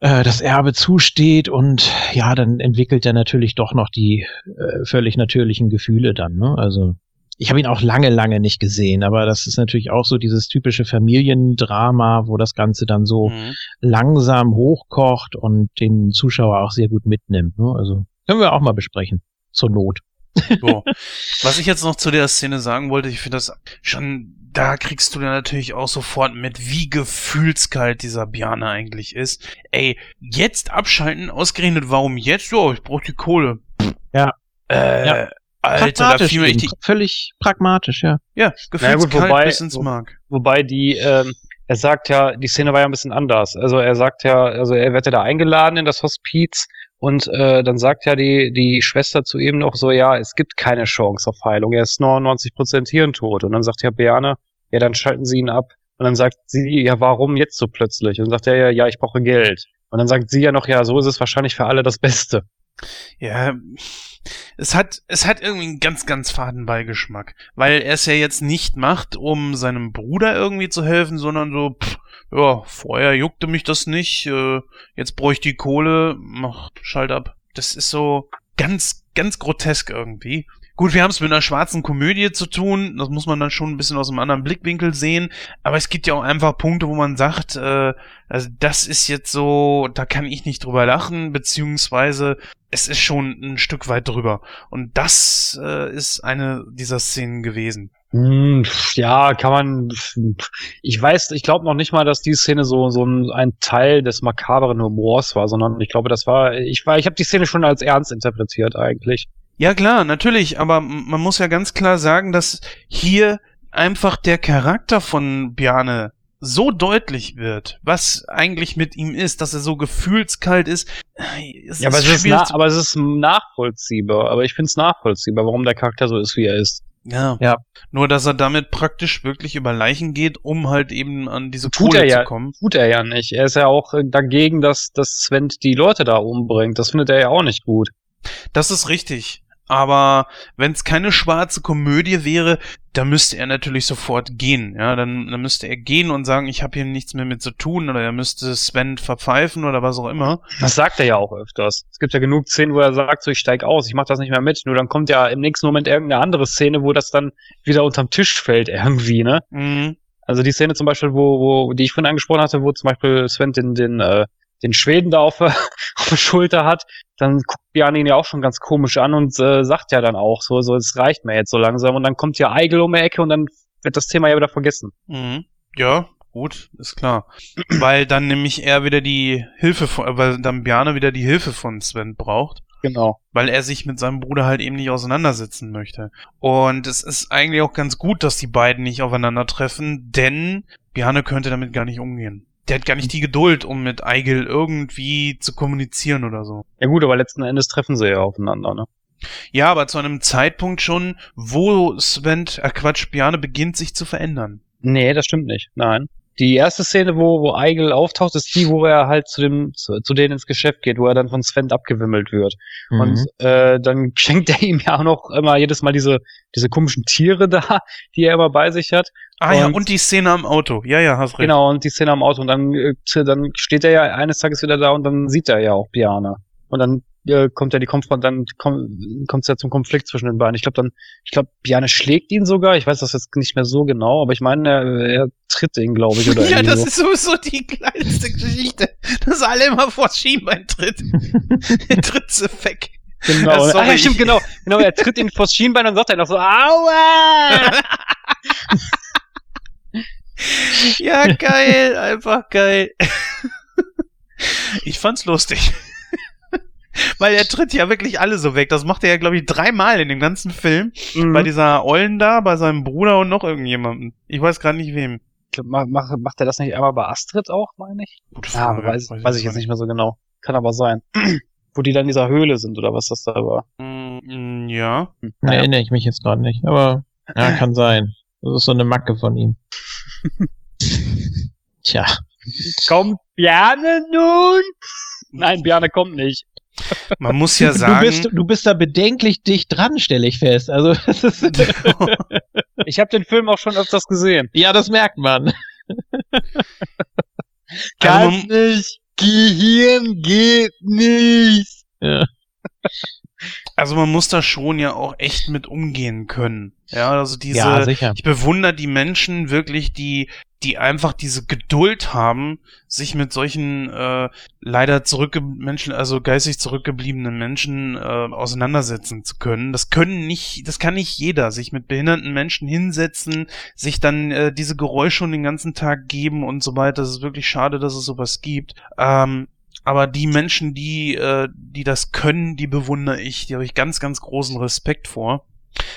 äh, das Erbe zusteht und ja, dann entwickelt er natürlich doch noch die äh, völlig natürlichen Gefühle dann. Ne? Also ich habe ihn auch lange, lange nicht gesehen, aber das ist natürlich auch so dieses typische Familiendrama, wo das Ganze dann so Mhm. langsam hochkocht und den Zuschauer auch sehr gut mitnimmt. Ne? Also können wir auch mal besprechen. Zur Not. So. Was ich jetzt noch zu der Szene sagen wollte, ich finde das schon, da kriegst du dann natürlich auch sofort mit, wie gefühlskalt dieser Bjarne eigentlich ist. Ey, jetzt abschalten, ausgerechnet warum jetzt? Ja, ich brauch die Kohle. Ja. Äh, Ja. Alter, da fiel mir die. Völlig pragmatisch, ja. ja, gefühlskalt wobei- bis ins Mark. Wobei die, ähm, er sagt ja, die Szene war ja ein bisschen anders. Also er sagt ja, also er wird ja da eingeladen in das Hospiz und äh, dann sagt ja die, die Schwester zu ihm noch so, ja, es gibt keine Chance auf Heilung, er ist 99% Hirntod. Und dann sagt ja Beane, ja, dann schalten sie ihn ab. Und dann sagt sie, ja, warum jetzt so plötzlich? Und dann sagt er ja, ja, ich brauche Geld. Und dann sagt sie ja noch, ja, so ist es wahrscheinlich für alle das Beste. Ja, es hat, es hat irgendwie einen ganz, ganz faden Beigeschmack. Weil er es ja jetzt nicht macht, um seinem Bruder irgendwie zu helfen, sondern so, pff, ja, vorher juckte mich das nicht, äh, jetzt brauche ich die Kohle, mach, schalt ab. Das ist so ganz, ganz grotesk irgendwie. Gut, wir haben es mit einer schwarzen Komödie zu tun, das muss man dann schon ein bisschen aus einem anderen Blickwinkel sehen, aber es gibt ja auch einfach Punkte, wo man sagt, äh, also das ist jetzt so, da kann ich nicht drüber lachen, beziehungsweise es ist schon ein Stück weit drüber. Und das äh, ist eine dieser Szenen gewesen. Hm, ja, kann man. Ich weiß, ich glaube noch nicht mal, dass die Szene so so ein, ein Teil des makaberen Humors war, sondern ich glaube, das war. Ich war, ich habe die Szene schon als ernst interpretiert eigentlich. Ja klar, natürlich, aber man muss ja ganz klar sagen, dass hier einfach der Charakter von Bjarne so deutlich wird, was eigentlich mit ihm ist, dass er so gefühlskalt ist. Es Ja, aber es ist, na, aber es ist nachvollziehbar. Aber ich finde es nachvollziehbar, warum der Charakter so ist, wie er ist. ja. Ja. Nur, dass er damit praktisch wirklich über Leichen geht, um halt eben an diese Tut Kohle er ja. zu kommen. Tut er ja nicht. Er ist ja auch äh, dagegen, dass, dass Sven die Leute da umbringt. Das findet er ja auch nicht gut. Das ist richtig. Aber wenn es keine schwarze Komödie wäre, da müsste er natürlich sofort gehen. Ja, dann, dann müsste er gehen und sagen, ich habe hier nichts mehr mit zu tun, oder er müsste Sven verpfeifen oder was auch immer. Das sagt er ja auch öfters. Es gibt ja genug Szenen, wo er sagt, so ich steig aus, ich mach das nicht mehr mit. Nur dann kommt ja im nächsten Moment irgendeine andere Szene, wo das dann wieder unterm Tisch fällt irgendwie, ne? Mhm. Also die Szene zum Beispiel, wo, wo, die ich vorhin angesprochen hatte, wo zum Beispiel Sven den, den, äh, den Schweden da auf, der- auf der Schulter hat, dann guckt Bjarne ihn ja auch schon ganz komisch an und äh, sagt ja dann auch so, so, es reicht mir jetzt so langsam. Und dann kommt ja Eigel um die Ecke und dann wird das Thema ja wieder vergessen. Mhm. Ja, gut, ist klar. weil dann nämlich er wieder die Hilfe von, weil dann Bjarne wieder die Hilfe von Sven braucht. Genau. weil er sich mit seinem Bruder halt eben nicht auseinandersetzen möchte. Und es ist eigentlich auch ganz gut, dass die beiden nicht aufeinandertreffen, denn Bjarne könnte damit gar nicht umgehen. Der hat gar nicht die Geduld, um mit Eigel irgendwie zu kommunizieren oder so. Ja gut, aber letzten Endes treffen sie ja aufeinander, ne? Ja, aber zu einem Zeitpunkt schon, wo Sven, äh Quatsch, Bjarne beginnt sich zu verändern. Nee, das stimmt nicht. Nein. Die erste Szene, wo, wo Eigel auftaucht, ist die, wo er halt zu dem, zu, zu denen ins Geschäft geht, wo er dann von Sven abgewimmelt wird. Mhm. Und äh, dann schenkt er ihm ja auch noch immer jedes Mal diese, diese komischen Tiere da, die er immer bei sich hat. Ah ja, Und- und die Szene am Auto. Ja, ja, hast recht. Genau, und die Szene am Auto. Und dann, äh, dann steht er ja eines Tages wieder da und dann sieht er ja auch Biane. Und dann äh, kommt ja die Konfront, dann kommt es ja zum Konflikt zwischen den beiden. Ich glaube dann, ich glaube, Biane schlägt ihn sogar. Ich weiß das jetzt nicht mehr so genau, aber ich meine, er, er tritt ihn, glaube ich, oder ja, das so. ist sowieso die kleinste Geschichte, dass alle immer vors Schienbein tritt. er tritt sie weg. Genau, Ja, ja, stimmt, genau, genau, er tritt ihn vors Schienbein und sagt er noch so, aua! Ja, geil, einfach geil. Ich fand's lustig. Weil er tritt ja wirklich alle so weg. Das macht er ja, glaube ich, dreimal in dem ganzen Film. Mhm. Bei dieser Ollen da, bei seinem Bruder und noch irgendjemandem. Ich weiß gerade nicht wem. Ich glaub, ma- mach, macht er das nicht einmal bei Astrid auch, meine ich? Gute Ja, aber weiß, weiß ich jetzt nicht mehr so genau. Kann aber sein. Wo die dann in dieser Höhle sind oder was das da war. Mm, Ja. Hm. Da erinnere ich mich jetzt gerade nicht, aber ja, kann sein. Das ist so eine Macke von ihm. Tja. Kommt Bjarne nun? Nein, Bjarne kommt nicht. Man muss ja Du sagen. bist, du bist da bedenklich dicht dran, stelle ich fest. Also, das ist, Ich habe den Film auch schon öfters gesehen. ja, das merkt man. Also man- nicht. Gehirn geht nicht. Ja. Also man muss da schon ja auch echt mit umgehen können. Ja, also diese, ja, sicher. ich bewundere die Menschen wirklich, die, die einfach diese Geduld haben, sich mit solchen äh, leider zurückge Menschen, also geistig zurückgebliebenen Menschen äh, auseinandersetzen zu können. Das können nicht, das kann nicht jeder, sich mit behinderten Menschen hinsetzen, sich dann äh, diese Geräusche schon den ganzen Tag geben und so weiter. Das ist wirklich schade, dass es sowas gibt. Ähm, aber die Menschen, die, äh, die das können, die bewundere ich. Die habe ich ganz, ganz großen Respekt vor.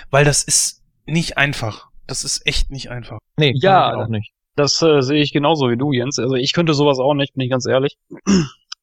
Weil das ist nicht einfach. Das ist echt nicht einfach. Nee, Ja, auch nicht. Das äh, sehe ich genauso wie du, Jens. Also ich könnte sowas auch nicht, bin ich ganz ehrlich.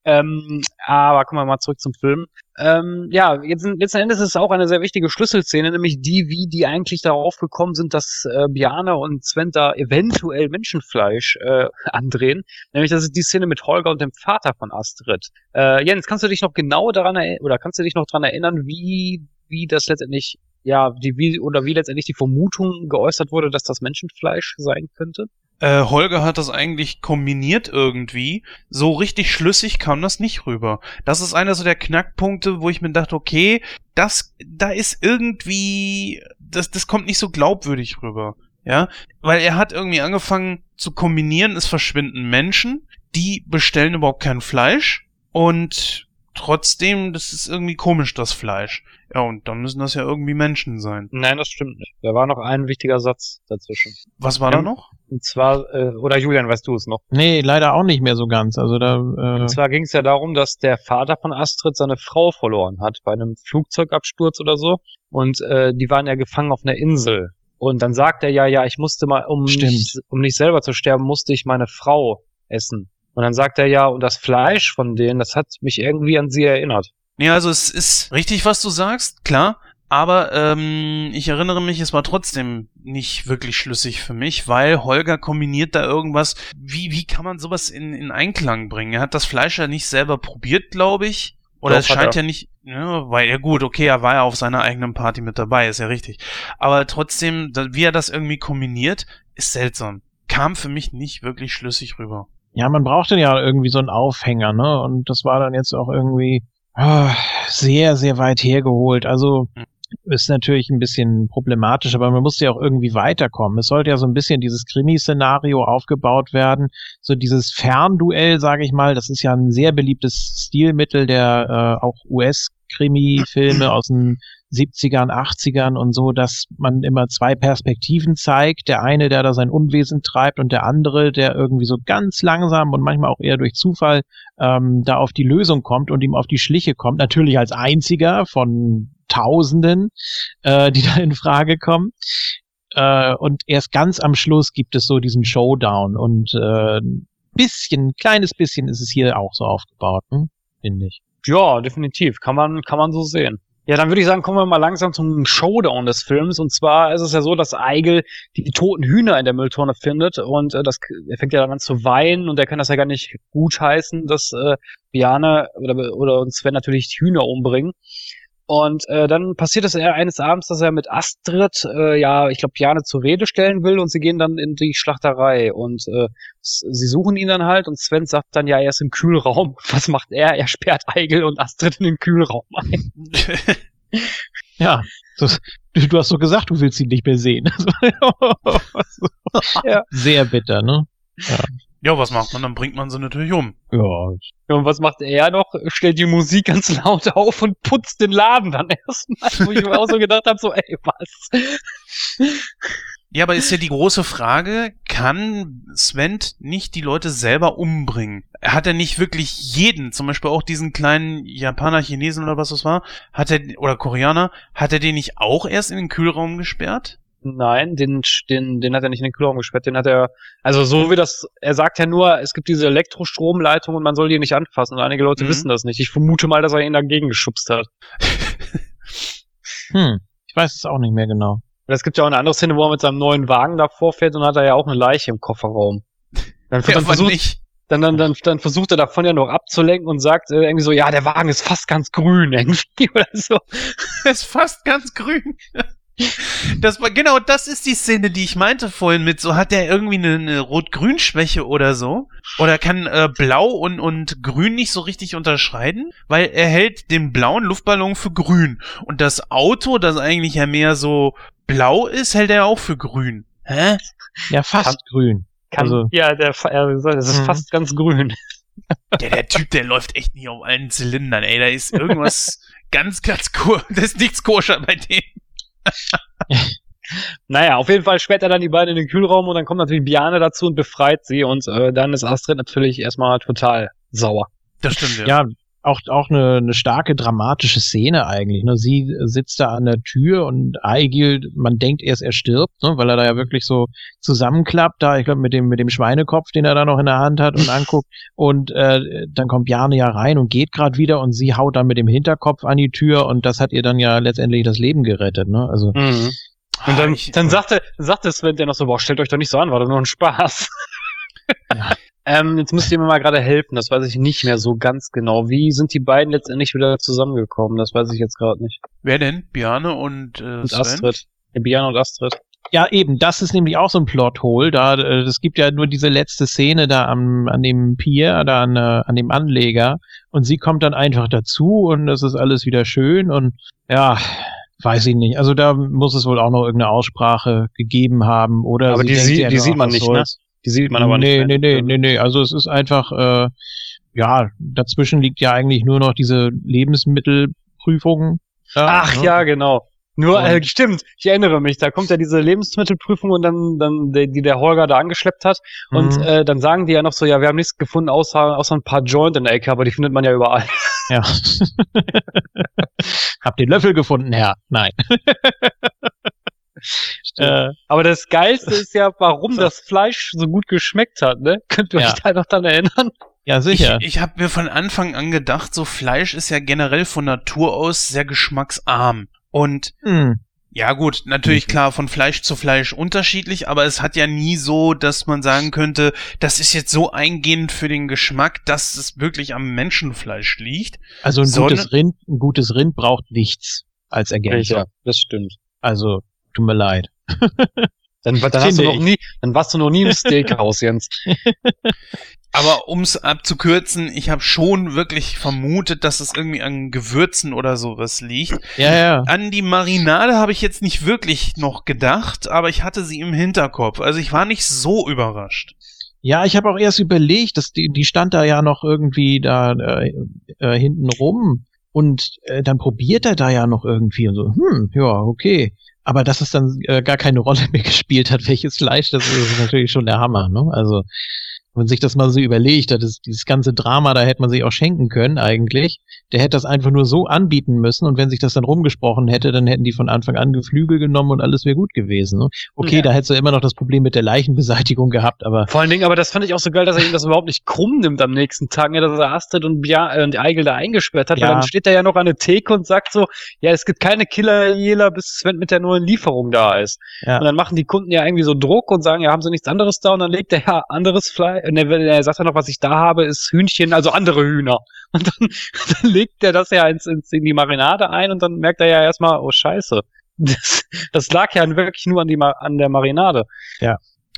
Ähm, aber kommen wir mal zurück zum Film. Ähm, ja, jetzt, letzten Endes ist es auch eine sehr wichtige Schlüsselszene, nämlich die, wie die eigentlich darauf gekommen sind, dass äh, Bjarne und Sven da eventuell Menschenfleisch äh, andrehen. Nämlich das ist die Szene mit Holger und dem Vater von Astrid. Äh, Jens, kannst du dich noch genau daran erinnern, oder kannst du dich noch daran erinnern, wie, wie das letztendlich, ja, die, wie, oder wie letztendlich die Vermutung geäußert wurde, dass das Menschenfleisch sein könnte? Äh, Holger hat das eigentlich kombiniert irgendwie. So richtig schlüssig kam das nicht rüber. Das ist einer so der Knackpunkte, wo ich mir dachte, okay, das, da ist irgendwie, das, das kommt nicht so glaubwürdig rüber. Ja, weil er hat irgendwie angefangen zu kombinieren, es verschwinden Menschen, die bestellen überhaupt kein Fleisch und trotzdem, das ist irgendwie komisch, das Fleisch. Ja, und dann müssen das ja irgendwie Menschen sein. Nein, das stimmt nicht. Da war noch ein wichtiger Satz dazwischen. Was war Ja. da noch? Und zwar, äh, oder Julian, weißt du es noch? Nee, leider auch nicht mehr so ganz. Also da, äh, Und zwar ging es ja darum, dass der Vater von Astrid seine Frau verloren hat bei einem Flugzeugabsturz oder so. Und äh, die waren ja gefangen auf einer Insel. Und dann sagt er ja, ja, ich musste mal, um Stimmt. nicht, um nicht selber zu sterben, musste ich meine Frau essen. Und dann sagt er ja, und das Fleisch von denen, das hat mich irgendwie an sie erinnert. Nee, also es ist richtig, was du sagst, klar. Aber ähm, ich erinnere mich, es war trotzdem nicht wirklich schlüssig für mich, weil Holger kombiniert da irgendwas. Wie, wie kann man sowas in, in Einklang bringen? Er hat das Fleisch ja nicht selber probiert, glaube ich. Oder Doch, es scheint ja nicht, ja, weil ja gut, okay, er war ja auf seiner eigenen Party mit dabei, ist ja richtig. Aber trotzdem, wie er das irgendwie kombiniert, ist seltsam. Kam für mich nicht wirklich schlüssig rüber. Ja, man brauchte ja irgendwie so einen Aufhänger, ne? Und das war dann jetzt auch irgendwie ah, sehr, sehr weit hergeholt. Also Hm. ist natürlich ein bisschen problematisch, aber man musste ja auch irgendwie weiterkommen. Es sollte ja so ein bisschen dieses Krimi-Szenario aufgebaut werden. So dieses Fernduell, sage ich mal, das ist ja ein sehr beliebtes Stilmittel der äh, auch US-Krimi-Filme aus den 70ern, 80ern und so, dass man immer zwei Perspektiven zeigt. Der eine, der da sein Unwesen treibt und der andere, der irgendwie so ganz langsam und manchmal auch eher durch Zufall ähm, da auf die Lösung kommt und ihm auf die Schliche kommt. Natürlich als einziger von Tausenden, äh, die da in Frage kommen. Äh, und erst ganz am Schluss gibt es so diesen Showdown und äh, ein bisschen, kleines bisschen ist es hier auch so aufgebaut, hm? finde ich. Ja, definitiv. Kann man, kann man so sehen. Ja, dann würde ich sagen, kommen wir mal langsam zum Showdown des Films. Und zwar ist es ja so, dass Eigel die toten Hühner in der Mülltonne findet und äh, das, er fängt ja dann an zu weinen und er kann das ja gar nicht gutheißen, dass äh, Biane oder, oder Sven natürlich Hühner umbringen. Und äh, dann passiert es eines Abends, dass er mit Astrid, äh, ja, ich glaube, Jane zur Rede stellen will und sie gehen dann in die Schlachterei und äh, sie suchen ihn dann halt und Sven sagt dann, ja, er ist im Kühlraum. Was macht er? Er sperrt Eigel und Astrid in den Kühlraum ein. Ja, das, du, du hast so gesagt, du willst ihn nicht mehr sehen. Ja. Sehr bitter, ne? ja, was macht man? Dann bringt man sie natürlich um. Ja, Und was macht er noch? Stellt die Musik ganz laut auf und putzt den Laden dann erstmal, wo ich mir auch so gedacht habe, so, ey, was? Ja, aber ist ja die große Frage, kann Sven nicht die Leute selber umbringen? Hat er nicht wirklich jeden, zum Beispiel auch diesen kleinen Japaner, Chinesen oder was das war, hat er, oder Koreaner, hat er den nicht auch erst in den Kühlraum gesperrt? Nein, den, den, den hat er nicht in den Kühlraum gesperrt, den hat er, also so wie das, er sagt ja nur, es gibt diese Elektrostromleitung und man soll die nicht anfassen und einige Leute Mhm. wissen das nicht. Ich vermute mal, dass er ihn dagegen geschubst hat. Hm, ich weiß es auch nicht mehr genau. Es gibt ja auch eine andere Szene, wo er mit seinem neuen Wagen davor fährt und hat er ja auch eine Leiche im Kofferraum. Dann, Ja, dann, versucht, nicht? dann, dann, dann, dann versucht er davon ja noch abzulenken und sagt äh, irgendwie so, ja, der Wagen ist fast ganz grün irgendwie oder so. Er ist fast ganz grün. Das war genau das ist die Szene, die ich meinte vorhin mit so hat er irgendwie eine, eine Rot-Grün-Schwäche oder so oder kann äh, Blau und und Grün nicht so richtig unterscheiden, weil er hält den blauen Luftballon für grün und das Auto, das eigentlich ja mehr so blau ist, hält er auch für grün. Hä? Ja, fast grün. Kann, Also- ja, der, er es ist Mhm. fast ganz grün. Der, der Typ, der läuft echt nicht auf allen Zylindern, ey. Da ist irgendwas ganz, ganz cool. Da ist nichts koscher bei dem. Naja, auf jeden Fall sperrt er dann die beiden in den Kühlraum und dann kommt natürlich Biane dazu und befreit sie und äh, dann ist Astrid natürlich erstmal total sauer. Das stimmt, Ja, auch, auch eine, eine starke dramatische Szene eigentlich. Ne? Sie sitzt da an der Tür und Eigil, man denkt erst, er stirbt, ne? weil er da ja wirklich so zusammenklappt, da, ich glaube, mit dem, mit dem Schweinekopf, den er da noch in der Hand hat und anguckt. Und äh, dann kommt Bjarne ja rein und geht gerade wieder und sie haut dann mit dem Hinterkopf an die Tür und das hat ihr dann ja letztendlich das Leben gerettet. Ne? Also Und dann, Ah, ich- dann sagte, sagte Sven der noch so, boah, stellt euch doch nicht so an, war doch nur ein Spaß. Ja. ähm, jetzt müsst ihr mir mal gerade helfen, das weiß ich nicht mehr so ganz genau. Wie sind die beiden letztendlich wieder zusammengekommen? Das weiß ich jetzt gerade nicht. Wer denn? Biane und, äh, Und? Astrid. Ja, Biane und Astrid. Ja, eben, das ist nämlich auch so ein Plothole. Da, äh, es gibt ja nur diese letzte Szene da am, an dem Pier, da an, äh, an dem Anleger. Und sie kommt dann einfach dazu und es ist alles wieder schön und ja, weiß ich nicht. Also da muss es wohl auch noch irgendeine Aussprache gegeben haben oder Aber sie die, sie, die einfach, sieht man nicht, was ne? Die sieht man aber nee, nicht. Nee, ne? nee, nee, nee. Also es ist einfach, äh, ja, dazwischen liegt ja eigentlich nur noch diese Lebensmittelprüfung. da, Ach ne? ja, genau. Nur, Und- äh, stimmt, ich erinnere mich, da kommt ja diese Lebensmittelprüfung und dann, dann, die, die der Holger da angeschleppt hat. Und Mhm. äh, dann sagen die ja noch so, ja, wir haben nichts gefunden, außer, außer ein paar Joint in der Ecke, aber die findet man ja überall. Ja. Hab den Löffel gefunden, Herr. Nein. äh, Aber das Geilste ist ja, warum das Fleisch so gut geschmeckt hat, ne? Könnt ihr Ja. euch da noch dran erinnern? ja, sicher. Ich, ich habe mir von Anfang an gedacht, so Fleisch ist ja generell von Natur aus sehr geschmacksarm. Und hm. ja gut, natürlich klar von Fleisch zu Fleisch unterschiedlich, aber es hat ja nie so, dass man sagen könnte, das ist jetzt so eingehend für den Geschmack, dass es wirklich am Menschenfleisch liegt. Also ein gutes Rind, ein gutes Rind braucht nichts als Ergänzung. das stimmt. Also, tut mir leid. Dann, dann, hast du noch nie, dann warst du noch nie im Steakhouse, Jens. Aber ums abzukürzen, ich habe schon wirklich vermutet, dass es irgendwie an Gewürzen oder sowas liegt. Ja, ja. An die Marinade habe ich jetzt nicht wirklich noch gedacht, aber ich hatte sie im Hinterkopf. Also ich war nicht so überrascht. Ja, ich habe auch erst überlegt, dass die, die stand da ja noch irgendwie da äh, äh, hinten rum und äh, dann probiert er da ja noch irgendwie und so, hm, ja, okay. Aber dass es dann äh, gar keine Rolle mehr gespielt hat, welches Fleisch, das ist natürlich schon der Hammer, ne? Also, wenn man sich das mal so überlegt, das, dieses ganze Drama, da hätte man sich auch schenken können eigentlich. Der hätte das einfach nur so anbieten müssen und wenn sich das dann rumgesprochen hätte, dann hätten die von Anfang an Geflügel genommen und alles wäre gut gewesen. Ne? Okay, Ja. da hättest du immer noch das Problem mit der Leichenbeseitigung gehabt, aber Vor allen Dingen, aber das fand ich auch so geil, dass er ihm das überhaupt nicht krumm nimmt am nächsten Tag, ne, dass er Astrid und, Bia äh, und Eigel da eingesperrt hat, Ja. weil dann steht er ja noch an der Theke und sagt so, ja, es gibt keine Killer-Jela, bis Sven mit der neuen Lieferung da ist. Ja. Und dann machen die Kunden ja irgendwie so Druck und sagen, ja, haben sie nichts anderes da? Und dann legt er ja anderes Fleisch, und er, er sagt ja noch, was ich da habe, ist Hühnchen, also andere Hühner. Und dann, dann legt er das ja ins, ins, in die Marinade ein und dann merkt er ja erstmal, oh scheiße. Das, das lag ja wirklich nur an, die, an der Marinade.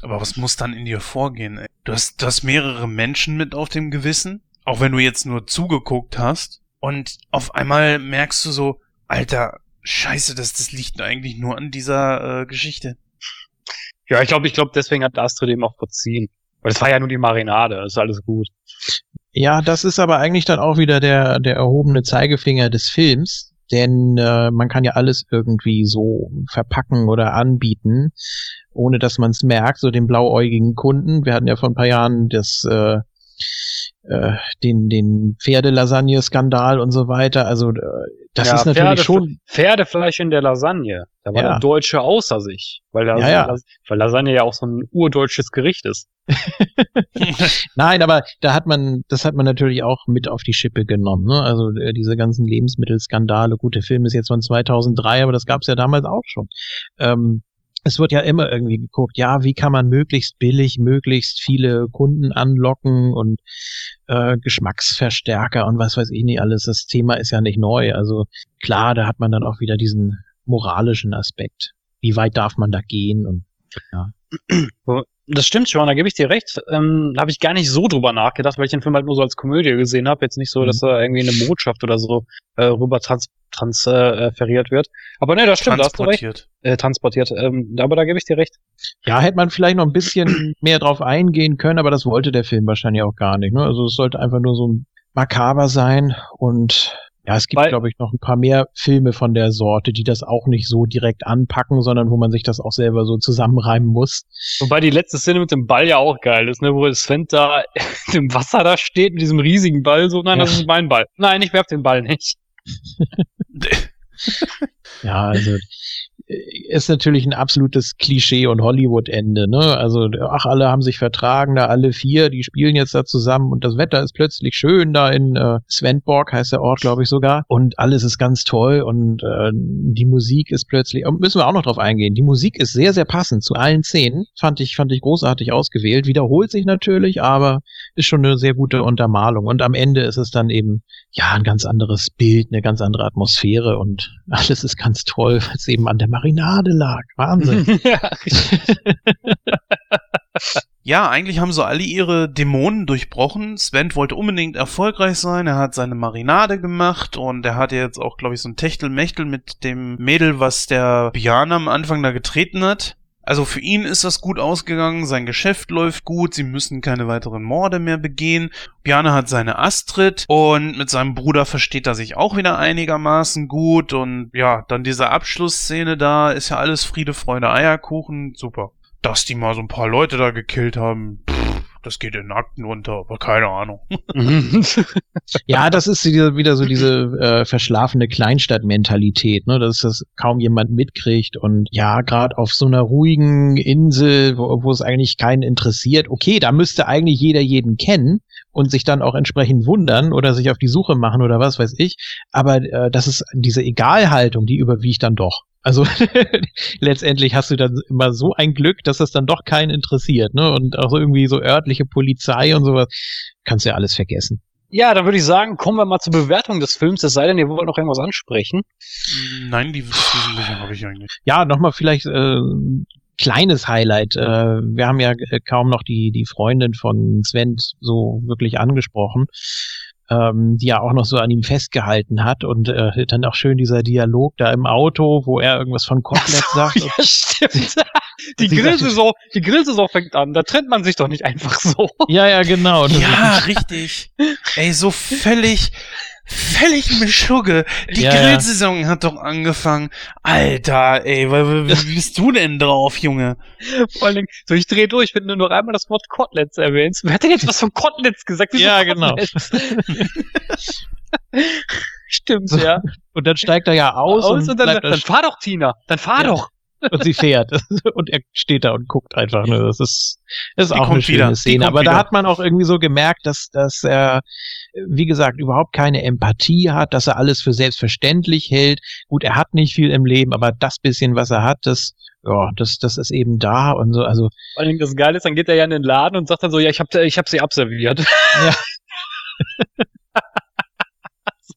Aber was muss dann in dir vorgehen? Ey? Du, hast, du hast mehrere Menschen mit auf dem Gewissen, auch wenn du jetzt nur zugeguckt hast. Und auf einmal merkst du so, Alter, scheiße, das, das liegt eigentlich nur an dieser äh, Geschichte. Ja, ich glaube, ich glaube, deswegen hat Astrid eben auch verziehen. Weil das war ja nur die Marinade, das ist alles gut. Ja, das ist aber eigentlich dann auch wieder der, der erhobene Zeigefinger des Films, denn äh, man kann ja alles irgendwie so verpacken oder anbieten, ohne dass man es merkt, so den blauäugigen Kunden. Wir hatten ja vor ein paar Jahren das, äh, äh, den, den Pferdelasagne-Skandal und so weiter. Also äh, das Ja, ist natürlich Pferde, schon. Pferdefleisch in der Lasagne. Da war Ja. der Deutsche außer sich. Weil, Ja, Lasagne, ja. weil Lasagne ja auch so ein urdeutsches Gericht ist. Nein, aber da hat man, das hat man natürlich auch mit auf die Schippe genommen. Ne? Also äh, diese ganzen Lebensmittelskandale. Gut, der Film ist jetzt von 2003, aber das gab es ja damals auch schon. Ähm, es wird ja immer irgendwie geguckt, ja, wie kann man möglichst billig, möglichst viele Kunden anlocken und äh, Geschmacksverstärker und was weiß ich nicht alles. Das Thema ist ja nicht neu. Also klar, da hat man dann auch wieder diesen moralischen Aspekt. Wie weit darf man da gehen? Und Das stimmt schon, da gebe ich dir recht. Ähm, da habe ich gar nicht so drüber nachgedacht, weil ich den Film halt nur so als Komödie gesehen habe. Jetzt nicht so, dass da irgendwie eine Botschaft oder so äh, rüber trans transferiert wird. Aber ne, das stimmt, da hast du recht. Transportiert. Äh, transportiert. Ähm, aber da gebe ich dir recht. Ja, hätte man vielleicht noch ein bisschen mehr drauf eingehen können, aber das wollte der Film wahrscheinlich auch gar nicht. Ne? Also es sollte einfach nur so makaber sein und ja, es gibt, glaube ich, noch ein paar mehr Filme von der Sorte, die das auch nicht so direkt anpacken, sondern wo man sich das auch selber so zusammenreimen muss. Wobei die letzte Szene mit dem Ball ja auch geil ist, ne, wo Sven da im Wasser da steht mit diesem riesigen Ball, so, nein, das Ja. ist mein Ball. Nein, ich werf den Ball nicht. Ja, also ist natürlich ein absolutes Klischee und Hollywood-Ende, ne? Also, ach, alle haben sich vertragen, da alle vier, die spielen jetzt da zusammen und das Wetter ist plötzlich schön da in äh, Svendborg, heißt der Ort, glaube ich sogar. Und alles ist ganz toll und äh, die Musik ist plötzlich, und müssen wir auch noch drauf eingehen, die Musik ist sehr, sehr passend zu allen Szenen. Fand ich, fand ich großartig ausgewählt. Wiederholt sich natürlich, aber ist schon eine sehr gute Untermalung. Und am Ende ist es dann eben, ja, ein ganz anderes Bild, eine ganz andere Atmosphäre und alles ist ganz toll, weil es eben an der Marinade lag. Wahnsinn. ja, eigentlich haben so alle ihre Dämonen durchbrochen. Sven wollte unbedingt erfolgreich sein. Er hat seine Marinade gemacht und er hatte jetzt auch, glaube ich, so ein Techtelmechtel mit dem Mädel, was der Björn am Anfang da getreten hat. Also für ihn ist das gut ausgegangen, sein Geschäft läuft gut, sie müssen keine weiteren Morde mehr begehen. Bjarne hat seine Astrid und mit seinem Bruder versteht er sich auch wieder einigermaßen gut und ja, dann diese Abschlussszene da ist ja alles Friede, Freude, Eierkuchen, super. Dass die mal so ein paar Leute da gekillt haben, pff, das geht in Akten unter, aber keine Ahnung. Ja, das ist wieder, wieder so diese äh, verschlafene Kleinstadtmentalität, ne, dass das kaum jemand mitkriegt und ja, gerade auf so einer ruhigen Insel, wo, wo es eigentlich keinen interessiert, okay, da müsste eigentlich jeder jeden kennen und sich dann auch entsprechend wundern oder sich auf die Suche machen oder was weiß ich, aber äh, das ist diese Egalhaltung, die überwiegt dann doch. Also letztendlich hast du dann immer so ein Glück, dass das dann doch keinen interessiert, ne? Und auch so irgendwie so örtliche Polizei und sowas, kannst du ja alles vergessen. Ja, dann würde ich sagen, kommen wir mal zur Bewertung des Films, es sei denn, ihr wollt noch irgendwas ansprechen. Nein, die Wesentlichen habe ich eigentlich. Ja, nochmal vielleicht äh, kleines Highlight. Äh, wir haben ja äh, kaum noch die, die Freundin von Sven so wirklich angesprochen, ähm, die ja auch noch so an ihm festgehalten hat und äh, dann auch schön dieser Dialog da im Auto, wo er irgendwas von Kotelett sagt. ja, stimmt. Die Grillsaison, die Grillsaison fängt an, da trennt man sich doch nicht einfach so. Ja, ja, genau. Ja, richtig. Ey, so völlig, völlig Mischugge. Die Ja, ja. Grillsaison hat doch angefangen. Alter, ey, wie, bist du denn drauf, Junge? Vor allen Dingen, so ich drehe durch, wenn du nur einmal das Wort Koteletts erwähnst. Wer hat denn jetzt was von Koteletts gesagt? Wieso Ja, genau. Koteletts? Stimmt, So, ja. Und dann steigt er ja aus, Aus und, und dann, bleibt da dann fahr doch, Tina. Dann fahr Ja. doch. Und sie fährt. Und er steht da und guckt einfach nur. Das ist, das ist Die auch eine schöne wieder. Szene. Aber da wieder. hat man auch irgendwie so gemerkt, dass, dass er, wie gesagt, überhaupt keine Empathie hat, dass er alles für selbstverständlich hält. Gut, er hat nicht viel im Leben, aber das bisschen, was er hat, das, ja, das, das ist eben da und so. Also, Vor allen Dingen das Geile ist, dann geht er ja in den Laden und sagt dann so, ja, ich hab, ich hab sie abserviert. Ja.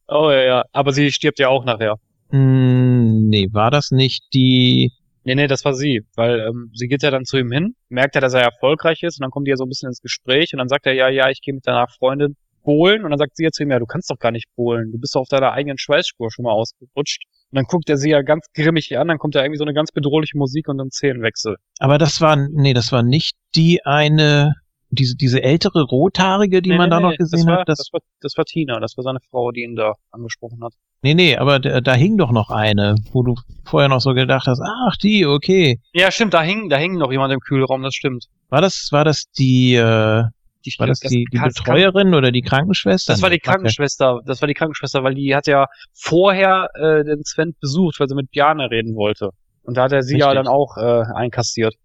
oh ja, ja. Aber sie stirbt ja auch nachher. mh, hm, nee, war das nicht die, Nee, nee, das war sie. Weil ähm, sie geht ja dann zu ihm hin, merkt ja, dass er erfolgreich ist und dann kommt die ja so ein bisschen ins Gespräch und dann sagt er, ja, ja, ich gehe mit deiner Freundin bohlen und dann sagt sie ja zu ihm, ja, du kannst doch gar nicht bohlen, du bist doch auf deiner eigenen Schweißspur schon mal ausgerutscht. Und dann guckt er sie ja ganz grimmig an, dann kommt ja irgendwie so eine ganz bedrohliche Musik und ein Szenenwechsel. aber das war, nee, das war nicht die eine, diese, diese ältere Rothaarige, die Nee, man nee, da nee, noch gesehen das war, hat. Das, das, war, das war Tina, das war seine Frau, die ihn da angesprochen hat. nee, nee, aber da, da hing doch noch eine, wo du vorher noch so gedacht hast, ach, die, okay. Ja, stimmt, da hing, da hing noch jemand im Kühlraum, das stimmt. War das, war das die, äh, die, War das, das die, die Betreuerin oder die Krankenschwester? Das war die. Krankenschwester, das war die Krankenschwester, weil die hat ja vorher äh, den Sven besucht, weil sie mit Bjarne reden wollte. Und da hat er sie ja Richtig. dann auch äh, einkassiert.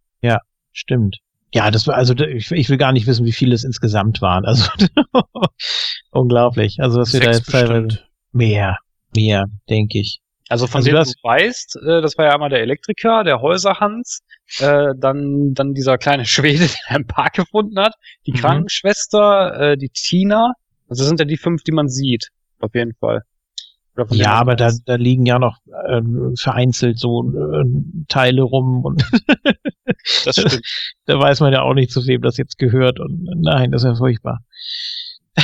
Stimmt. Ja, das war, also ich, ich will gar nicht wissen, wie viele es insgesamt waren. Also unglaublich. Also was wir da Sechs jetzt teilweise bestimmt. mehr, mehr, denke ich. Also von Also dem du weißt, äh, das war ja einmal der Elektriker, der Häuserhans, äh, dann dann dieser kleine Schwede, den er im Park gefunden hat, die Mhm. Krankenschwester, äh, die Tina. Also das sind ja die fünf, die man sieht, auf jeden Fall. Oder von denen Ja, aber da, da liegen ja noch ähm, vereinzelt so äh, Teile rum und das stimmt. da weiß man ja auch nicht, zu wem das jetzt gehört und nein, das ist ja furchtbar.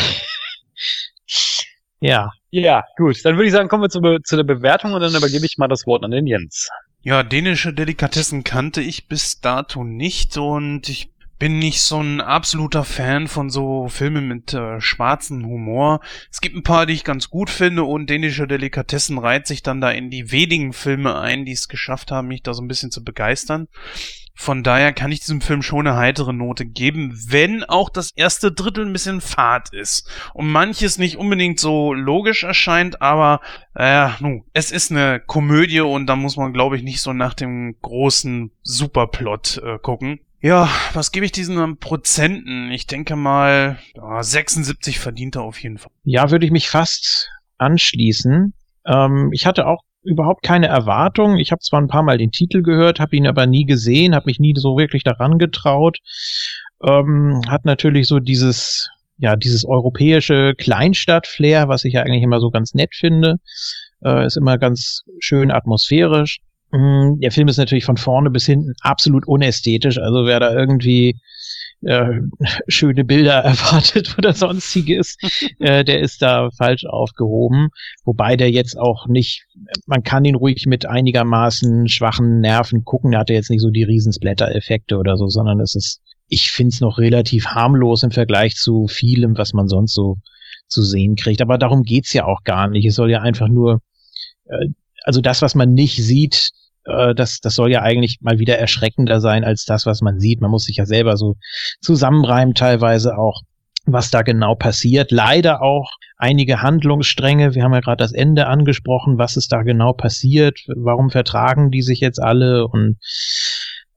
ja, Ja, gut. Dann würde ich sagen, kommen wir zu, zu der Bewertung und dann übergebe ich mal das Wort an den Jens. Ja, dänische Delikatessen kannte ich bis dato nicht und ich bin nicht so ein absoluter Fan von so Filmen mit äh, schwarzem Humor. Es gibt ein paar, die ich ganz gut finde und dänische Delikatessen reiht sich dann da in die wenigen Filme ein, die es geschafft haben, mich da so ein bisschen zu begeistern. Von daher kann ich diesem Film schon eine heitere Note geben, wenn auch das erste Drittel ein bisschen fad ist und manches nicht unbedingt so logisch erscheint, aber äh, nu, es ist eine Komödie und da muss man, glaube ich, nicht so nach dem großen Superplot äh, gucken. Ja, was gebe ich diesen Prozenten? Ich denke mal, ja, 76 verdient er auf jeden Fall. ja, würde ich mich fast anschließen. Ähm, ich hatte auch überhaupt keine Erwartung. Ich habe zwar ein paar Mal den Titel gehört, habe ihn aber nie gesehen, habe mich nie so wirklich daran getraut. Ähm, hat natürlich so dieses, ja, dieses europäische Kleinstadt-Flair, was ich ja eigentlich immer so ganz nett finde. Äh, ist immer ganz schön atmosphärisch. Mm, Der Film ist natürlich von vorne bis hinten absolut unästhetisch. Also wer da irgendwie äh, schöne Bilder erwartet oder sonstiges, äh, der ist da falsch aufgehoben. Wobei der jetzt auch nicht, man kann ihn ruhig mit einigermaßen schwachen Nerven gucken. Der hat ja jetzt nicht so die Riesensplatter-Effekte oder so, sondern es ist, ich finde es noch relativ harmlos im Vergleich zu vielem, was man sonst so zu sehen kriegt. Aber darum geht's ja auch gar nicht. Es soll ja einfach nur, äh, also das, was man nicht sieht, äh, das, das soll ja eigentlich mal wieder erschreckender sein als das, was man sieht. Man muss sich ja selber so zusammenreimen teilweise auch, was da genau passiert. Leider auch einige Handlungsstränge. Wir haben ja gerade das Ende angesprochen, was ist da genau passiert, warum vertragen die sich jetzt alle und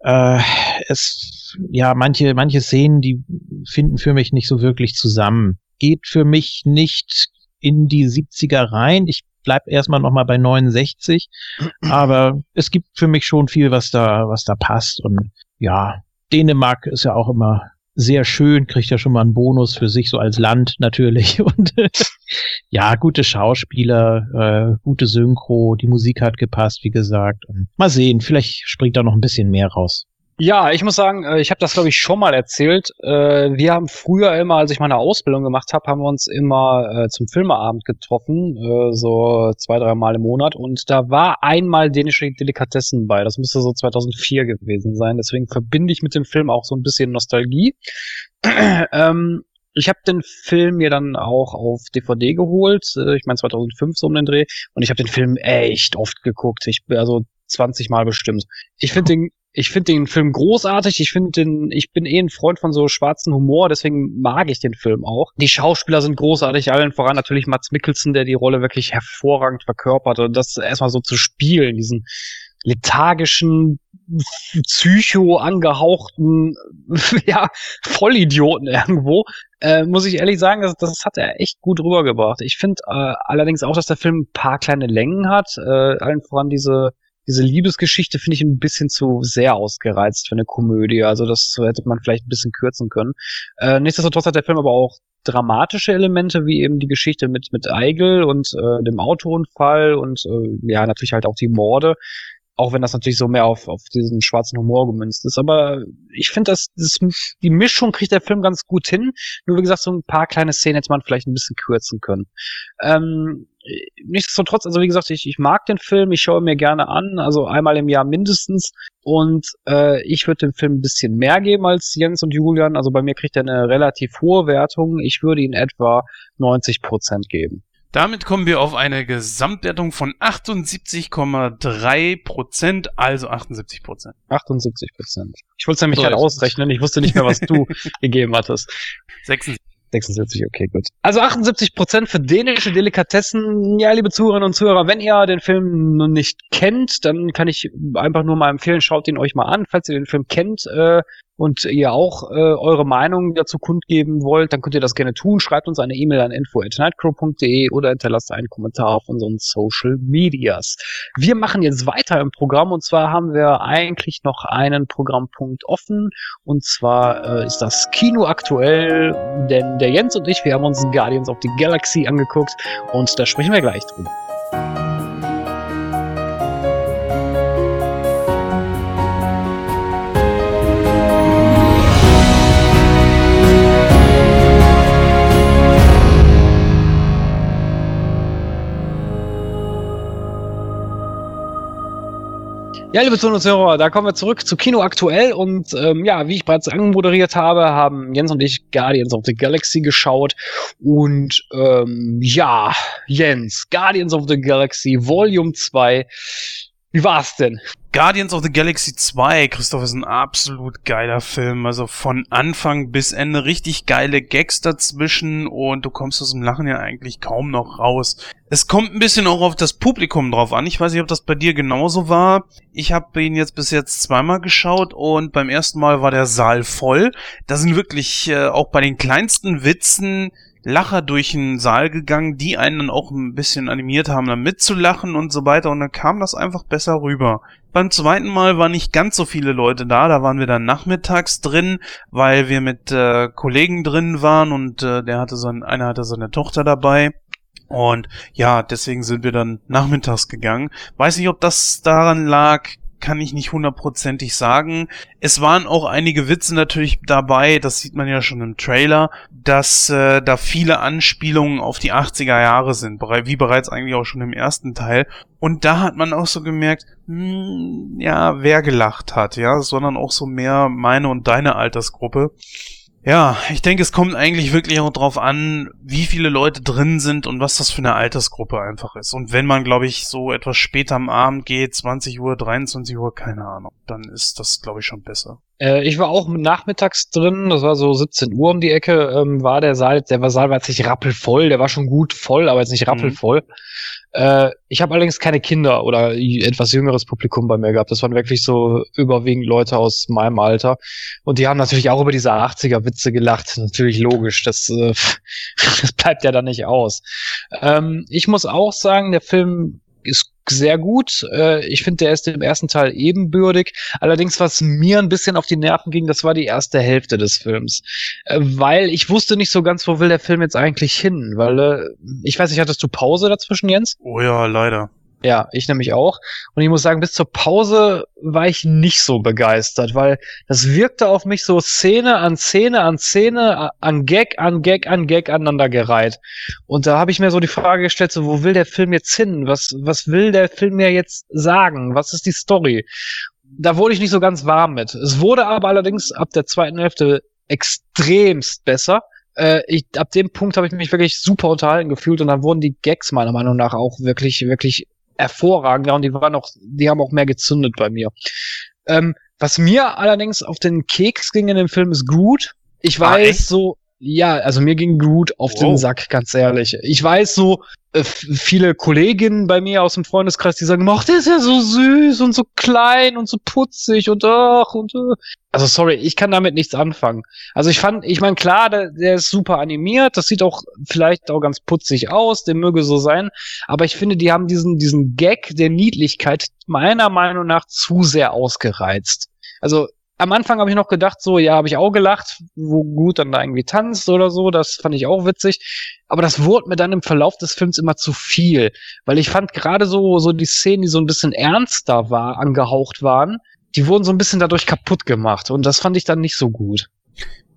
äh, es, ja, manche, manche Szenen, die finden für mich nicht so wirklich zusammen. Geht für mich nicht in die 70er rein. Ich bleib erstmal nochmal bei 69, aber es gibt für mich schon viel, was da, was da passt und ja, Dänemark ist ja auch immer sehr schön, kriegt ja schon mal einen Bonus für sich, so als Land natürlich. Und ja, gute Schauspieler, äh, gute Synchro, die Musik hat gepasst, wie gesagt. Und mal sehen, vielleicht springt da noch ein bisschen mehr raus. Ja, ich muss sagen, äh, ich habe das glaube ich schon mal erzählt. Äh, Wir haben früher immer, als ich meine Ausbildung gemacht habe, haben wir uns immer äh, zum Filmeabend getroffen, so zwei, drei Mal im Monat. Und da war einmal dänische Delikatessen bei. Das müsste so 2004 gewesen sein. Deswegen verbinde ich mit dem Film auch so ein bisschen Nostalgie. ähm, ich habe den Film mir dann auch auf DVD geholt. Ich meine 2005 so um den Dreh. Und ich habe den Film echt oft geguckt. Ich also 20 Mal bestimmt. Ich finde den ich finde den Film großartig. Ich finde den, ich bin eh ein Freund von so schwarzen Humor, deswegen mag ich den Film auch. Die Schauspieler sind großartig, allen voran natürlich Mats Mikkelsen, der die Rolle wirklich hervorragend verkörpert und das erstmal so zu spielen, diesen lethargischen, psycho angehauchten, ja, Vollidioten irgendwo, äh, muss ich ehrlich sagen, das, das hat er echt gut rübergebracht. Ich finde äh, allerdings auch, dass der Film ein paar kleine Längen hat, äh, allen voran diese diese Liebesgeschichte finde ich ein bisschen zu sehr ausgereizt für eine Komödie. Also das hätte man vielleicht ein bisschen kürzen können. Äh, nichtsdestotrotz hat der Film aber auch dramatische Elemente, wie eben die Geschichte mit, mit Eigel und äh, dem Autounfall und äh, ja, natürlich halt auch die Morde. Auch wenn das natürlich so mehr auf, auf diesen schwarzen Humor gemünzt ist. Aber ich finde, dass das, die Mischung kriegt der Film ganz gut hin. Nur wie gesagt, so ein paar kleine Szenen hätte man vielleicht ein bisschen kürzen können. Ähm, nichtsdestotrotz, also wie gesagt, ich, ich mag den Film, ich schaue mir gerne an, also einmal im Jahr mindestens. Und äh, ich würde dem Film ein bisschen mehr geben als Jens und Julian. Also bei mir kriegt er eine relativ hohe Wertung. Ich würde ihn etwa 90 Prozent geben. Damit kommen wir auf eine Gesamtwertung von 78,3 Prozent, also 78 Prozent. 78 Prozent. Ich wollte es nämlich gerade ausrechnen, ich wusste nicht mehr, was du gegeben hattest. 76. 76, okay, gut. Also 78 Prozent für dänische Delikatessen. Ja, liebe Zuhörerinnen und Zuhörer, wenn ihr den Film noch nicht kennt, dann kann ich einfach nur mal empfehlen, schaut ihn euch mal an. Falls ihr den Film kennt, äh, und ihr auch äh, eure Meinung dazu kundgeben wollt, dann könnt ihr das gerne tun. Schreibt uns eine E-Mail an info@nightcrow.de oder hinterlasst einen Kommentar auf unseren Social Medias. Wir machen jetzt weiter im Programm und zwar haben wir eigentlich noch einen Programmpunkt offen und zwar äh, ist das Kino aktuell, denn der Jens und ich, wir haben uns Guardians of the Galaxy angeguckt und da sprechen wir gleich drüber. Ja, liebe Zuhörer und Zuhörer, da kommen wir zurück zu Kino aktuell und ähm, ja, wie ich bereits anmoderiert habe, haben Jens und ich Guardians of the Galaxy geschaut und ähm, ja, Jens, Guardians of the Galaxy Volume 2 wie war's denn? Guardians of the Galaxy 2, Christoph, ist ein absolut geiler Film. Also von Anfang bis Ende richtig geile Gags dazwischen und du kommst aus dem Lachen ja eigentlich kaum noch raus. Es kommt ein bisschen auch auf das Publikum drauf an. Ich weiß nicht, ob das bei dir genauso war. Ich habe ihn jetzt bis jetzt zweimal geschaut und beim ersten Mal war der Saal voll. Da sind wirklich äh, auch bei den kleinsten Witzen Lacher durch den Saal gegangen, die einen dann auch ein bisschen animiert haben, dann mitzulachen und so weiter und dann kam das einfach besser rüber. Beim zweiten Mal waren nicht ganz so viele Leute da, da waren wir dann nachmittags drin, weil wir mit äh, Kollegen drin waren und äh, der hatte so ein, einer hatte seine Tochter dabei. Und ja, deswegen sind wir dann nachmittags gegangen. Weiß nicht, ob das daran lag, kann ich nicht hundertprozentig sagen. Es waren auch einige Witze natürlich dabei, das sieht man ja schon im Trailer, dass äh, da viele Anspielungen auf die 80er Jahre sind, wie bereits eigentlich auch schon im ersten Teil. Und da hat man auch so gemerkt, mh, hm, ja, wer gelacht hat, ja, sondern auch so mehr meine und deine Altersgruppe. Ja, ich denke, es kommt eigentlich wirklich auch drauf an, wie viele Leute drin sind und was das für eine Altersgruppe einfach ist. Und wenn man, glaube ich, so etwas später am Abend geht, 20 Uhr, 23 Uhr, keine Ahnung, dann ist das, glaube ich, schon besser. Äh, ich war auch nachmittags drin, das war so 17 Uhr um die Ecke, ähm, war der Saal, der war Saal war jetzt nicht rappelvoll, der war schon gut voll, aber jetzt nicht mhm. rappelvoll. Mhm. Äh, ich habe allerdings keine Kinder oder etwas jüngeres Publikum bei mir gehabt. Das waren wirklich so überwiegend Leute aus meinem Alter. Und die haben natürlich auch über diese 80er-Witze gelacht. Natürlich logisch. Das, äh, das bleibt ja dann nicht aus. Ähm, ich muss auch sagen, der Film ist sehr gut. Äh, ich finde, der ist im ersten Teil ebenbürtig. Allerdings, was mir ein bisschen auf die Nerven ging, das war die erste Hälfte des Films. Äh, weil ich wusste nicht so ganz, wo will der Film jetzt eigentlich hin. Weil, äh, ich weiß nicht, hattest du Pause dazwischen, Jens? Oh ja, leider. Ja, ich nämlich auch. Und ich muss sagen, bis zur Pause war ich nicht so begeistert, weil das wirkte auf mich so Szene an Szene an Szene, an Gag an Gag an Gag aneinandergereiht. Und da habe ich mir so die Frage gestellt, so, wo will der Film jetzt hin? Was, was will der Film mir jetzt sagen? Was ist die Story? Da wurde ich nicht so ganz warm mit. Es wurde aber allerdings ab der zweiten Hälfte extremst besser äh, ich, ab dem Punkt habe ich mich wirklich super unterhalten gefühlt und dann wurden die Gags meiner Meinung nach auch wirklich, wirklich hervorragender und die waren auch, die haben auch mehr gezündet bei mir. Ähm, was mir allerdings auf den Keks ging in dem Film ist Groot. Ich ah, weiß ah, so, ja, also mir ging Groot auf wow. den Sack, ganz ehrlich. Ich weiß so, äh, viele Kolleginnen bei mir aus dem Freundeskreis, die sagen, ach, der ist ja so süß und so klein und so putzig und ach und äh. also sorry, ich kann damit nichts anfangen. Also ich fand, ich meine klar, der, der ist super animiert, das sieht auch vielleicht auch ganz putzig aus, der möge so sein, aber ich finde, die haben diesen diesen Gag der Niedlichkeit meiner Meinung nach zu sehr ausgereizt. Also am Anfang habe ich noch gedacht, so, ja, habe ich auch gelacht, wo gut dann da irgendwie tanzt oder so, das fand ich auch witzig. Aber das wurde mir dann im Verlauf des Films immer zu viel, weil ich fand gerade so, so die Szenen, die so ein bisschen ernster war, angehaucht waren, die wurden so ein bisschen dadurch kaputt gemacht und das fand ich dann nicht so gut.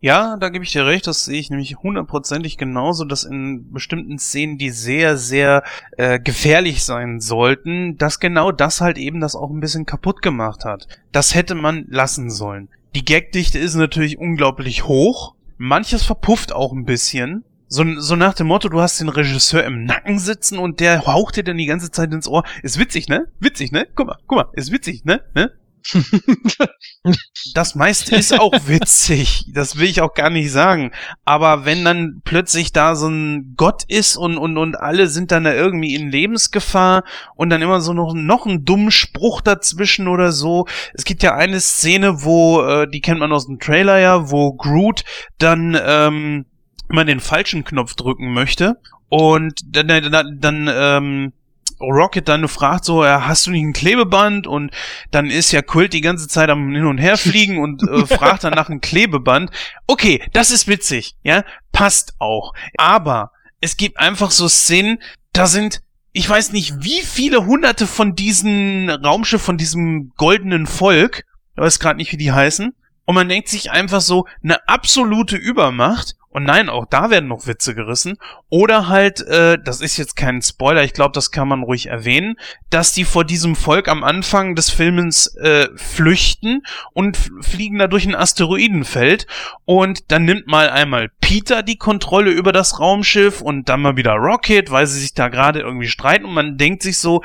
Ja, da gebe ich dir recht, das sehe ich nämlich hundertprozentig genauso, dass in bestimmten Szenen, die sehr, sehr äh, gefährlich sein sollten, dass genau das halt eben das auch ein bisschen kaputt gemacht hat. Das hätte man lassen sollen. Die Gagdichte ist natürlich unglaublich hoch, manches verpufft auch ein bisschen, So, so nach dem Motto, du hast den Regisseur im Nacken sitzen und der haucht dir dann die ganze Zeit ins Ohr. Ist witzig, ne? Witzig, ne? Guck mal, guck mal, ist witzig, ne? ne? das meiste ist auch witzig, das will ich auch gar nicht sagen. Aber wenn dann plötzlich da so ein Gott ist und, und, und alle sind dann da irgendwie in Lebensgefahr und dann immer so noch, noch einen dummen Spruch dazwischen oder so. Es gibt ja eine Szene, wo, äh, die kennt man aus dem Trailer ja, wo Groot dann ähm, immer den falschen Knopf drücken möchte und dann, dann, dann ähm, Rocket dann fragt so, ja, hast du nicht ein Klebeband? Und dann ist ja Kult die ganze Zeit am Hin und Her fliegen und äh, fragt dann nach einem Klebeband. Okay, das ist witzig, ja, passt auch. Aber es gibt einfach so Szenen, da sind ich weiß nicht, wie viele hunderte von diesen Raumschiffen, von diesem goldenen Volk, ich weiß gerade nicht, wie die heißen, und man denkt sich einfach so, eine absolute Übermacht und nein, auch da werden noch Witze gerissen. Oder halt, äh, das ist jetzt kein Spoiler, ich glaube, das kann man ruhig erwähnen, dass die vor diesem Volk am Anfang des Filmens äh, flüchten und fliegen da durch ein Asteroidenfeld. Und dann nimmt mal einmal Peter die Kontrolle über das Raumschiff und dann mal wieder Rocket, weil sie sich da gerade irgendwie streiten. Und man denkt sich so,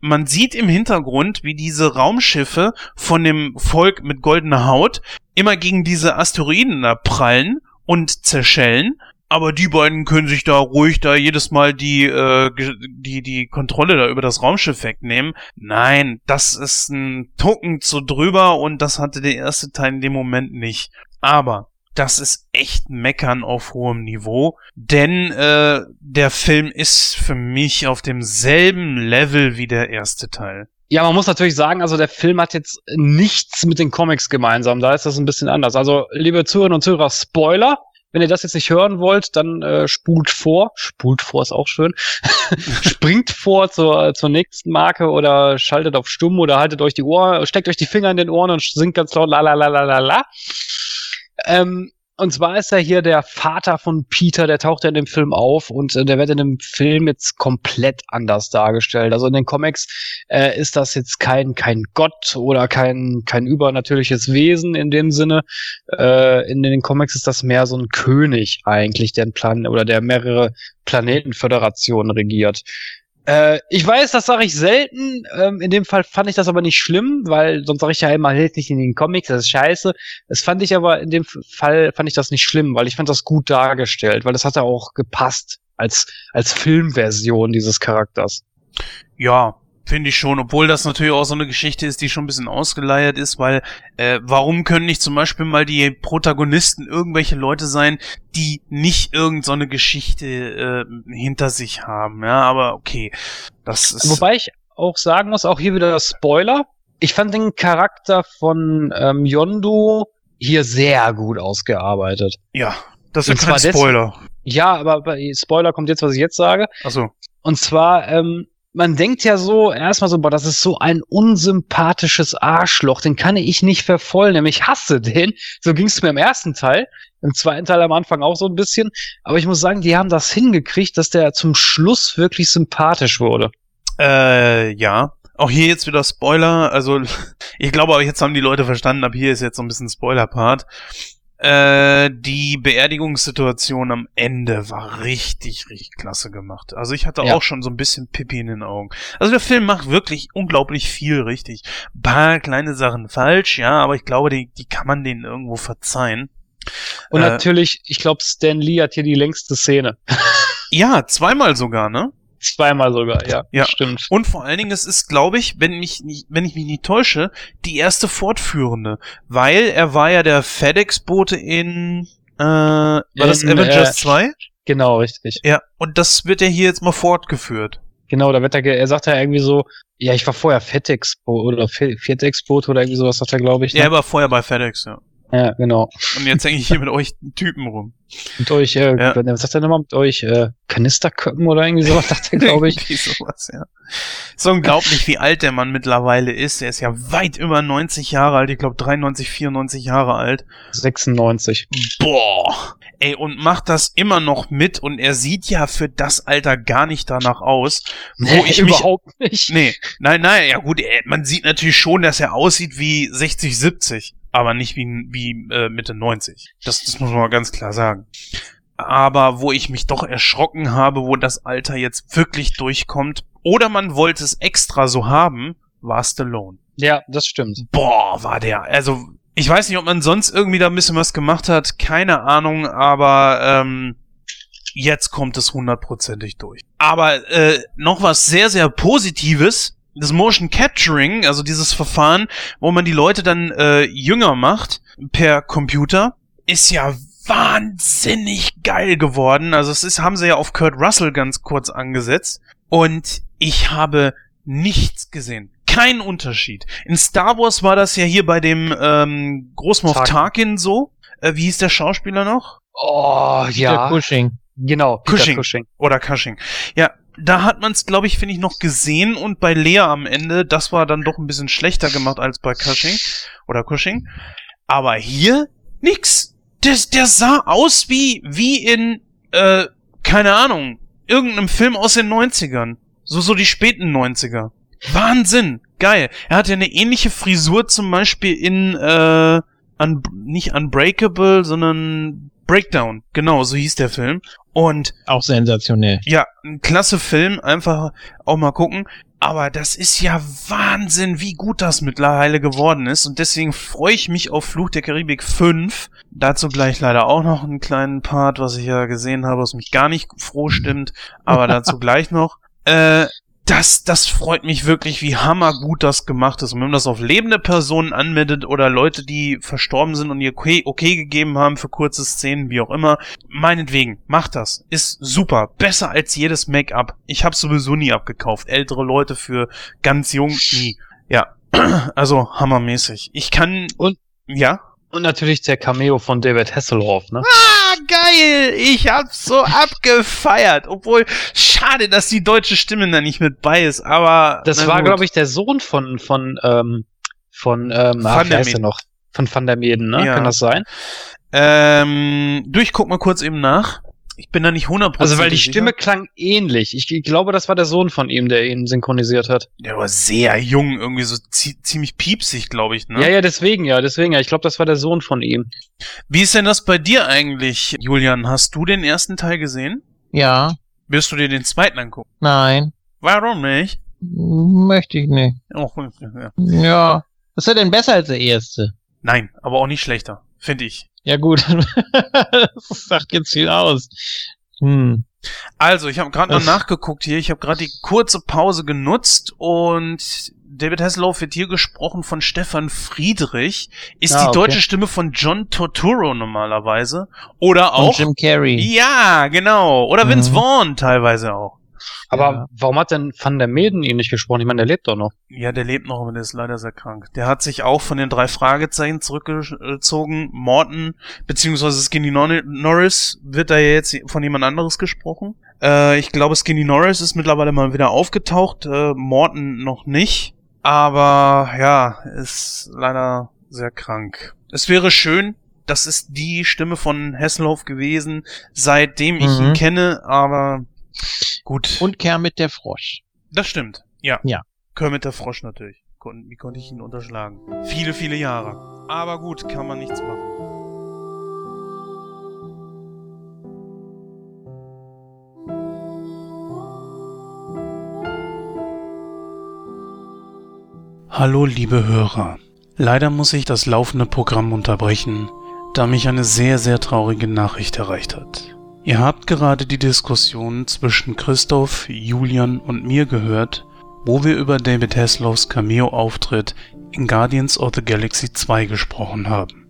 man sieht im Hintergrund, wie diese Raumschiffe von dem Volk mit goldener Haut immer gegen diese Asteroiden da prallen und zerschellen. Aber die beiden können sich da ruhig da jedes Mal die, äh, die, die Kontrolle da über das Raumschiff wegnehmen. Nein, das ist ein Tucken zu drüber und das hatte der erste Teil in dem Moment nicht. Aber das ist echt Meckern auf hohem Niveau, denn äh, der Film ist für mich auf demselben Level wie der erste Teil. Ja, man muss natürlich sagen, also der Film hat jetzt nichts mit den Comics gemeinsam. Da ist das ein bisschen anders. Also, liebe Zuhörerinnen und Zuhörer, Spoiler. Wenn ihr das jetzt nicht hören wollt, dann äh, spult vor. Spult vor ist auch schön. Springt vor zur, zur nächsten Marke oder schaltet auf stumm oder haltet euch die Ohren, steckt euch die Finger in den Ohren und singt ganz laut la la la la la la. Ähm, und zwar ist er hier der Vater von Peter, der taucht ja in dem Film auf und äh, der wird in dem Film jetzt komplett anders dargestellt. Also in den Comics äh, ist das jetzt kein, kein Gott oder kein, kein übernatürliches Wesen in dem Sinne. Äh, in den Comics ist das mehr so ein König eigentlich, der einen Plan oder der mehrere Planetenföderationen regiert. Äh, ich weiß, das sage ich selten. Ähm, in dem Fall fand ich das aber nicht schlimm, weil sonst sage ich ja immer, hält nicht in den Comics, das ist scheiße. Das fand ich aber in dem Fall fand ich das nicht schlimm, weil ich fand das gut dargestellt, weil das hat ja auch gepasst als als Filmversion dieses Charakters. Ja, Finde ich schon, obwohl das natürlich auch so eine Geschichte ist, die schon ein bisschen ausgeleiert ist, weil äh, warum können nicht zum Beispiel mal die Protagonisten irgendwelche Leute sein, die nicht irgendeine so Geschichte äh, hinter sich haben, ja, aber okay. Das ist Wobei ich auch sagen muss, auch hier wieder Spoiler. Ich fand den Charakter von ähm, Yondu hier sehr gut ausgearbeitet. Ja, das ist kein Spoiler. Ja, aber bei Spoiler kommt jetzt, was ich jetzt sage. Ach so. Und zwar, ähm, man denkt ja so, erstmal so, boah, das ist so ein unsympathisches Arschloch, den kann ich nicht verfolgen, ich hasse den. So ging es mir im ersten Teil, im zweiten Teil am Anfang auch so ein bisschen. Aber ich muss sagen, die haben das hingekriegt, dass der zum Schluss wirklich sympathisch wurde. Äh, ja. Auch hier jetzt wieder Spoiler, also ich glaube aber jetzt haben die Leute verstanden, ab hier ist jetzt so ein bisschen Spoiler-Part. Äh, die Beerdigungssituation am Ende war richtig, richtig klasse gemacht. Also ich hatte ja. auch schon so ein bisschen Pippi in den Augen. Also der Film macht wirklich unglaublich viel richtig. Paar kleine Sachen falsch, ja, aber ich glaube, die, die kann man denen irgendwo verzeihen. Und äh, natürlich, ich glaube, Stan Lee hat hier die längste Szene. ja, zweimal sogar, ne? Zweimal sogar, ja. Ja, stimmt. Und vor allen Dingen, es ist, glaube ich, wenn mich nicht, wenn ich mich nicht täusche, die erste fortführende, weil er war ja der FedEx-Bote in äh, war in, das Avengers äh, 2? Genau, richtig. Ja, und das wird ja hier jetzt mal fortgeführt. Genau, da wird er, er sagt ja irgendwie so, ja, ich war vorher FedEx-Boot oder FedEx-Boot oder irgendwie sowas sagt er, glaube ich. Ne? Ja, er war vorher bei FedEx, ja. Ja, genau. Und jetzt hänge ich hier mit euch Typen rum. Mit euch, äh, ja. was sagt er nochmal? Mit euch äh, Kanisterköppen oder irgendwie sowas, sagt er, glaube ich. sowas, ja. So unglaublich, wie alt der Mann mittlerweile ist. Er ist ja weit über 90 Jahre alt. Ich glaube 93, 94 Jahre alt. 96. Boah. Ey, und macht das immer noch mit und er sieht ja für das Alter gar nicht danach aus. Wo nee, ich überhaupt mich, nicht. Nee, nein, nein, ja gut, man sieht natürlich schon, dass er aussieht wie 60, 70 aber nicht wie, wie äh, Mitte 90. Das, das muss man mal ganz klar sagen. Aber wo ich mich doch erschrocken habe, wo das Alter jetzt wirklich durchkommt. Oder man wollte es extra so haben, war Stallone. Ja, das stimmt. Boah, war der. Also, ich weiß nicht, ob man sonst irgendwie da ein bisschen was gemacht hat, keine Ahnung, aber ähm, jetzt kommt es hundertprozentig durch. Aber äh, noch was sehr, sehr Positives, das Motion Capturing, also dieses Verfahren, wo man die Leute dann äh, jünger macht per Computer, ist ja wahnsinnig geil geworden. Also es ist, haben sie ja auf Kurt Russell ganz kurz angesetzt. Und ich habe nichts gesehen. Kein Unterschied. In Star Wars war das ja hier bei dem ähm, Großmoff Tarkin. Tarkin so. Äh, wie hieß der Schauspieler noch? Oh, Peter ja. Cushing. Genau, Peter Cushing. Cushing. Oder Cushing. Ja, da hat man es, glaube ich, finde ich, noch gesehen und bei Lea am Ende, das war dann doch ein bisschen schlechter gemacht als bei Cushing oder Cushing. Aber hier nix. Der, der sah aus wie, wie in, äh, keine Ahnung, irgendeinem Film aus den 90ern. So, so die späten 90er. Wahnsinn. Geil. Er hatte eine ähnliche Frisur zum Beispiel in, äh, un nicht Unbreakable, sondern Breakdown. Genau, so hieß der Film. Und Auch sensationell. ja, ein klasse Film, einfach auch mal gucken. Aber das ist ja Wahnsinn, wie gut das mittlerweile geworden ist. Und deswegen freue ich mich auf Fluch der Karibik 5. Dazu gleich leider auch noch einen kleinen Part, was ich ja gesehen habe, was mich gar nicht froh stimmt. Aber dazu gleich noch. Äh, das, das freut mich wirklich, wie hammergut das gemacht ist. Und wenn man das auf lebende Personen anwendet oder Leute, die verstorben sind und ihr okay, okay gegeben haben für kurze Szenen, wie auch immer, meinetwegen, macht das. Ist super. Besser als jedes Make-up. Ich habe sowieso nie abgekauft. Ältere Leute für ganz jung, nie. Ja, also hammermäßig. Ich kann... Und- Ja? Und natürlich der Cameo von David Hasselhoff, ne? Ah, geil! Ich hab's so abgefeiert. Obwohl, schade, dass die deutsche Stimme da nicht mit bei ist, aber. Das war, glaube ich, der Sohn von, von, ähm, von, ähm, Van der heißt noch? Von Van der Meeden, ne? Ja. Kann das sein? Ähm, du, ich guck mal kurz eben nach. Ich bin da nicht 100% Also, weil die sicher. Stimme klang ähnlich. Ich, ich glaube, das war der Sohn von ihm, der ihn synchronisiert hat. Der war sehr jung, irgendwie so zie ziemlich piepsig, glaube ich, ne? Ja, ja, deswegen, ja, deswegen, ja. Ich glaube, das war der Sohn von ihm. Wie ist denn das bei dir eigentlich, Julian? Hast du den ersten Teil gesehen? Ja, Wirst du dir den zweiten angucken? nein, Warum nicht? möchte ich nicht. Oh, ja. Ja. Was ist er denn besser als der erste? Nein, aber auch nicht schlechter, finde ich. Ja gut, das sagt jetzt viel aus. Hm. Also, ich habe gerade Ach. nachgeguckt hier. Ich habe gerade die kurze Pause genutzt und David Hasselhoff wird hier gesprochen von Stefan Friedrich. Ist Ah, die okay. deutsche Stimme von John Torturo normalerweise. Oder Und auch. Jim Carrey. Ja, genau. Oder Vince Mhm. Vaughn teilweise auch. Aber Ja. warum hat denn Van der Meeden ihn nicht gesprochen? Ich meine, der lebt doch noch. Ja, der lebt noch, aber der ist leider sehr krank. Der hat sich auch von den drei Fragezeichen zurückgezogen. Morton, beziehungsweise Skinny Nor- Norris wird da ja jetzt von jemand anderes gesprochen. Äh, ich glaube, Skinny Norris ist mittlerweile mal wieder aufgetaucht, äh, Morton noch nicht. Aber ja, ist leider sehr krank. Es wäre schön, das ist die Stimme von Hasselhoff gewesen, seitdem ich Mhm. ihn kenne, aber gut. Und Kermit der Frosch. Das stimmt, ja. Ja. Kermit der Frosch natürlich. Wie konnte ich ihn unterschlagen? Viele, viele Jahre. Aber gut, kann man nichts machen. Hallo, liebe Hörer. Leider muss ich das laufende Programm unterbrechen, da mich eine sehr, sehr traurige Nachricht erreicht hat. Ihr habt gerade die Diskussion zwischen Christoph, Julian und mir gehört, wo wir über David Hasselhoffs Cameo-Auftritt in Guardians of the Galaxy 2 gesprochen haben.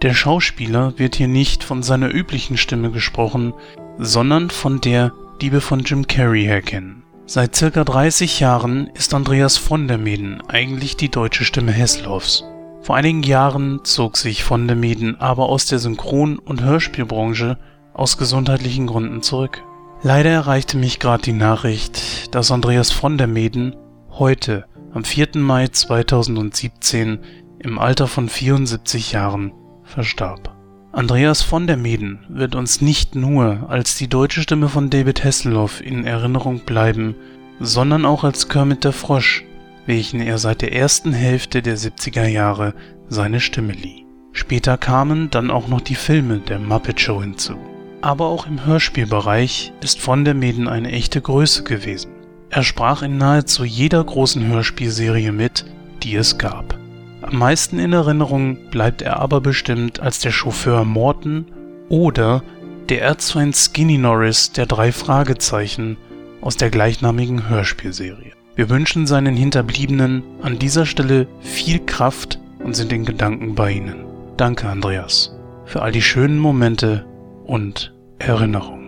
Der Schauspieler wird hier nicht von seiner üblichen Stimme gesprochen, sondern von der, die wir von Jim Carrey her kennen. Seit circa 30 Jahren ist Andreas von der Meeden eigentlich die deutsche Stimme Hasselhoffs. Vor einigen Jahren zog sich von der Meeden aber aus der Synchron- und Hörspielbranche aus gesundheitlichen Gründen zurück. Leider erreichte mich gerade die Nachricht, dass Andreas von der Meeden heute, am 4. Mai 2017, im Alter von 74 Jahren verstarb. Andreas von der Meeden wird uns nicht nur als die deutsche Stimme von David Hasselhoff in Erinnerung bleiben, sondern auch als Kermit der Frosch, welchen er seit der ersten Hälfte der 70er Jahre seine Stimme lieh. Später kamen dann auch noch die Filme der Muppet Show hinzu. Aber auch im Hörspielbereich ist von der Meden eine echte Größe gewesen. Er sprach in nahezu jeder großen Hörspielserie mit, die es gab. Am meisten in Erinnerung bleibt er aber bestimmt als der Chauffeur Morton oder der Erzfeind Skinny Norris der drei Fragezeichen aus der gleichnamigen Hörspielserie. Wir wünschen seinen Hinterbliebenen an dieser Stelle viel Kraft und sind in Gedanken bei ihnen. Danke, Andreas, für all die schönen Momente und Erinnerungen.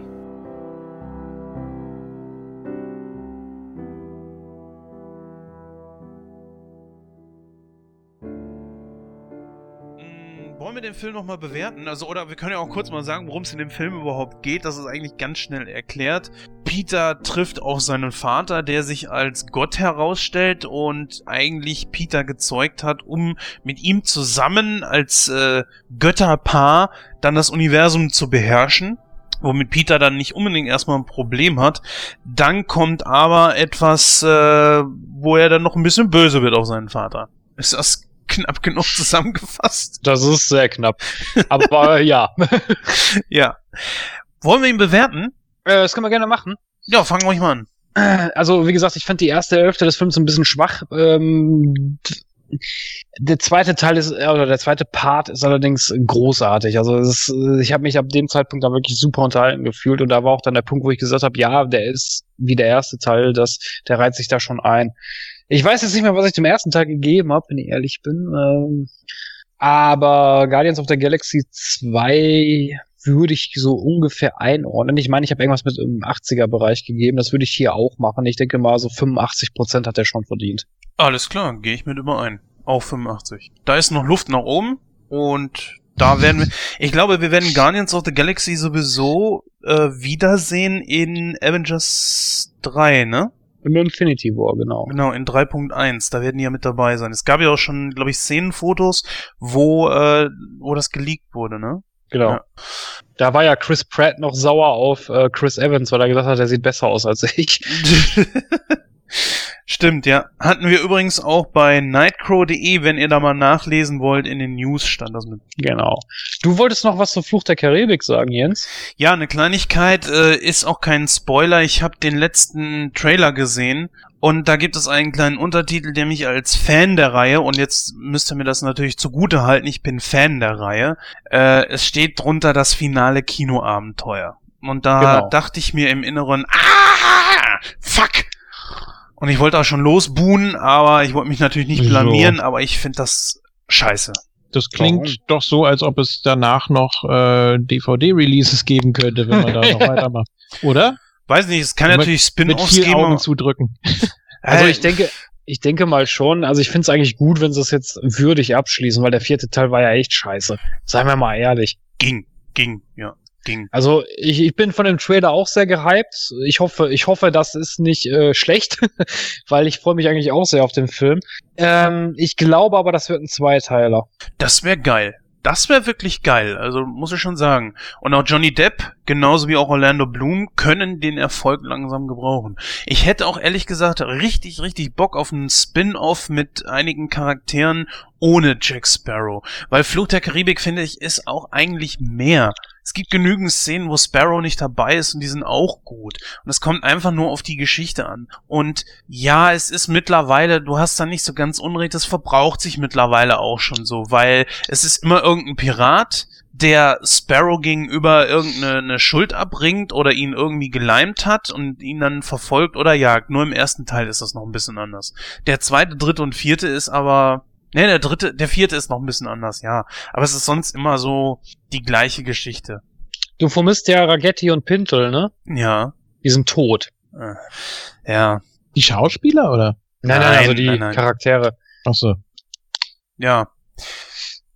Wir den Film nochmal bewerten? Also, oder wir können ja auch kurz mal sagen, worum es in dem Film überhaupt geht. Das ist eigentlich ganz schnell erklärt. Peter trifft auf seinen Vater, der sich als Gott herausstellt und eigentlich Peter gezeugt hat, um mit ihm zusammen als äh, Götterpaar dann das Universum zu beherrschen womit Peter dann nicht unbedingt erstmal ein Problem hat. Dann kommt aber etwas, äh, wo er dann noch ein bisschen böse wird auf seinen Vater. Ist das knapp genug zusammengefasst. Das ist sehr knapp. Aber ja. ja. Wollen wir ihn bewerten? Äh, das können wir gerne machen. Ja, fangen wir ruhig mal an. Also, wie gesagt, ich fand die erste Hälfte des Films ein bisschen schwach. Ähm, der zweite Teil ist, äh, oder der zweite Part ist allerdings großartig. Also ist, ich habe mich ab dem Zeitpunkt da wirklich super unterhalten gefühlt und da war auch dann der Punkt, wo ich gesagt habe, ja, der ist wie der erste Teil, das, der reiht sich da schon ein. Ich weiß jetzt nicht mehr, was ich dem ersten Teil gegeben habe, wenn ich ehrlich bin. Ähm, aber Guardians of the Galaxy 2 würde ich so ungefähr einordnen. Ich meine, ich habe irgendwas mit im 80er-Bereich gegeben. Das würde ich hier auch machen. Ich denke mal, so 85 Prozent hat er schon verdient. Alles klar, gehe ich mit überein. Auch 85. Da ist noch Luft nach oben und da werden wir. Ich glaube, wir werden Guardians of the Galaxy sowieso äh, wiedersehen in Avengers 3, ne? Im Infinity War, genau. Genau, in 3.1, da werden die ja mit dabei sein. Es gab ja auch schon, glaube ich, Szenenfotos, wo, äh, wo das geleakt wurde, ne? Genau. Ja. Da war ja Chris Pratt noch sauer auf äh, Chris Evans, weil er gesagt hat, er sieht besser aus als ich. Stimmt, ja. Hatten wir übrigens auch bei nightcrow.de, wenn ihr da mal nachlesen wollt, in den News stand das mit. Genau. Du wolltest noch was zur Flucht der Karibik sagen, Jens? Ja, eine Kleinigkeit, äh, ist auch kein Spoiler. Ich habe den letzten Trailer gesehen und da gibt es einen kleinen Untertitel, der mich als Fan der Reihe, und jetzt müsst ihr mir das natürlich zugute halten, ich bin Fan der Reihe, äh, es steht drunter das finale Kinoabenteuer. Und da genau. dachte ich mir im Inneren, ah, fuck, und ich wollte auch schon losbuhen, aber ich wollte mich natürlich nicht blamieren, so. aber ich finde das scheiße. Das klingt Warum? doch so, als ob es danach noch äh, DVD-Releases geben könnte, wenn man da noch weitermacht. Oder? Weiß nicht, es kann mit, natürlich Spin-offs geben. Augen zudrücken. Also ich denke, ich denke mal schon, also ich finde es eigentlich gut, wenn sie es jetzt würdig abschließen, weil der vierte Teil war ja echt scheiße. Seien wir mal ehrlich. Ging, ging, ja ging. Also ich, ich bin von dem Trailer auch sehr gehypt. Ich hoffe, ich hoffe, das ist nicht äh, schlecht, weil ich freue mich eigentlich auch sehr auf den Film. Ähm, ich glaube aber, das wird ein Zweiteiler. Das wäre geil. Das wäre wirklich geil, also muss ich schon sagen. Und auch Johnny Depp, genauso wie auch Orlando Bloom, können den Erfolg langsam gebrauchen. Ich hätte auch ehrlich gesagt richtig, richtig Bock auf einen Spin-off mit einigen Charakteren ohne Jack Sparrow. Weil Fluch der Karibik, finde ich, ist auch eigentlich mehr. Es gibt genügend Szenen, wo Sparrow nicht dabei ist und die sind auch gut. Und es kommt einfach nur auf die Geschichte an. Und ja, es ist mittlerweile, du hast da nicht so ganz unrecht, das verbraucht sich mittlerweile auch schon so, weil es ist immer irgendein Pirat, der Sparrow gegenüber irgendeine Schuld abbringt oder ihn irgendwie geleimt hat und ihn dann verfolgt oder jagt. Nur im ersten Teil ist das noch ein bisschen anders. Der zweite, dritte und vierte ist aber Ne, der dritte, der vierte ist noch ein bisschen anders, ja. Aber es ist sonst immer so die gleiche Geschichte. Du vermisst ja Ragetti und Pintel, ne? Ja. Die sind tot. Äh, ja. Die Schauspieler, oder? Nein, nein, also die nein, nein. Charaktere. Ach so. Ja.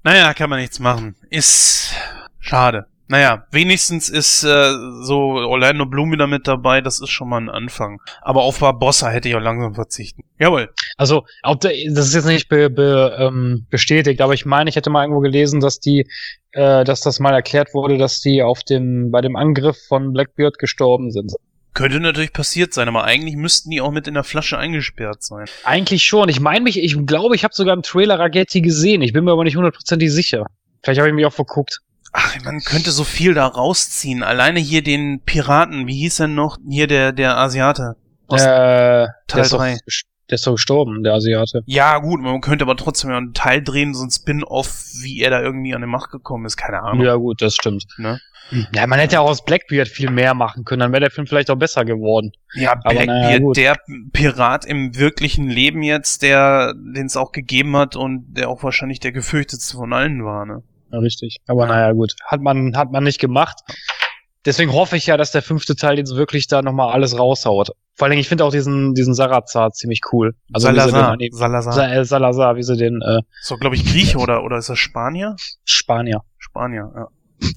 Naja, kann man nichts machen. Ist schade. Naja, wenigstens ist äh, so Orlando Bloom wieder mit dabei, das ist schon mal ein Anfang. Aber auf Barbossa hätte ich auch langsam verzichten. Jawohl. Also, ob der, das ist jetzt nicht be, be, ähm, bestätigt, aber ich meine, ich hätte mal irgendwo gelesen, dass die, äh, dass das mal erklärt wurde, dass die auf dem, bei dem Angriff von Blackbeard gestorben sind. Könnte natürlich passiert sein, aber eigentlich müssten die auch mit in der Flasche eingesperrt sein. Eigentlich schon. Ich meine mich, ich glaube, ich habe sogar im Trailer Ragetti gesehen. Ich bin mir aber nicht hundertprozentig sicher. Vielleicht habe ich mich auch verguckt. Ach, man könnte so viel da rausziehen. Alleine hier den Piraten, wie hieß er noch? Hier der, der Asiate. Aus äh, Teil ist, doch, 3. der ist doch gestorben, der Asiate. Ja, gut, man könnte aber trotzdem ja einen Teil drehen, so ein Spin-off, wie er da irgendwie an die Macht gekommen ist, keine Ahnung. Ja, gut, das stimmt. Ne? Ja, man hätte ja auch aus Blackbeard viel mehr machen können, dann wäre der Film vielleicht auch besser geworden. Ja, Aber Blackbeard, gut. der Pirat im wirklichen Leben jetzt, der, den es auch gegeben hat und der auch wahrscheinlich der gefürchtetste von allen war, ne? Richtig. Aber naja, gut. Hat man, hat man nicht gemacht. Deswegen hoffe ich ja, dass der fünfte Teil jetzt wirklich da nochmal alles raushaut. Vor allem, ich finde auch diesen, diesen Sarazar ziemlich cool. Also Salazar. den, Salazar. Sa äh, Salazar, wie sie den äh, So, glaube ich, Grieche oder, oder ist das Spanier? Spanier. Spanier, ja.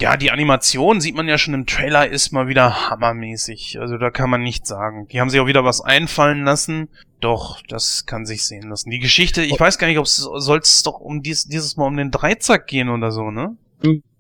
Ja, die Animation sieht man ja schon im Trailer, ist mal wieder hammermäßig. Also da kann man nichts sagen. Die haben sich auch wieder was einfallen lassen. Doch, das kann sich sehen lassen. Die Geschichte, ich weiß gar nicht, ob es soll es doch um dies, dieses Mal um den Dreizack gehen oder so, ne?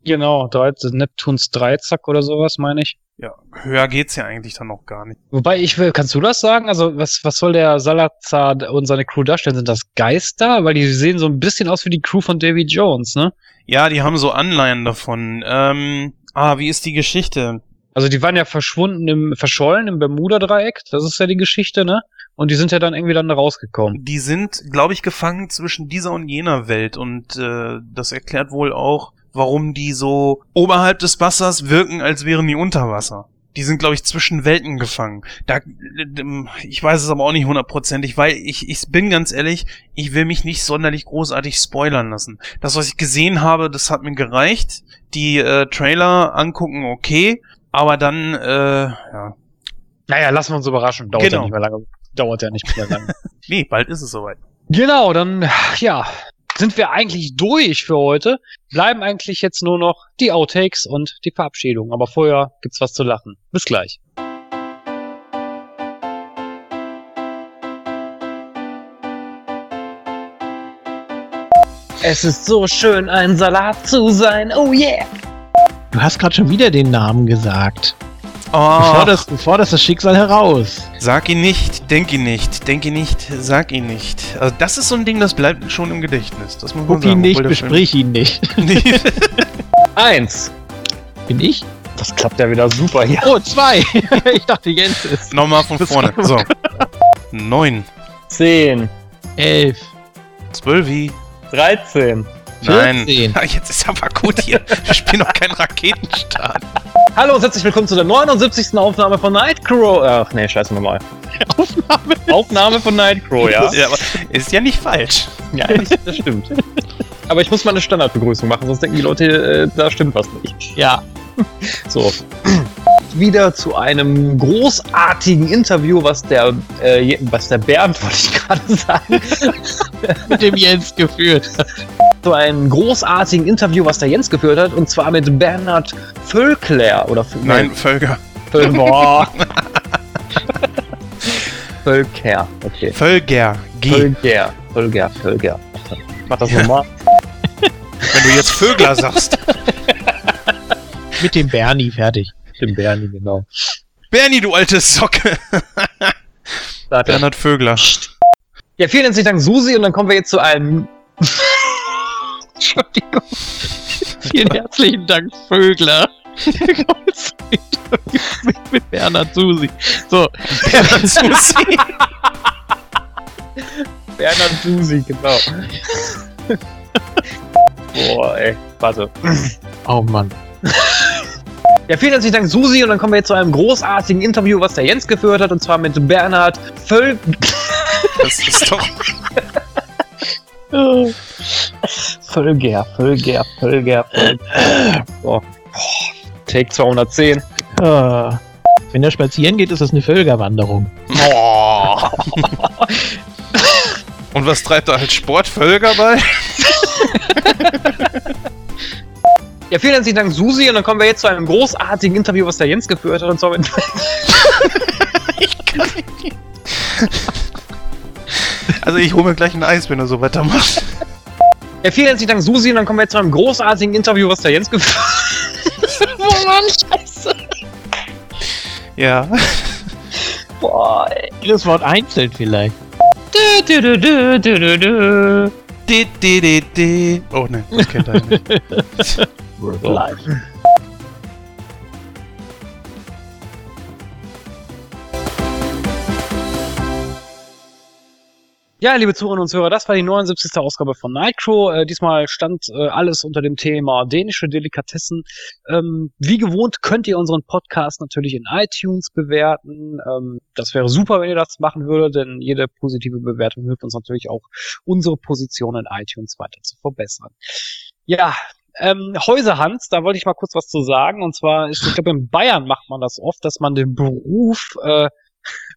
Genau, Neptuns Dreizack oder sowas, meine ich. Ja, höher geht's ja eigentlich dann noch gar nicht. Wobei, ich will, kannst du das sagen? Also, was, was soll der Salazar und seine Crew darstellen? Sind das Geister? Weil die sehen so ein bisschen aus wie die Crew von Davy Jones, ne? Ja, die haben so Anleihen davon. Ähm, ah, wie ist die Geschichte? Also, die waren ja verschwunden im, verschollen im Bermuda-Dreieck. Das ist ja die Geschichte, ne? Und die sind ja dann irgendwie dann da rausgekommen. Die sind, glaube ich, gefangen zwischen dieser und jener Welt und äh, das erklärt wohl auch, warum die so oberhalb des Wassers wirken, als wären die unter Wasser. Die sind, glaube ich, zwischen Welten gefangen. Da, ich weiß es aber auch nicht hundertprozentig, weil ich, ich bin ganz ehrlich, ich will mich nicht sonderlich großartig spoilern lassen. Das, was ich gesehen habe, das hat mir gereicht. Die äh, Trailer angucken, okay, aber dann, äh, ja. Naja, lassen wir uns überraschen. Dauert Genau. ja nicht mehr lange. Dauert ja nicht mehr lange. Nee, bald ist es soweit. Genau, dann, ja, sind wir eigentlich durch für heute. Bleiben eigentlich jetzt nur noch die Outtakes und die Verabschiedung. Aber vorher gibt's was zu lachen. Bis gleich. Es ist so schön, ein Salat zu sein. Oh yeah! Du hast gerade schon wieder den Namen gesagt. Du Oh, forderst, du forderst das Schicksal heraus. Sag ihn nicht, denk ihn nicht, denk ihn nicht, sag ihn nicht. Also das ist so ein Ding, das bleibt schon im Gedächtnis. Das muss man Guck sagen. ihn nicht, Film- besprich ihn nicht. Nee. Eins. Bin ich? Das klappt ja wieder super hier. Oh, zwei. ich dachte, Jens ist. Nochmal von vorne. So. Neun. Zehn. Elf. Zwölfi. Dreizehn. Nein. 14. Ah, Jetzt ist aber gut hier. Wir spielen noch keinen Raketenstart. Hallo und herzlich willkommen zu der 79. Aufnahme von Nightcrow. Ach nee, scheiße nochmal. Aufnahme. Aufnahme von Nightcrow, ja? Ja, ist ja nicht falsch. Ja, das stimmt. Aber ich muss mal eine Standardbegrüßung machen, sonst denken die Leute, äh, da stimmt was nicht. Ja. So. Wieder zu einem großartigen Interview, was der, äh, was der Bernd, wollte ich gerade sagen, Mit dem Jens geführt. Zu einem großartigen Interview, was der Jens geführt hat, und zwar mit Bernhard Völkler, oder Nein, Völker. Völ Boah. Völker, okay. Völker. G. Völker, Völker, Völker. Mach das nochmal. Wenn du jetzt Vögler sagst. Mit dem Bernie fertig. Den Bernie, genau. Bernie, du alte Socke. Bernhard Vögler. Ja, vielen herzlichen Dank, Susi, und dann kommen wir jetzt zu einem. Entschuldigung. Vielen herzlichen Dank, Vögler. mit, mit Bernhard Susi. So, Bernhard Susi. Bernhard Susi, genau. Boah, ey. Warte. oh Mann. Ja, vielen herzlichen Dank, Susi, und dann kommen wir jetzt zu einem großartigen Interview, was der Jens geführt hat, und zwar mit Bernhard Völ. Das ist doch. Völger, Völger, Völger. Take 210. Ah. Wenn er spazieren geht, ist das eine Völkerwanderung. Boah. Und was treibt da als Sport Völker bei? Ja, vielen herzlichen Dank, Susi, und dann kommen wir jetzt zu einem großartigen Interview, was der Jens geführt hat, und zwar mit. Also ich hole mir gleich ein Eis, wenn du so weitermachst. Ja, vielen herzlichen Dank, Susi, und dann kommen wir jetzt zu einem großartigen Interview, was der Jens geführt hat. oh Mann, scheiße. Ja. Boah, ey. Jedes Wort einzeln vielleicht. Du, du, du, du, du, du, du. Di, di, di, di. Oh ne, das kennt er nicht. Work Life. Ja, liebe Zuhörerinnen und Zuhörer, das war die 79. Ausgabe von Nightcrow. Äh, diesmal stand äh, alles unter dem Thema dänische Delikatessen. Ähm, wie gewohnt könnt ihr unseren Podcast natürlich in iTunes bewerten. Ähm, das wäre super, wenn ihr das machen würdet, denn jede positive Bewertung hilft uns natürlich auch, unsere Position in iTunes weiter zu verbessern. Ja, ähm, Häuserhans, da wollte ich mal kurz was zu sagen. Und zwar ist, ich glaube, in Bayern macht man das oft, dass man den Beruf äh,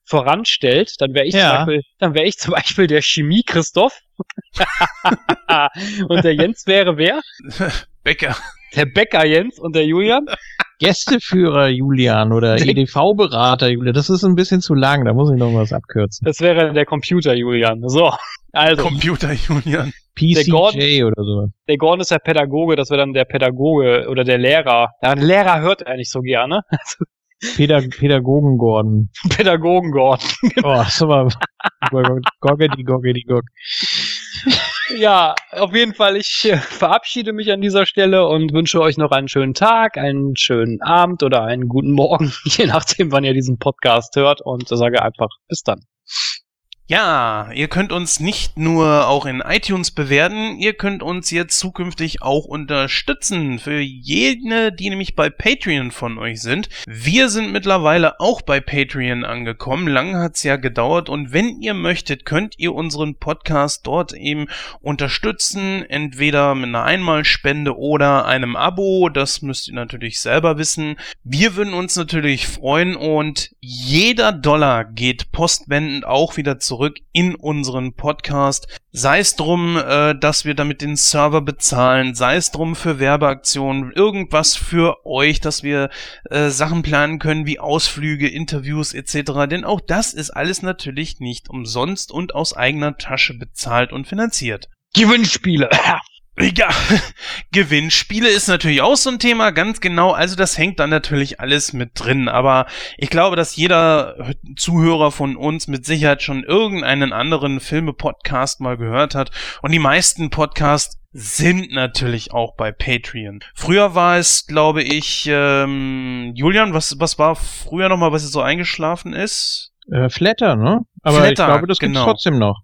voranstellt, dann wäre ich, Ja. zum Beispiel, dann wäre ich zum Beispiel der Chemie Christoph. und der Jens wäre wer? Becker. Der Bäcker Jens und der Julian. Gästeführer Julian oder Der- EDV-Berater Julian. Das ist ein bisschen zu lang, da muss ich noch was abkürzen. Das wäre der Computer Julian. So, also Computer Julian. PCJ Gordon- oder so. der Gordon ist der Pädagoge, das wäre dann der Pädagoge oder der Lehrer. Ja, der Lehrer hört er nicht so gerne. Pädag Pädagogen Gordon. Pädagogen Gordon. Oh, das ist aber Goggedy, Goggedy, Gog. Ja, auf jeden Fall, ich äh, verabschiede mich an dieser Stelle und wünsche euch noch einen schönen Tag, einen schönen Abend oder einen guten Morgen, je nachdem, wann ihr diesen Podcast hört und sage einfach bis dann. Ja, ihr könnt uns nicht nur auch in iTunes bewerten, ihr könnt uns jetzt zukünftig auch unterstützen. Für jene, die nämlich bei Patreon von euch sind. Wir sind mittlerweile auch bei Patreon angekommen. Lang hat's ja gedauert und wenn ihr möchtet, könnt ihr unseren Podcast dort eben unterstützen. Entweder mit einer Einmalspende oder einem Abo. Das müsst ihr natürlich selber wissen. Wir würden uns natürlich freuen und jeder Dollar geht postwendend auch wieder zurück in unseren Podcast. Sei es drum, äh, dass wir damit den Server bezahlen, sei es drum für Werbeaktionen, irgendwas für euch, dass wir äh, Sachen planen können wie Ausflüge, Interviews etc. Denn auch das ist alles natürlich nicht umsonst und aus eigener Tasche bezahlt und finanziert. Gewinnspiele. Ja, Gewinnspiele ist natürlich auch so ein Thema, ganz genau. Also das hängt dann natürlich alles mit drin. Aber ich glaube, dass jeder Zuhörer von uns mit Sicherheit schon irgendeinen anderen Filme-Podcast mal gehört hat. Und die meisten Podcasts sind natürlich auch bei Patreon. Früher war es, glaube ich, ähm, Julian, was, was war früher nochmal, was jetzt so eingeschlafen ist? Äh, Flatter, ne? Aber ich Flatter, glaube, das gibt's genau. trotzdem noch.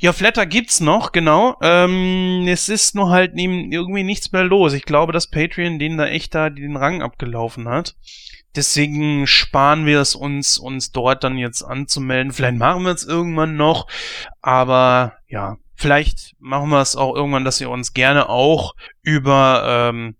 Ja, Flatter gibt's noch, genau. Ähm, es ist nur halt neben irgendwie nichts mehr los. Ich glaube, dass Patreon denen da echt da den Rang abgelaufen hat. Deswegen sparen wir es uns, uns dort dann jetzt anzumelden. Vielleicht machen wir es irgendwann noch, aber ja, vielleicht machen wir es auch irgendwann, dass ihr uns gerne auch über ähm,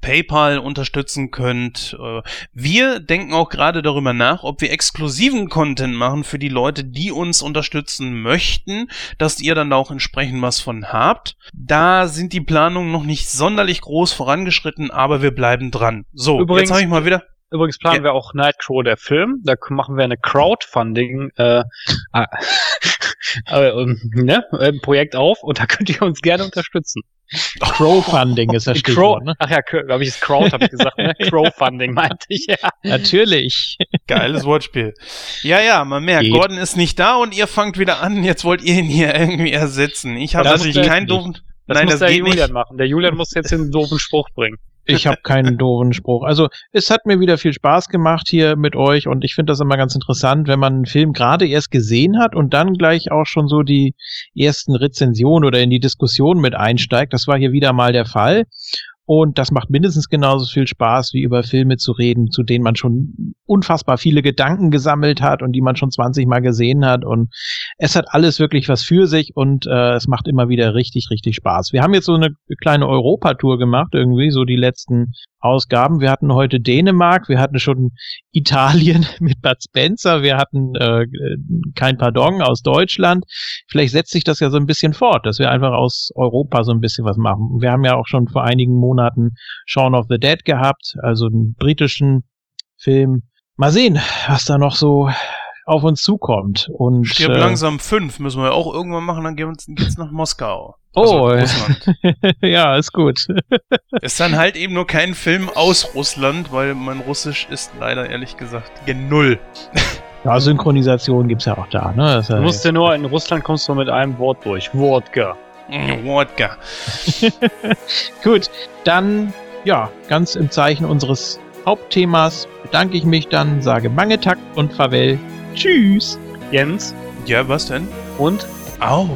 PayPal unterstützen könnt. Äh, Wir denken auch gerade darüber nach, ob wir exklusiven Content machen für die Leute, die uns unterstützen möchten, dass ihr dann da auch entsprechend was von habt. Da sind die Planungen noch nicht sonderlich groß vorangeschritten, aber wir bleiben dran. So, Übrigens- jetzt habe ich mal wieder. Übrigens planen Ja. wir auch Nightcrow, der Film. Da machen wir eine Crowdfunding, äh, äh, äh, ähm, ne, äh, Projekt auf und da könnt ihr uns gerne unterstützen. Crowdfunding ist das Crow, Stichwort, ne? ach ja, glaube ich, ist Crowd, habe ich gesagt, ne? Crowdfunding meinte ich, ja. Natürlich. Geiles Wortspiel. Ja, ja, man merkt, Geht. Gordon ist nicht da und ihr fangt wieder an. Jetzt wollt ihr ihn hier irgendwie ersetzen. Ich habe natürlich keinen doofen. Das Nein, muss das der geht Julian nicht. machen. Der Julian muss jetzt den doofen Spruch bringen. Ich habe keinen doofen Spruch. Also es hat mir wieder viel Spaß gemacht hier mit euch und ich finde das immer ganz interessant, wenn man einen Film gerade erst gesehen hat und dann gleich auch schon so die ersten Rezensionen oder in die Diskussion mit einsteigt. Das war hier wieder mal der Fall. Und das macht mindestens genauso viel Spaß, wie über Filme zu reden, zu denen man schon unfassbar viele Gedanken gesammelt hat und die man schon 20 Mal gesehen hat. Und es hat alles wirklich was für sich und äh, es macht immer wieder richtig, richtig Spaß. Wir haben jetzt so eine kleine Europatour gemacht, irgendwie, so die letzten Ausgaben. Wir hatten heute Dänemark, wir hatten schon Italien mit Bud Spencer, wir hatten äh, kein Pardon aus Deutschland. Vielleicht setzt sich das ja so ein bisschen fort, dass wir einfach aus Europa so ein bisschen was machen. Wir haben ja auch schon vor einigen Monaten Shaun of the Dead gehabt, also einen britischen Film. Mal sehen, was da noch so auf uns zukommt. Und Stirb äh, langsam fünf müssen wir auch irgendwann machen, dann gehen wir- geht's nach Moskau. Oh, Also Russland. ja, ist gut. Ist dann halt eben nur kein Film aus Russland, weil mein Russisch ist leider ehrlich gesagt gen Null. Ja, Synchronisation gibt's ja auch da, ne? Das ist Du musst ja nur, in Russland kommst du mit einem Wort durch. Wodka. Wodka. Gut, dann ja, ganz im Zeichen unseres Hauptthemas bedanke ich mich dann, sage Mangetakt und Farewell. Tschüss. Jens. Ja, was denn? Und? Au.